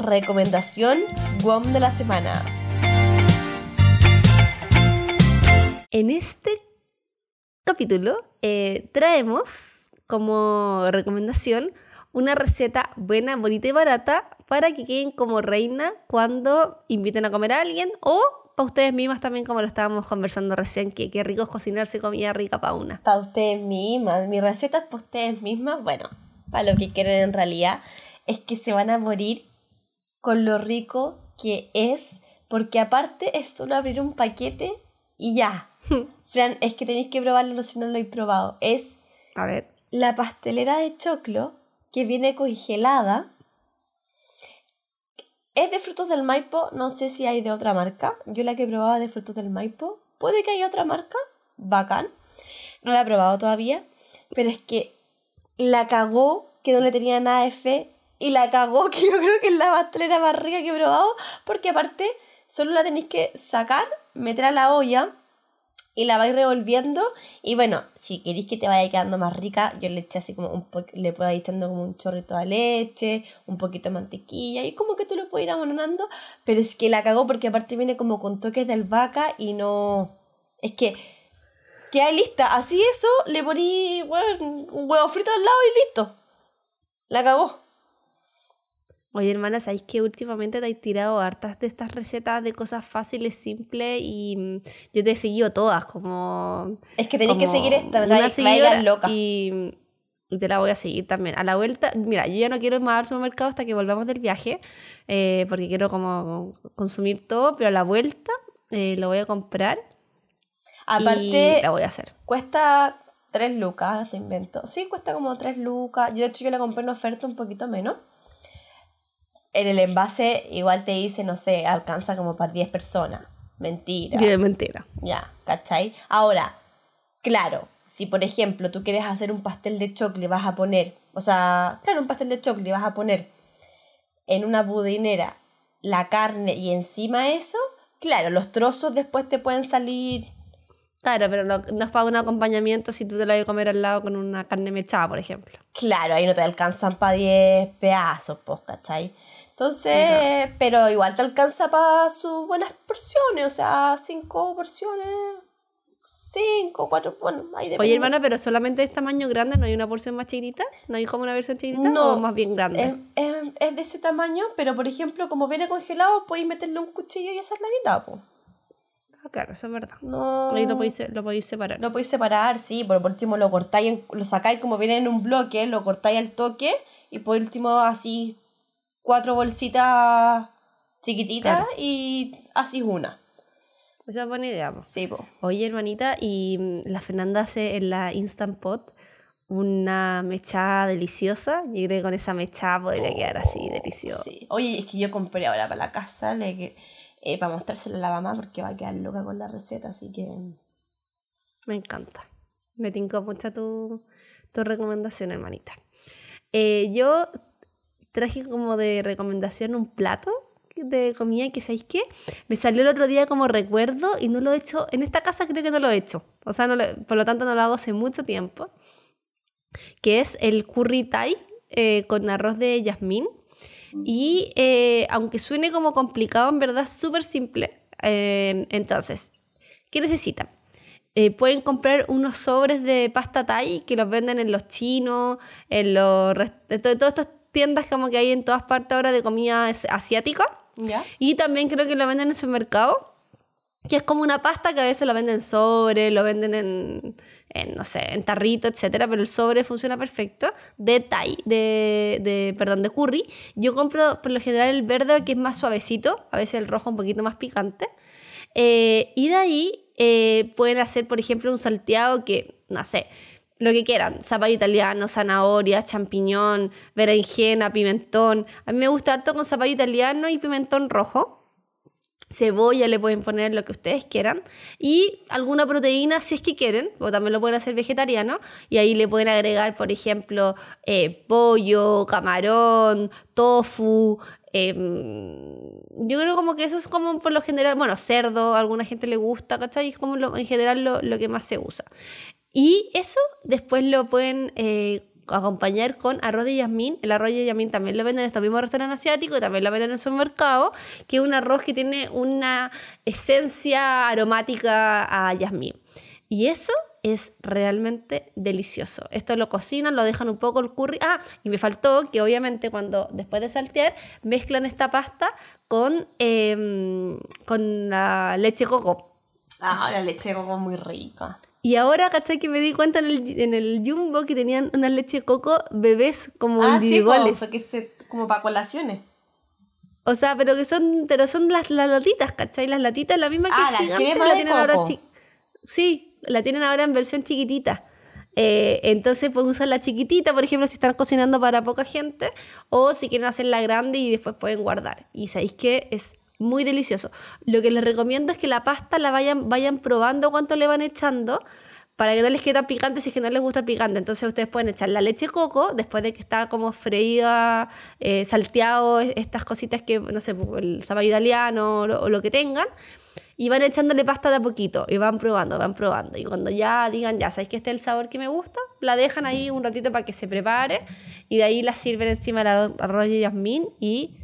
Recomendación WOM de la semana. En este capítulo eh, traemos como recomendación una receta buena, bonita y barata para que queden como reina cuando inviten a comer a alguien o para ustedes mismas también como lo estábamos conversando recién, que qué rico es cocinarse comida rica para una. Para ustedes mismas. Mi receta es para ustedes mismas. Bueno, para lo que quieren en realidad es que se van a morir con lo rico que es. Porque aparte es solo abrir un paquete y ya. <laughs> Fran, es que tenéis que probarlo si no lo habéis probado. Es A ver, la pastelera de choclo que viene congelada. Es de frutos del Maipo, no sé si hay de otra marca. Yo la que probaba de frutos del Maipo. Puede que haya otra marca, bacán. No la he probado todavía, pero es que la cagó que no le tenía nada de fe y la cagó, que yo creo que es la pastelera más rica que he probado, porque aparte solo la tenéis que sacar, meter a la olla y la vais revolviendo y bueno, si queréis que te vaya quedando más rica, yo le eché así como un poco, le puedo ir echando como un chorrito de leche, un poquito de mantequilla y como que tú lo puedes ir abonando, pero es que la cagó porque aparte viene como con toques de albahaca y no... Es que queda lista, así eso, le poní bueno, un huevo frito al lado y listo. La cagó. Oye, hermana, ¿sabéis que últimamente te has tirado hartas de estas recetas de cosas fáciles, simples? Y mm, yo te he seguido todas, como. Es que tenéis que seguir esta, quedar loca. Y y te la voy a seguir también. A la vuelta, mira, yo ya no quiero más al supermercado hasta que volvamos del viaje, eh, porque quiero como consumir todo, pero a la vuelta eh, lo voy a comprar Aparte, y la voy a hacer. cuesta 3 lucas, te invento. Sí, cuesta como 3 lucas. Yo de hecho yo la compré en oferta un poquito menos. En el envase igual te dice, no sé, alcanza como para 10 personas. Mentira. Bien, mentira. Ya, ¿cachai? Ahora, claro, si por ejemplo tú quieres hacer un pastel de chocolate, vas a poner, o sea, claro, un pastel de chocolate, vas a poner en una budinera la carne y encima eso, claro, los trozos después te pueden salir. Claro, pero no, no es para un acompañamiento si tú te la vas a comer al lado con una carne mechada, por ejemplo. Claro, ahí no te alcanzan para 10 pedazos, pues, ¿cachai? Entonces, pero igual te alcanza para sus buenas porciones, o sea, 5 porciones, 5, 4, bueno, ahí depende. Oye, hermana, pero solamente es tamaño grande, ¿no hay una porción más chiquitita? ¿No hay como una versión chiquitita No, o más bien grande? Es, es- es de ese tamaño, pero por ejemplo, como viene congelado, podéis meterle un cuchillo y hacer la mitad, pues. Ah, claro, eso es verdad. No. Ahí lo podéis, lo podéis separar. Lo podéis separar, sí, por último lo cortáis, lo sacáis como viene en un bloque, lo cortáis al toque y por último así cuatro bolsitas chiquititas Claro. y así una. Esa es buena idea. po. Sí, po. Oye, hermanita, y mm, la Fernanda hace en la Instant Pot una mechada deliciosa. Yo creo que con esa mechada podría quedar así delicioso. Sí. Oye, es que yo compré ahora para la casa, le, eh, para mostrársela a la mamá porque va a quedar loca con la receta, así que... Me encanta. Me tincó mucho tu, tu recomendación, hermanita. Eh, yo traje como de recomendación un plato de comida que, ¿sabéis qué? Me salió el otro día como recuerdo y no lo he hecho. En esta casa creo que no lo he hecho. O sea, no lo- por lo tanto no lo hago hace mucho tiempo. Que es el curry thai eh, con arroz de jazmín. Y eh, aunque suene como complicado, en verdad es súper simple. Eh, entonces, ¿qué necesitan? Eh, pueden comprar unos sobres de pasta thai que los venden en los chinos, en los rest- de to- todas estas tiendas como que hay en todas partes ahora de comida asiática. ¿Ya? Y también creo que lo venden en supermercado. Que es como una pasta que a veces lo venden sobre, lo venden en, en, no sé, en tarrito, etcétera, pero el sobre funciona perfecto. De Thai, de, de, perdón, de curry. Yo compro por lo general el verde que es más suavecito, a veces el rojo un poquito más picante. Eh, y de ahí eh, pueden hacer, por ejemplo, un salteado que, no sé, lo que quieran, zapallo italiano, zanahoria, champiñón, berenjena, pimentón. A mí me gusta harto con zapallo italiano y pimentón rojo. Cebolla le pueden poner lo que ustedes quieran. Y alguna proteína si es que quieren, o también lo pueden hacer vegetariano. Y ahí le pueden agregar, por ejemplo, eh, pollo, camarón, tofu. em, yo creo como que eso es como por lo general, bueno, cerdo, alguna gente le gusta, ¿cachai? Es como lo- en general lo, lo que más se usa. Y eso después lo pueden eh, acompañar con arroz de yasmín. El arroz de yasmín también lo venden en estos mismos restaurantes asiáticos, también lo venden en el supermercado, que es un arroz que tiene una esencia aromática a yasmín. Y eso es realmente delicioso. Esto lo cocinan, lo dejan un poco el curry. Ah, y me faltó que obviamente cuando después de saltear mezclan esta pasta con, em, con la leche coco. Ah, la leche coco es muy rica. Y ahora, ¿cachai? Que me di cuenta en el, en el Jumbo que tenían una leche de coco bebés como Ah, sí, individuales. po, que se, como para colaciones. o sea, pero que son, pero son las, las latitas, ¿cachai? Las latitas, la misma que Ah, la gigante, crema la de tienen ahora coco. chi- Sí, la tienen ahora en versión chiquitita. Eh, entonces pueden usar la chiquitita, por ejemplo, si están cocinando para poca gente, o si quieren hacerla grande y después pueden guardar. Y sabéis que es muy delicioso. Lo que les recomiendo es que la pasta la vayan, vayan probando cuánto le van echando para que no les quede tan picante si es que no les gusta picante. Entonces ustedes pueden echar la leche coco después de que está como freída, eh, salteado, estas cositas que, no sé, el zapallo italiano o lo, que tengan. Y van echándole pasta de a poquito y van probando, van probando. Y cuando ya digan, ya sabéis que este es el sabor que me gusta, la dejan ahí un ratito para que se prepare. Y de ahí la sirven encima del arroz y yasmín y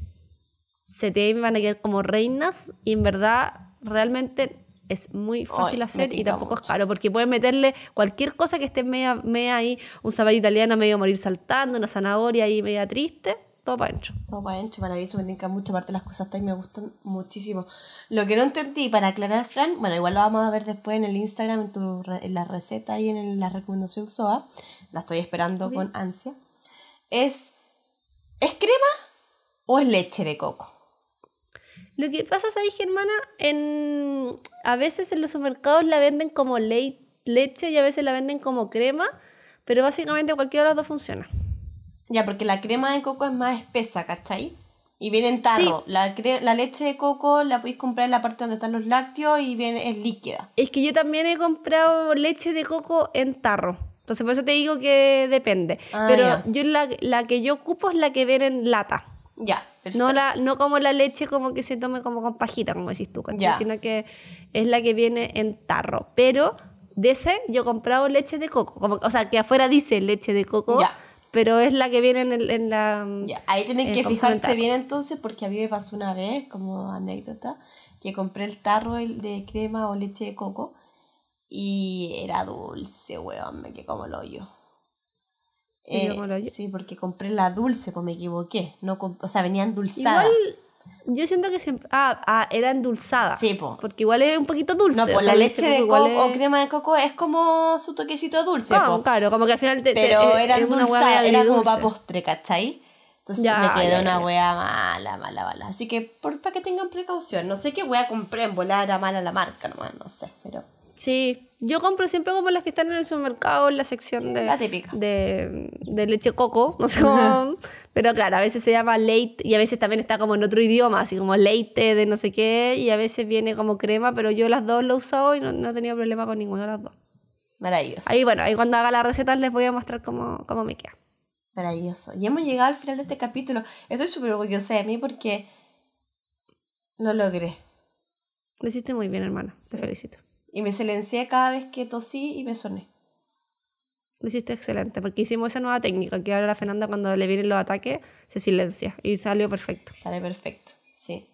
se te van a quedar como reinas. Y en verdad, realmente es muy fácil hacer y tampoco es caro porque pueden meterle cualquier cosa que esté media, media ahí, un zapallo italiano medio morir saltando, una zanahoria ahí media triste, todo para adentro. Todo para ancho, maravilloso, me tinca mucho. Aparte, las cosas ahí me gustan muchísimo. Lo que no entendí, para aclarar, Fran, bueno, igual lo vamos a ver después en el Instagram, en, tu, re- en la receta y en el- la recomendación SOA. La estoy esperando con ansia. Es. ¿Es crema o es leche de coco? Lo que pasa, ¿sabes, hermana? En, a veces en los supermercados la venden como leche y a veces la venden como crema, pero básicamente cualquiera de las dos funciona. Ya, porque la crema de coco es más espesa, ¿cachai? Y viene en tarro. La, cre- la leche de coco la podéis comprar en la parte donde están los lácteos y viene, es líquida. Es que yo también he comprado leche de coco en tarro. Entonces, por eso te digo que depende. Ah, Pero yo la, la que yo ocupo es la que viene en lata. Ya, perfecto. No, la, no como la leche como que se tome como con pajita, como decís tú, ¿cachai? Ya. Sino que es la que viene en tarro. Pero de ese yo he comprado leche de coco. Como, o sea, que afuera dice leche de coco, Ya. pero es la que viene en, el- en la... Ya, ahí tienen que fijarse bien entonces, porque a mí me pasó una vez, como anécdota, que compré el tarro de crema o leche de coco y era dulce, weón, me quedé como el hoyo. ¿Te Eh, sí, porque compré la dulce, pues me equivoqué. No o sea, venía endulzada. Igual, yo siento que siempre... Ah, ah, era endulzada. Sí, po. Porque igual es un poquito dulce. No, pues la leche de coco o crema de coco es como su toquecito dulce, Ah, po. claro, como que al final te, te- Pero era es una hueá endulzada, era como para postre, ¿cachai? Entonces Ya, me quedó ya, una ya. wea mala, mala, mala. Así que por, para que tengan precaución. No sé qué wea compré, en volar era mala la marca nomás, no sé, pero... Sí, yo compro siempre como las que están en el supermercado, en la sección Sí, de, la típica. de, de leche coco, <laughs> no sé cómo. <laughs> pero claro, a veces se llama leite y a veces también está como en otro idioma, así como leite de no sé qué, y a veces viene como crema, pero yo las dos lo he usado y no, no he tenido problema con ninguna de las dos. Maravilloso. Ahí bueno, ahí cuando haga la receta les voy a mostrar cómo, cómo me queda. Maravilloso. Y hemos llegado al final de este capítulo. Estoy súper orgullosa de mí porque lo logré. Lo hiciste muy bien, hermana. Te felicito. Y me silencié cada vez que tosí y me soné. Lo hiciste excelente, porque hicimos esa nueva técnica que ahora la Fernanda cuando le vienen los ataques se silencia y salió perfecto. Sale perfecto, sí.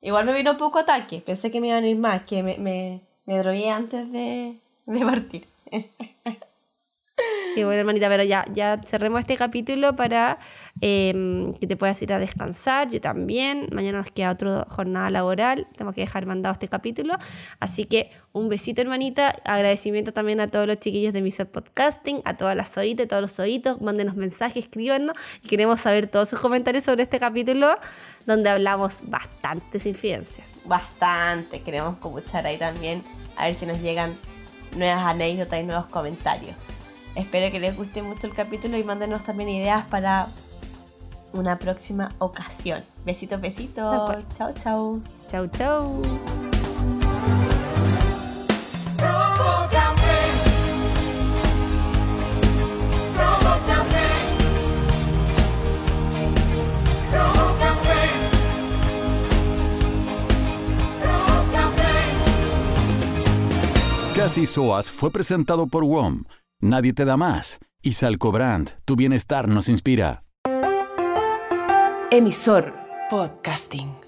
Igual me vino poco ataque. Pensé que me iban a ir más, que me, me, me drogué antes de, de partir. <laughs> Y bueno, hermanita, pero ya, ya cerremos este capítulo para eh, que te puedas ir a descansar. Yo también. Mañana nos queda otra jornada laboral. Tenemos que dejar mandado este capítulo. Así que un besito, hermanita. Agradecimiento también a todos los chiquillos de Mr. Podcasting, a todas las oídas, todos los oídos. Mándenos mensajes, escríbanos. Y queremos saber todos sus comentarios sobre este capítulo donde hablamos bastantes infidencias. Bastante. Queremos escuchar ahí también. A ver si nos llegan nuevas anécdotas y nuevos comentarios. Espero que les guste mucho el capítulo y mándenos también ideas para una próxima ocasión. Besitos, besitos. Chao, chao. Provócame. Provócame. Casi Soas fue presentado por WOM. Nadie te da más. Y Salcobrand, tu bienestar nos inspira. Emisor Podcasting.